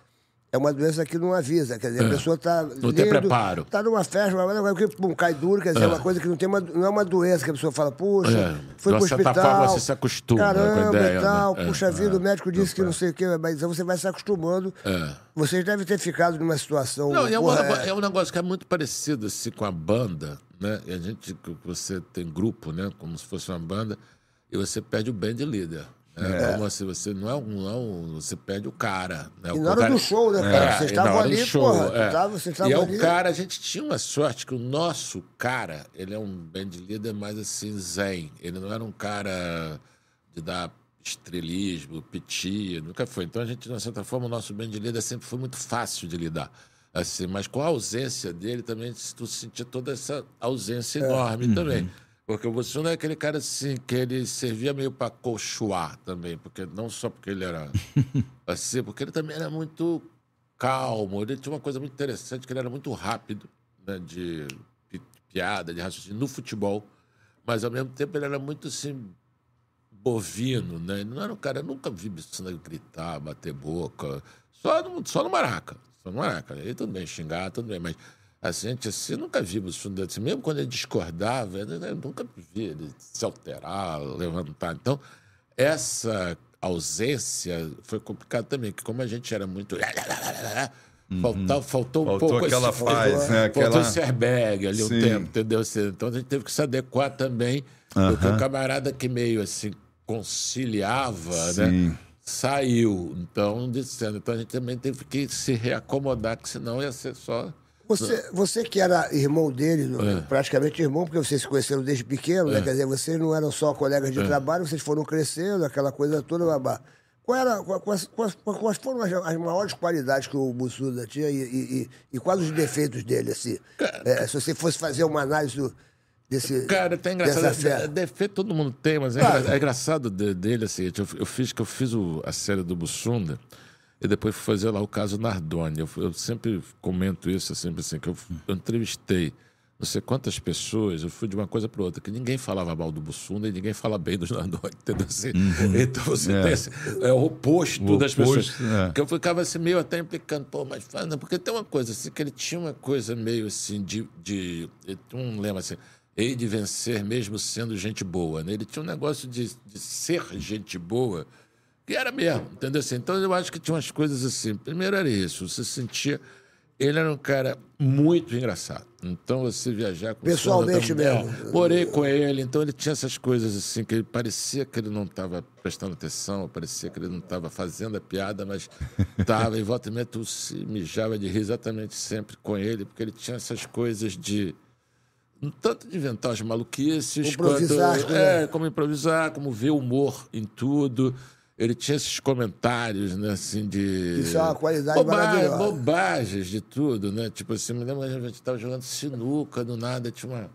É uma doença que não avisa, quer dizer, a pessoa está. tem preparo. Está numa festa, mas que pum, cai duro, quer dizer, é uma coisa que não, tem uma, não é uma doença que a pessoa fala, puxa, É, foi pro uma certa hospital. forma você se acostuma com a caramba ideia, e tal, né? É, puxa vida, o médico disse que não sei o quê, mas você vai se acostumando. É. Vocês devem ter ficado numa situação. Não, e é, um, porra, nego- é- é um negócio que é muito parecido assim, com a banda, né? E a gente, você tem grupo, né? Como se fosse uma banda, e você perde o band líder. É. Como assim, você não é um, não é Você perde o cara. Né? E na hora cara- do show, né, cara? É, Vocês e na estavam hora do ali, show, porra. é. tava- vocês E estavam é ali. o cara, a gente tinha uma sorte que o nosso cara, ele é um band líder mais assim, zen. Ele não era um cara de dar estrelismo, pitia, nunca foi. Então a gente, de uma certa forma, o nosso band líder sempre foi muito fácil de lidar. Assim, mas com a ausência dele também, tu sentia toda essa ausência enorme também. Porque o Bolsonaro é aquele cara assim, que ele servia meio para cochoar também, porque não só porque ele era (laughs) assim, porque ele também era muito calmo. Ele tinha uma coisa muito interessante, que ele era muito rápido, né, de pi- piada, de raciocínio no futebol, mas ao mesmo tempo ele era muito assim bovino, né? Ele não era um cara, eu nunca vi Bissuna gritar, bater boca, só no, só no Maraca, só no Maraca. Aí tudo bem, xingar, tudo bem, mas a gente assim, nunca vi Bissuna assim, mesmo quando ele discordava, eu, eu nunca vi ele se alterar, levantar. Então, essa ausência foi complicado também, que como a gente era muito Faltou, faltou um Faltou pouco aquela esse, paz, né? Faltou Aquela- esse airbag ali um Sim. tempo, entendeu? Assim, Então a gente teve que se adequar também, porque o camarada que meio assim conciliava, né? Sim. Saiu. Então, dizendo, então a gente também teve que se reacomodar, que senão ia ser só. Você, você que era irmão dele, É. praticamente irmão, porque vocês se conheceram desde pequeno, né? Quer dizer, vocês não eram só colegas É. de trabalho, vocês foram crescendo, aquela coisa toda, babá. Qual era, quais, quais- quais foram as, as maiores qualidades que o Bussuda tinha e, e- e- e quais os defeitos dele, assim? É, se você fosse fazer uma análise do- desse, Cara, tá engraçado. fera. de- Defeito todo mundo tem, mas é, Claro. é engraçado de- dele assim. Eu, eu fiz que eu fiz o- a série do Bussunda e depois fui fazer lá o caso Nardoni. Eu, eu sempre comento isso, sempre assim, que eu, eu entrevistei não sei quantas pessoas, eu fui de uma coisa para outra, que ninguém falava mal do Bussunda e ninguém fala bem dos Nardoni, entendeu? Assim, Então você É. tem esse, é o oposto O das oposto, pessoas. é. Porque eu ficava assim, meio até implicando, pô, mas fala, não, porque tem uma coisa assim, que ele tinha uma coisa meio assim de. de um lema assim, hei de vencer mesmo sendo gente boa. Né? Ele tinha um negócio de, de ser gente boa, que era mesmo, entendeu? Assim, então eu acho que tinha umas coisas assim. Primeiro era isso, você sentia. Ele era um cara muito engraçado. Então você viajar com Pessoalmente também- mesmo. É, morei com ele, então ele tinha essas coisas assim, que ele parecia que ele não estava prestando atenção, parecia que ele não estava fazendo a piada, mas estava, e volta e meia tu se mijava de rir exatamente sempre com ele, porque ele tinha essas coisas de. Tanto de inventar as maluquices, Improvisar, quanto. né? É, como improvisar, como ver humor em tudo. Ele tinha esses comentários, né, assim, de. Isso é uma qualidade Boba- maravilhosa. Bobagens de tudo, né? Tipo assim, me lembro que a gente estava jogando sinuca, do nada tinha uma,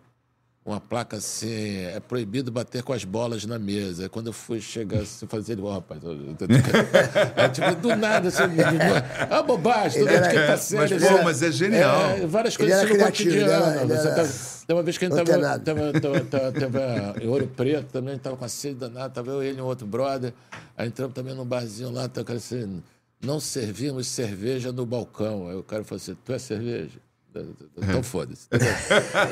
uma placa assim, é proibido bater com as bolas na mesa. Aí Quando eu fui chegar, assim, fazer ele, ó, rapaz, eu- eu tô- é, (laughs) tipo, do nada, assim, é uma bobagem, tudo era- quem tá mas, sério. pô, assim. mas é genial. É, várias Ele coisas era assim no cotidiano. era- ele Você era tá- tem uma vez que a gente tava, antenado. tava, tava, tava, tava em Ouro Preto também, a gente tava com a sede danada, tava eu, ele e um outro brother. Aí entramos também num barzinho lá, tava assim, não servíamos cerveja no balcão. Aí o cara falou assim, tu é cerveja? Então foda-se.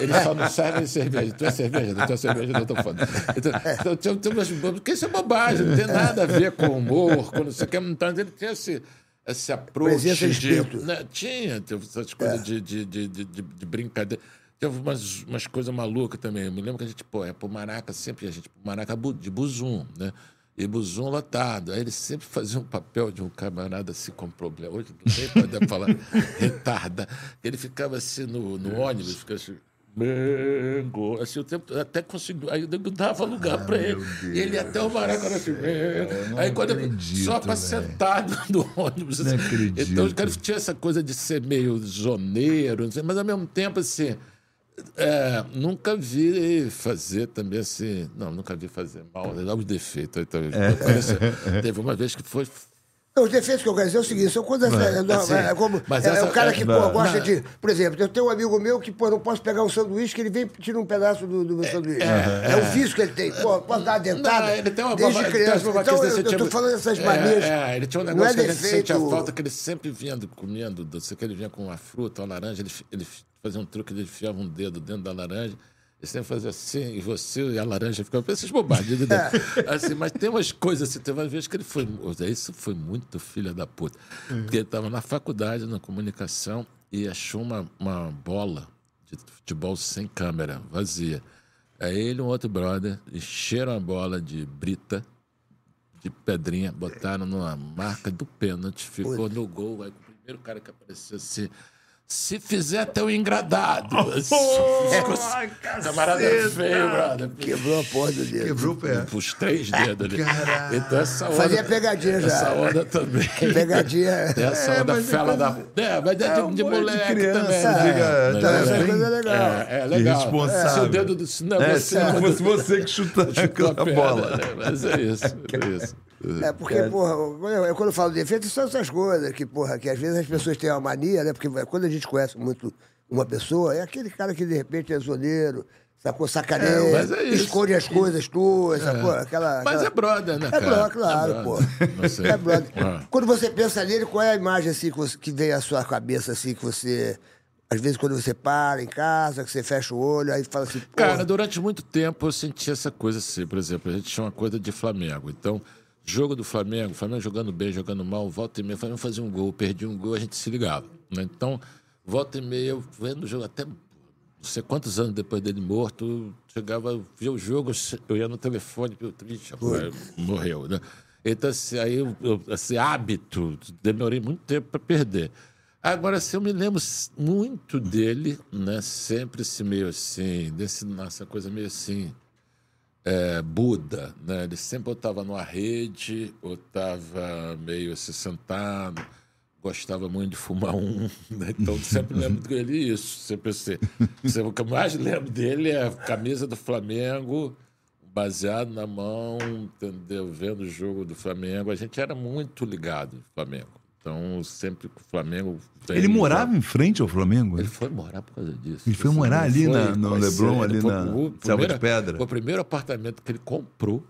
Eles só não servem cerveja. Tu é cerveja, não tu é cerveja, não, então foda-se. Então, então tem, tem umas, porque isso é bobagem, não tem nada a ver com humor, com não sei o que. Então ele tem esse, esse approach de né, tinha, essas coisas de, de, de, de, de- de brincadeira. Teve umas, umas coisas malucas também. Eu me lembro que a gente, pô, é pro Maraca sempre, a gente, pro Maraca de Buzum, né? E Buzum lotado. Aí ele sempre fazia um papel de um camarada assim com problema. Hoje não sei pode falar (laughs) retarda. Ele ficava assim no, no ônibus, ficava assim. Mengo, assim, o tempo até conseguiu. Aí eu dava lugar para ele. E ele até o Maraca era assim. Mengo. Aí quando eu, acredito, só para sentar (laughs) no ônibus. Não assim. acredito. Então os caras tinham essa coisa de ser meio zoneiro, mas ao mesmo tempo, assim. É, nunca vi fazer também assim. Não, nunca vi fazer mal. Dá os defeitos. Então, parece- teve uma vez que foi. Os defeitos que eu quero dizer é o seguinte, são coisas. É, não, assim, é, como, mas é, essa- o cara é- que pô, não, gosta não. de. Por exemplo, eu tenho um amigo meu que pô, não posso pegar um sanduíche, que ele vem e tira um pedaço do, do meu sanduíche. É, o vício que ele tem. Pô, posso dar uma dentada. Ele tem uma desde baba- criança. umas Então, eu, eu tô falando dessas É, manias. É, ele tinha um negócio é que gente sentia falta, que ele sempre vindo, comendo, doce, que ele vinha com uma fruta, uma laranja, ele, ele fazia um truque, ele enfiava um dedo dentro da laranja, ele sempre assim, e você e a laranja essas bobagens. de dentro. (laughs) assim, mas tem umas coisas, assim, teve uma vez que ele foi. Isso foi muito filha da puta. Porque ele estava na faculdade, na comunicação, e achou uma, uma bola de futebol sem câmera, vazia. Aí ele e um outro brother encheram a bola de brita, de pedrinha, botaram numa marca do pênalti, ficou no gol. Aí o primeiro cara que apareceu assim. Se fizer até o engradado. (laughs) Assim, (laughs) camarada feio, brother. Quebrou a porra do dedo. Quebrou o pé. Os três dedos ali. Então essa onda. Fazia pegadinha já. Essa onda também. (laughs) Pegadinha. Essa onda fela da. É, mas é de, um de de moleque criança, também. diga, né? tá, Mas essa é, coisa é legal. É, é legal. Irresponsável. Se o dedo do. Se não, É, você, se não fosse você que chutou a bola. né? Mas é isso. É isso. É porque, porra, quando eu, quando eu falo de defeito, são essas coisas que, porra, que às vezes as pessoas têm uma mania, né? Porque quando a gente conhece muito uma pessoa, é aquele cara que de repente é zoneiro, sacou, sacaneia, É, é esconde as coisas tuas, sacou? Aquela, Mas aquela- é brother, né, É cara? brother, claro, É pô. brother. (laughs) Sei. É brother. Ah. Quando você pensa nele, qual é a imagem assim que, você- que vem à sua cabeça, assim, que você. Às vezes, quando você para em casa, que você fecha o olho, aí fala assim, pô. Cara, durante muito tempo eu senti essa coisa assim. Por exemplo, a gente tinha uma coisa de Flamengo. Então, jogo do Flamengo, Flamengo jogando bem, jogando mal, volta e meia, Flamengo fazia um gol, perdia um gol, a gente se ligava. né? Então, volta e meia, eu vendo o jogo até não sei quantos anos depois dele morto, chegava, via o jogo, eu ia no telefone, eu triste, morreu, né? Então, assim, aí eu- esse hábito, demorei muito tempo para perder. Agora, assim, eu me lembro muito dele, né? Sempre esse meio assim, desse, nossa coisa meio assim, é, Buda, né? Ele sempre estava numa rede, ou estava meio assim sentado, gostava muito de fumar um, (laughs) né? então sempre lembro dele isso, sempre assim. O que eu mais lembro dele é a camisa do Flamengo, baseado na mão, entendeu? Vendo o jogo do Flamengo, a gente era muito ligado no Flamengo. Então, sempre que o Flamengo... Ele morava em frente ao Flamengo? ele foi morar por causa disso. Ele foi morar ali na- no ele ali foi na o Selva de Pedra? Foi o primeiro apartamento que ele comprou.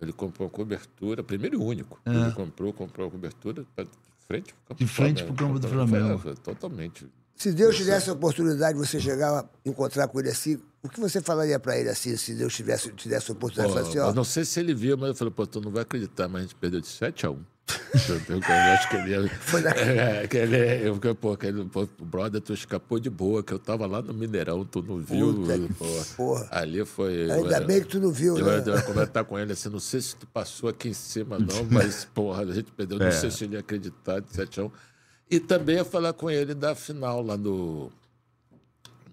Ele comprou a cobertura, primeiro e único. Ele comprou, comprou a cobertura pra- de frente pro campo É. De frente Flamengo. pro campo do Foi- Flamengo. foi totalmente. Se Deus tivesse a oportunidade de você chegar a encontrar com ele assim, o que você falaria pra ele assim, se Deus tivesse, tivesse a oportunidade de Pô, falar assim, eu ó, não sei se ele viu, mas eu falei, pô, tu não vai acreditar, mas a gente perdeu de 7 a 1. Entendeu? Eu acho que ele ia. É, (laughs) (laughs) que ele é- eu, que, pô, que ele, pô, brother, tu escapou de boa, que eu tava lá no Mineirão, tu não viu. Pô. porra. Ali foi. Ainda é, bem que tu não viu, Eu né? ia comentar com ele assim, não sei se tu passou aqui em cima, não, (laughs) mas, porra, a gente perdeu, É. não sei se ele ia acreditar de 7 a 1. E também ia falar com ele da final lá no.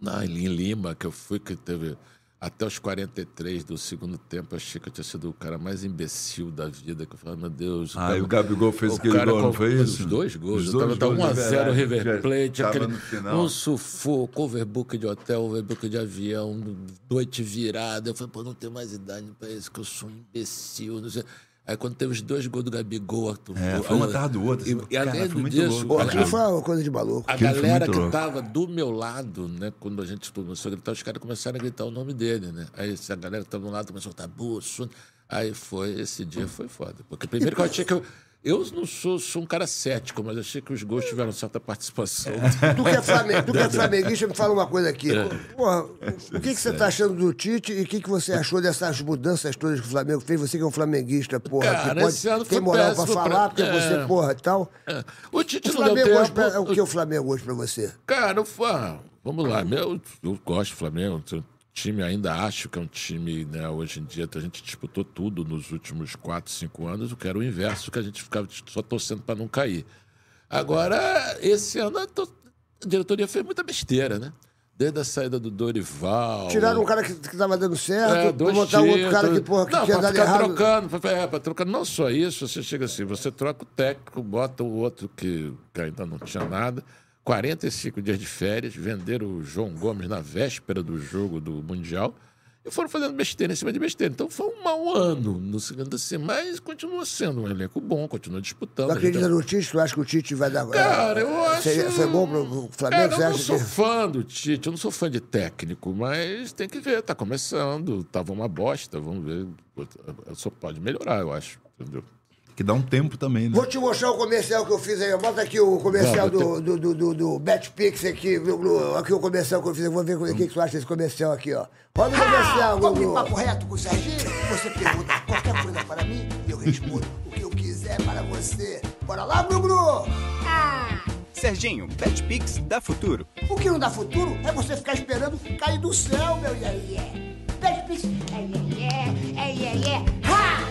Na, em Lima, que eu fui, que teve. Até os 43 do segundo tempo, eu achei que eu tinha sido o cara mais imbecil da vida. Que eu falei, meu Deus. Ah, e o Gabigol fez o aquele gol, não foi Os isso? dois gols. Os Eu dois gols, tava é 1x0 verdade. River Plate, aquele, um sufoco, overbook de hotel, overbook de avião, noite virada. Eu falei, pô, não tenho mais idade pra isso, que eu sou um imbecil. Não sei. Aí quando teve os dois gols do Gabigol... tu- É, foi um atrás do outro, E, e cara, além foi muito disso, louco. A- aquilo foi uma coisa de maluco. a Aquilo galera que louco. tava do meu lado, né, quando a gente começou a gritar, os caras começaram a gritar o nome dele, né? Aí essa galera que tava do meu lado começou a gritar. Aí foi, esse dia foi foda. Porque primeiro que eu achei que eu, Eu não sou, sou um cara cético, mas achei que os gols tiveram certa participação. (laughs) Tu que é, flamengu, tu que é flamenguista, me fala uma coisa aqui. Porra, o que, que você tá achando do Tite e o que, que você achou dessas mudanças todas que o Flamengo fez? Você que é um flamenguista, porra, Cara, que pode, foi moral pra falar, porque é. você, porra, e tal. É. O Tite O não deu Flamengo tempo. hoje, pra- o que é o Flamengo hoje pra você? Cara, eu, ah, vamos lá. Meu, eu gosto do Flamengo. O time ainda acho que é um time, né? Hoje em dia a gente disputou tudo nos últimos 4, 5 anos. Eu quero o inverso, que a gente ficava só torcendo para não cair. Agora, esse ano a, to- a diretoria fez muita besteira, né? Desde a saída do Dorival. Tiraram um cara que, que tava dando certo, É, dois botar outro cara que, porra, que não, tinha dado errado. trocando. pra- É, pra trocar. Não só isso, você chega assim, você troca o técnico, bota o outro que, que ainda não tinha nada. 45 dias de férias, venderam o João Gomes na véspera do jogo do Mundial e foram fazendo besteira em cima de besteira. Então foi um mau ano no segundo assim, mas continua sendo um elenco bom, continua disputando. Tu A gente- acredita no Tite? Tu acha que o Tite vai dar... Cara, eu acho. Seria- foi bom pro Flamengo? Você eu não sou que... fã do Tite, eu não sou fã de técnico, mas tem que ver, tá começando, tava uma bosta, vamos ver. Só pode melhorar, eu acho. Entendeu? Que dá um tempo também, né? Vou te mostrar o comercial que eu fiz aí. ó. Bota aqui o comercial Vamos, do, do, do, do, do BetPix aqui. Aqui o comercial que eu fiz. Eu vou ver o que, que tu acha desse comercial aqui, ó. Roda o comercial, Vamos Glu-glu. em papo reto com o Serginho? Você pergunta qualquer coisa para mim e eu respondo o que eu quiser para você. Bora lá, Glu-Glu! Serginho, BetPix dá futuro. O que não dá futuro é você ficar esperando cair do céu, meu iê Betpix, é iê é iê Ha!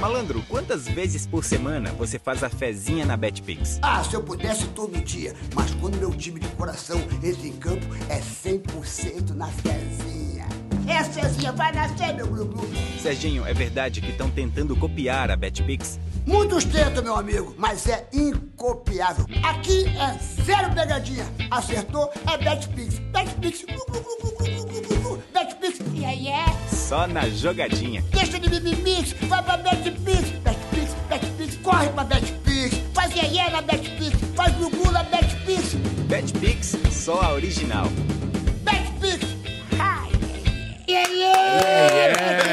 Malandro, quantas vezes por semana você faz a fezinha na Betpix? Ah, se eu pudesse todo dia, mas quando meu time de coração entra em campo, é 100% na fezinha. É, Cezinha, vai nascer, meu glu-glu. Serginho, é verdade que estão tentando copiar a Betpix? Muitos tentam, meu amigo, mas é incopiável. Aqui é zero pegadinha. Acertou, é Betpix. Betpix, glu, glu, glu, glu, glu, glu, glu, Betpix, yeah, yeah. Só na jogadinha. Deixa de mimimix, vai pra BetPix. BetPix, BetPix, corre pra BetPix. Faz yeah na BetPix, faz glu na BetPix. BetPix, só a original. BetPix, ai, yeah, yeah.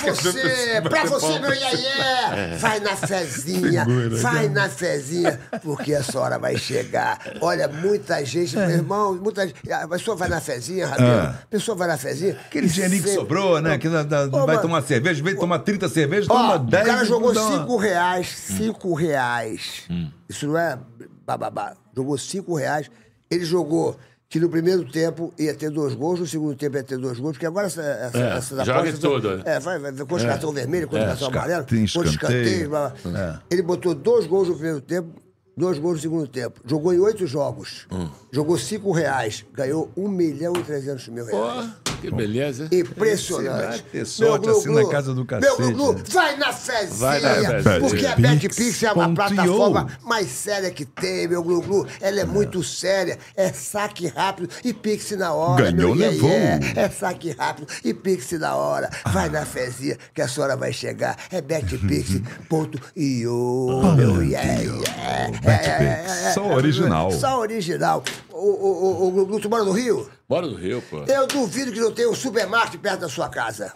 Glu-glu. Pra você, pra você, meu iê Vai na fezinha, vai na fezinha, porque essa hora vai chegar. Olha, muita gente, meu irmão, muita gente. A pessoa vai na fezinha, Rabelo. A pessoa vai na fezinha. Aquele dinheirinho que sobrou, né? Que dá- dá- Ô, vai mano, tomar cerveja, vem tomar 30 cervejas, Ó, toma o 10 cara e jogou dá uma- 5 reais, 5 reais. Isso não é bababá. Jogou 5 reais. Ele jogou que no primeiro tempo ia ter dois gols, no segundo tempo ia ter dois gols, porque agora essa, essa, É, essas joga tudo. É, vai, vai, com os cartão vermelho, com os cartão amarelo, os escanteio. escanteios. blá, blá. Ele botou dois gols no primeiro tempo, dois gols no segundo tempo. Jogou em oito jogos. Jogou 5 reais. Ganhou 1 milhão e 300 mil reais. Pô, que beleza. Impressionante. Ter sorte Meu assim na casa do Meu cacete, Glu-Glu, né? vai na fezinha. Vai na fezinha. Porque a Betpix é uma plataforma mais séria que tem, meu Glu-Glu. Ela é muito séria. É saque rápido e Pix na hora. Ganhou, meu levou. iê-iê. É saque rápido e Pix na hora. Vai na fezinha que a senhora vai chegar. É betpix.io, meu iê-iê. É, Betpix, só original. Só original. O, o, o, o Glu-Glu, tu mora no Rio? Bora do Rio, pô. Eu duvido que não tenha um supermarket perto da sua casa.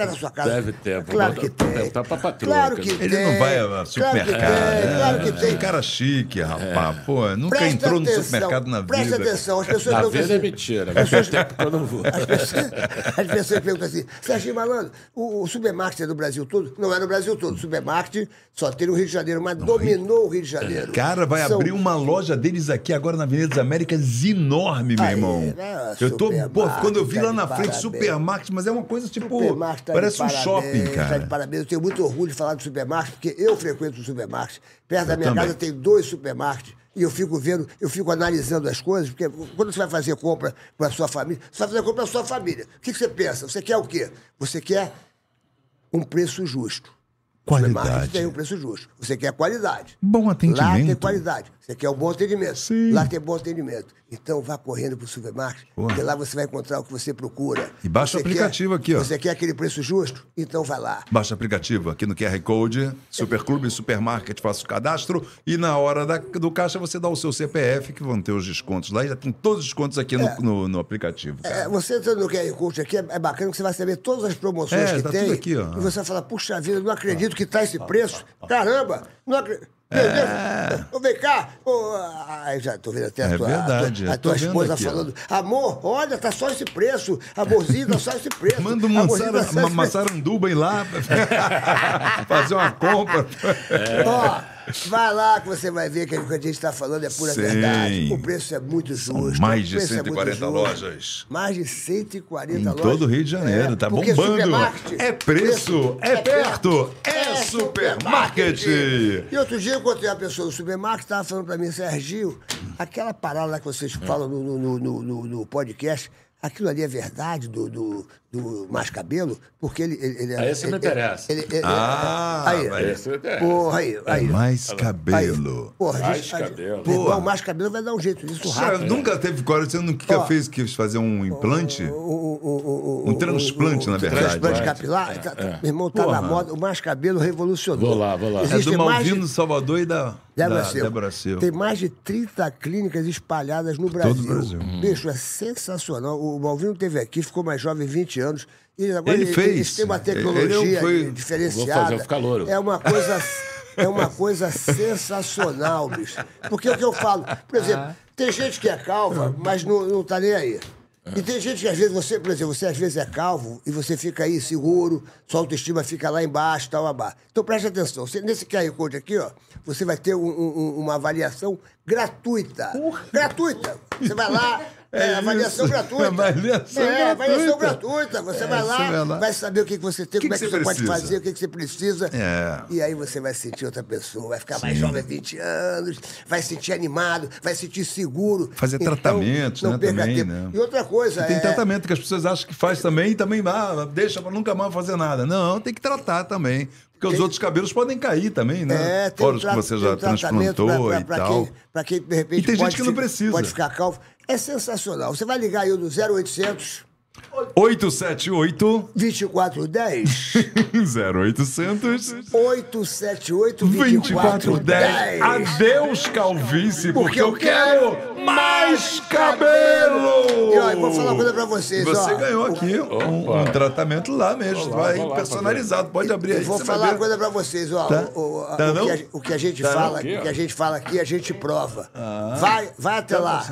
Perto da sua casa. Deve ter, pô. Claro que tem. perguntar pra patroa, Claro que Ele tem. não vai a Claro que supermercado. tem, claro que tem. É um cara chique, rapaz. Pô, nunca Presta entrou no supermercado na vida. Presta atenção, as pessoas Na vida é assim, mentira, mas faz tempo que eu não vou. As pessoas, as pessoas perguntam assim, Serginho Malandro, o, o supermarket é do Brasil todo? Não é no Brasil todo. O supermarket só tem no Rio de Janeiro, mas dominou o Rio de Janeiro. Cara, vai São- abrir uma loja deles aqui agora na Avenida das Américas enorme, meu Aí, irmão. né, Eu tô, pô, quando eu vi tá lá na frente, supermarket, mas é uma coisa tipo. Supermarket tá de parece um parabéns, shopping, Tá de cara. parabéns. Eu tenho muito orgulho de falar de supermarket, porque eu frequento o supermarket. Perto da minha também. casa tem dois supermarkets. E eu fico vendo, eu fico analisando as coisas, porque quando você vai fazer compra para a sua família, você vai fazer compra para a sua família. O que, que você pensa? Você quer o quê? Você quer um preço justo. O Qualidade. supermarket tem um preço justo. Você quer qualidade. Bom Lá tem atendimento. qualidade. Você quer um bom atendimento. Sim. Lá tem bom atendimento. Então vá correndo para o supermarket, porque lá você vai encontrar o que você procura. E baixa o aplicativo quer- aqui, ó. Você quer aquele preço justo? Então vai lá. Baixa o aplicativo aqui no QR Code, Superclube, Supermarket, faça o cadastro e na hora da- do caixa você dá o seu CPF que vão ter os descontos lá. E já tem todos os descontos aqui no, no- no aplicativo, cara. É, você entrando no QR Code aqui, é é bacana que você vai saber todas as promoções É, que tá tem. tudo aqui, ó. E você vai falar, puxa vida, não acredito que tá esse preço? Caramba! Não acredito. Meu Deus, Ô, vem cá. Ai, já tô vendo até a É tua, verdade, a tua, a tua esposa aqui, ó. falando. Amor, olha, tá só esse preço. Amorzinho, tá só esse preço. Manda uma, tá uma esse maçaranduba ir lá (laughs) fazer uma compra. Ó, vai lá que você vai ver que o que a gente está falando é pura Sim. verdade. O preço é muito justo. mais o de preço é muito 140 justo. lojas. Mais de 140 Em lojas. todo o Rio de Janeiro, tá porque bombando. supermarket, É preço, é perto, é supermarket. E outro dia eu encontrei uma pessoa no supermarket, estava falando para mim, Serginho, aquela parada lá que vocês falam no, no, no, no- no podcast, aquilo ali é verdade do, do, do Mais Cabelo? Porque ele... ele, ele Aí esse me interessa. ele- ele- Ah, aí, vai. Esse me interessa. porra, aí, É aí. mais Aí, cabelo. porra, a Mais gente, cabelo. Irmão, Porra. mais cabelo vai dar um jeito nisso Cara, rápido. nunca teve coragem, você nunca Ó. fez quis fazer um implante? O- o- o- o- Um transplante, o- na verdade. Transplante É. capilar. tá- tá- Meu irmão, tá Porra. na moda. O mais cabelo revolucionou. Vou lá, vou lá. É Existem do mais de- Malvino Salvador e da Débora da Seco. Débora Seco. Tem mais de 30 clínicas espalhadas no Brasil. o Brasil. Bicho, é sensacional. O Malvino teve aqui, ficou mais jovem, 20 anos. E agora Ele fez. Eles têm uma Ele- tecnologia ele foi- diferenciada. Vou fazer, vou ficar louro. É uma coisa. É uma coisa sensacional, bicho. Porque o que eu falo, por exemplo, tem gente que é calva, mas não, não tá nem aí. E tem gente que às vezes você, por exemplo, você às vezes é calvo e você fica aí seguro, sua autoestima fica lá embaixo, tal, abá. Então preste atenção, você, nesse QR Code aqui, ó, você vai ter um- um- uma avaliação gratuita. Gratuita. Você vai lá, é, É avaliação isso. gratuita. Avaliação é, avaliação gratuita. gratuita. Você É, vai, lá, vai lá. vai saber o que, que você tem, Que como é que que você pode fazer, o que, que você precisa. É. E aí você vai sentir outra pessoa, vai ficar mais jovem, 20 anos, vai sentir animado, vai sentir seguro. Fazer Então, tratamentos, não né, perca também, né? E outra coisa, Tem é, tratamento que as pessoas acham que faz também e também ah, deixa pra nunca mais fazer nada. Não, tem que tratar também. Porque os Tem- outros cabelos podem cair também, né? É, tem Fora os que você já transplantou pra- e pra tal. Quem, pra quem, de repente, E tem gente que não precisa. Pode ficar calvo. É sensacional. Você vai ligar aí no 0800 878 2410 0800 878 2410. 2410. Adeus, calvície, porque, Porque eu quero mais cabelo! E ó, eu vou falar uma coisa pra vocês, Você ó. ganhou aqui um, um tratamento lá mesmo, vai vou lá personalizado. Pode abrir aí. Eu vou vai falar uma coisa pra vocês, ó. Tá. O, o- Tá o que a, o que a gente Tá fala, o que a gente fala aqui, a gente prova. Vai, vai até lá.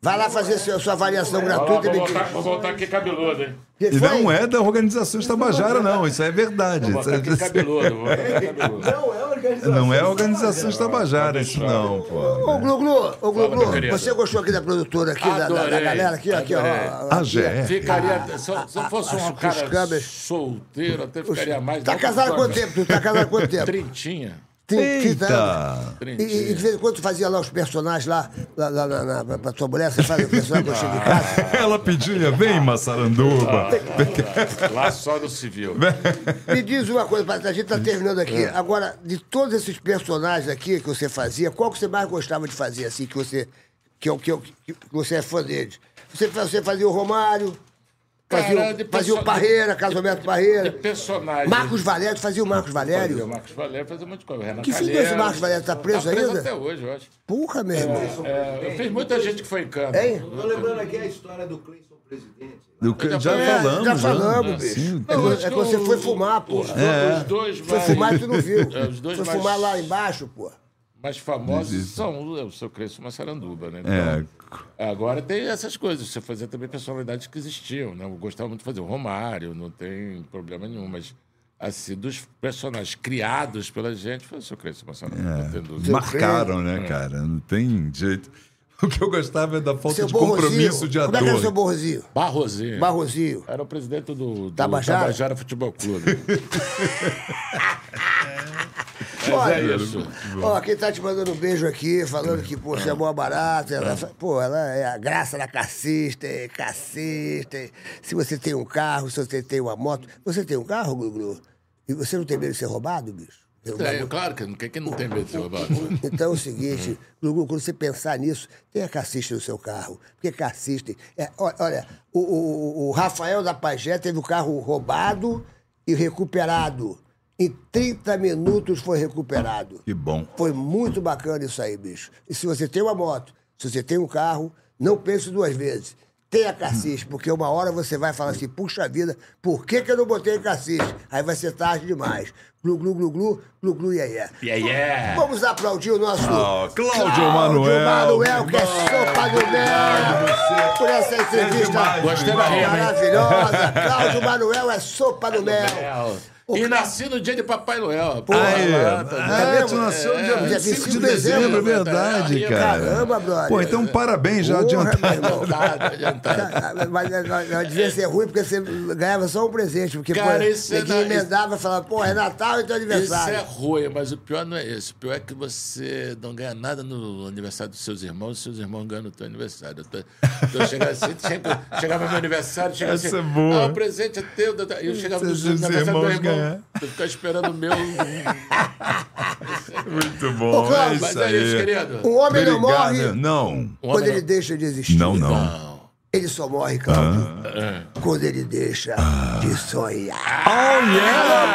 Vai lá fazer sua, sua avaliação lá, gratuita. vou, e voltar, vou voltar aqui cabeludo, hein? Que E foi? não é da Organização Tabajara, não. Isso é verdade. Vou é- aqui cabeludo. Vou voltar aqui cabeludo. Não é a Organização Tabajara, isso não, pô. Ô, Glu Glu, ô, Glu Glu, você gostou aqui da produtora aqui, da, da- da galera aqui, aqui, ó. adorei. ó, Ah, é? Ficaria, se, eu- se eu fosse um cara câmeras. solteiro, até ficaria mais. Tá casado quanto tempo? Tu tá casado há quanto tempo? Trintinha. Tem 30 Eita! anos. E, e de vez em quando fazia lá os personagens lá, lá, lá, lá, lá, pra- pra tua mulher, você faz o personagem quando chega em (laughs) casa. Ela pediu, vem, Massaranduba. Lá só no civil. Me diz uma coisa, a gente tá terminando aqui. Agora, de todos esses personagens aqui que você fazia, qual que você mais gostava de fazer, assim, que você. Que, é o- que, é o- que você é fã deles? Você, você fazia o Romário, fazia, o- fazia o Parreira, Casamento Parreira. Personagem. Marcos Valério, tu fazia o Marcos Fazia o Valério? Marcos Valério fazia um monte de coisa. Renan Que fim deu Calheiros. esse Marcos Valério? Tá preso tá preso ainda? até hoje, eu acho. Porra, meu irmão. É, fez muita gente que foi em cana. Hein? Tô lembrando aqui a história do Cleison presidente. Do que- já É, falamos. já falamos, já. bicho. Sim. É, Não, que- é que que você o- foi fumar, pô. Os, É. os dois Foi mais, fumar e tu não viu. É, os dois Foi mais- fumar lá embaixo, pô. Mais famosos são o seu Crespo Massaranduba, né? É. Então, Agora tem essas coisas. Você fazia também personalidades que existiam, né? Eu gostava muito de fazer o Romário, não tem problema nenhum, mas assim, dos personagens criados pela gente, foi o seu Crespo Massaranduba, não tem dúvida. Marcaram, né, cara? Não tem jeito. O que eu gostava é da falta Seu de Borrozinho. compromisso de Como é que era o seu ator. Borrozinho? Barrozinho. Barrozinho. Era o presidente do, do Tabajara? Tabajara Futebol Clube. (laughs) Mas Olha, é isso. Ó, quem tá te mandando um beijo aqui, falando que, pô, você é boa barata. Ela, fa- pô, ela é a graça da cacista, cacista. Se você tem um carro, se você tem uma moto. Você tem um carro, Glu? E você não tem medo de ser roubado, bicho? É, claro que quem que não tem medo de ser roubado? Então é o seguinte, Gugu, quando você pensar nisso, tenha cassista no seu carro. Porque cassista. É, olha, o, o- o Rafael da Pajé teve o carro roubado e recuperado. Em 30 minutos foi recuperado. Que bom. Foi muito bacana isso aí, bicho. E se você tem uma moto, se você tem um carro, não pense duas vezes. tenha cassis, porque uma hora você vai falar assim, puxa vida, por que, que eu não botei cassis? Aí vai ser tarde demais. Glu, glu, glu, glu, glu, glu, yeah, yeah. Yeah, yeah. Vamos aplaudir o nosso Ah, Cláudio Manuel. Manuel, que é sopa do mel, por essa entrevista demais, Gostei da maravilhosa. Cláudio Manuel é sopa do mel. E nasci no dia de Papai Noel. Pô, Aí, lá, tá é, vendo? tu nasceu no dia É, 25 de 25 de dezembro, é dezembro, verdade, verdade. cara. Caramba, brother. Pô, então parabéns já Porra, adiantado. meu. Adiantado, adiantado. Mas mas- mas devia ser ruim porque você ganhava só um presente. Porque Cara, pô, isso é na- emendava e falava, pô, é Natal e teu Isso é aniversário. ruim, mas o pior não é esse. O pior é que você não ganha nada no aniversário dos seus irmãos, e seus irmãos ganham no teu aniversário. Eu tô, tô chegando assim, sempre, chegava meu aniversário, chegava Essa assim, é boa. ah, o presente é teu. E eu chegava no Seus aniversário do meu irmãos irmão, ganham. eu ficava esperando o meu. (laughs) Muito bom, Ô, Cláudio, é Mas isso é isso, aí. querido. Um homem não Obrigado. morre Não, quando homem ele deixa de existir. não, não. Ele só morre, Cláudio, Ah. quando ele deixa de sonhar. Oh, yeah!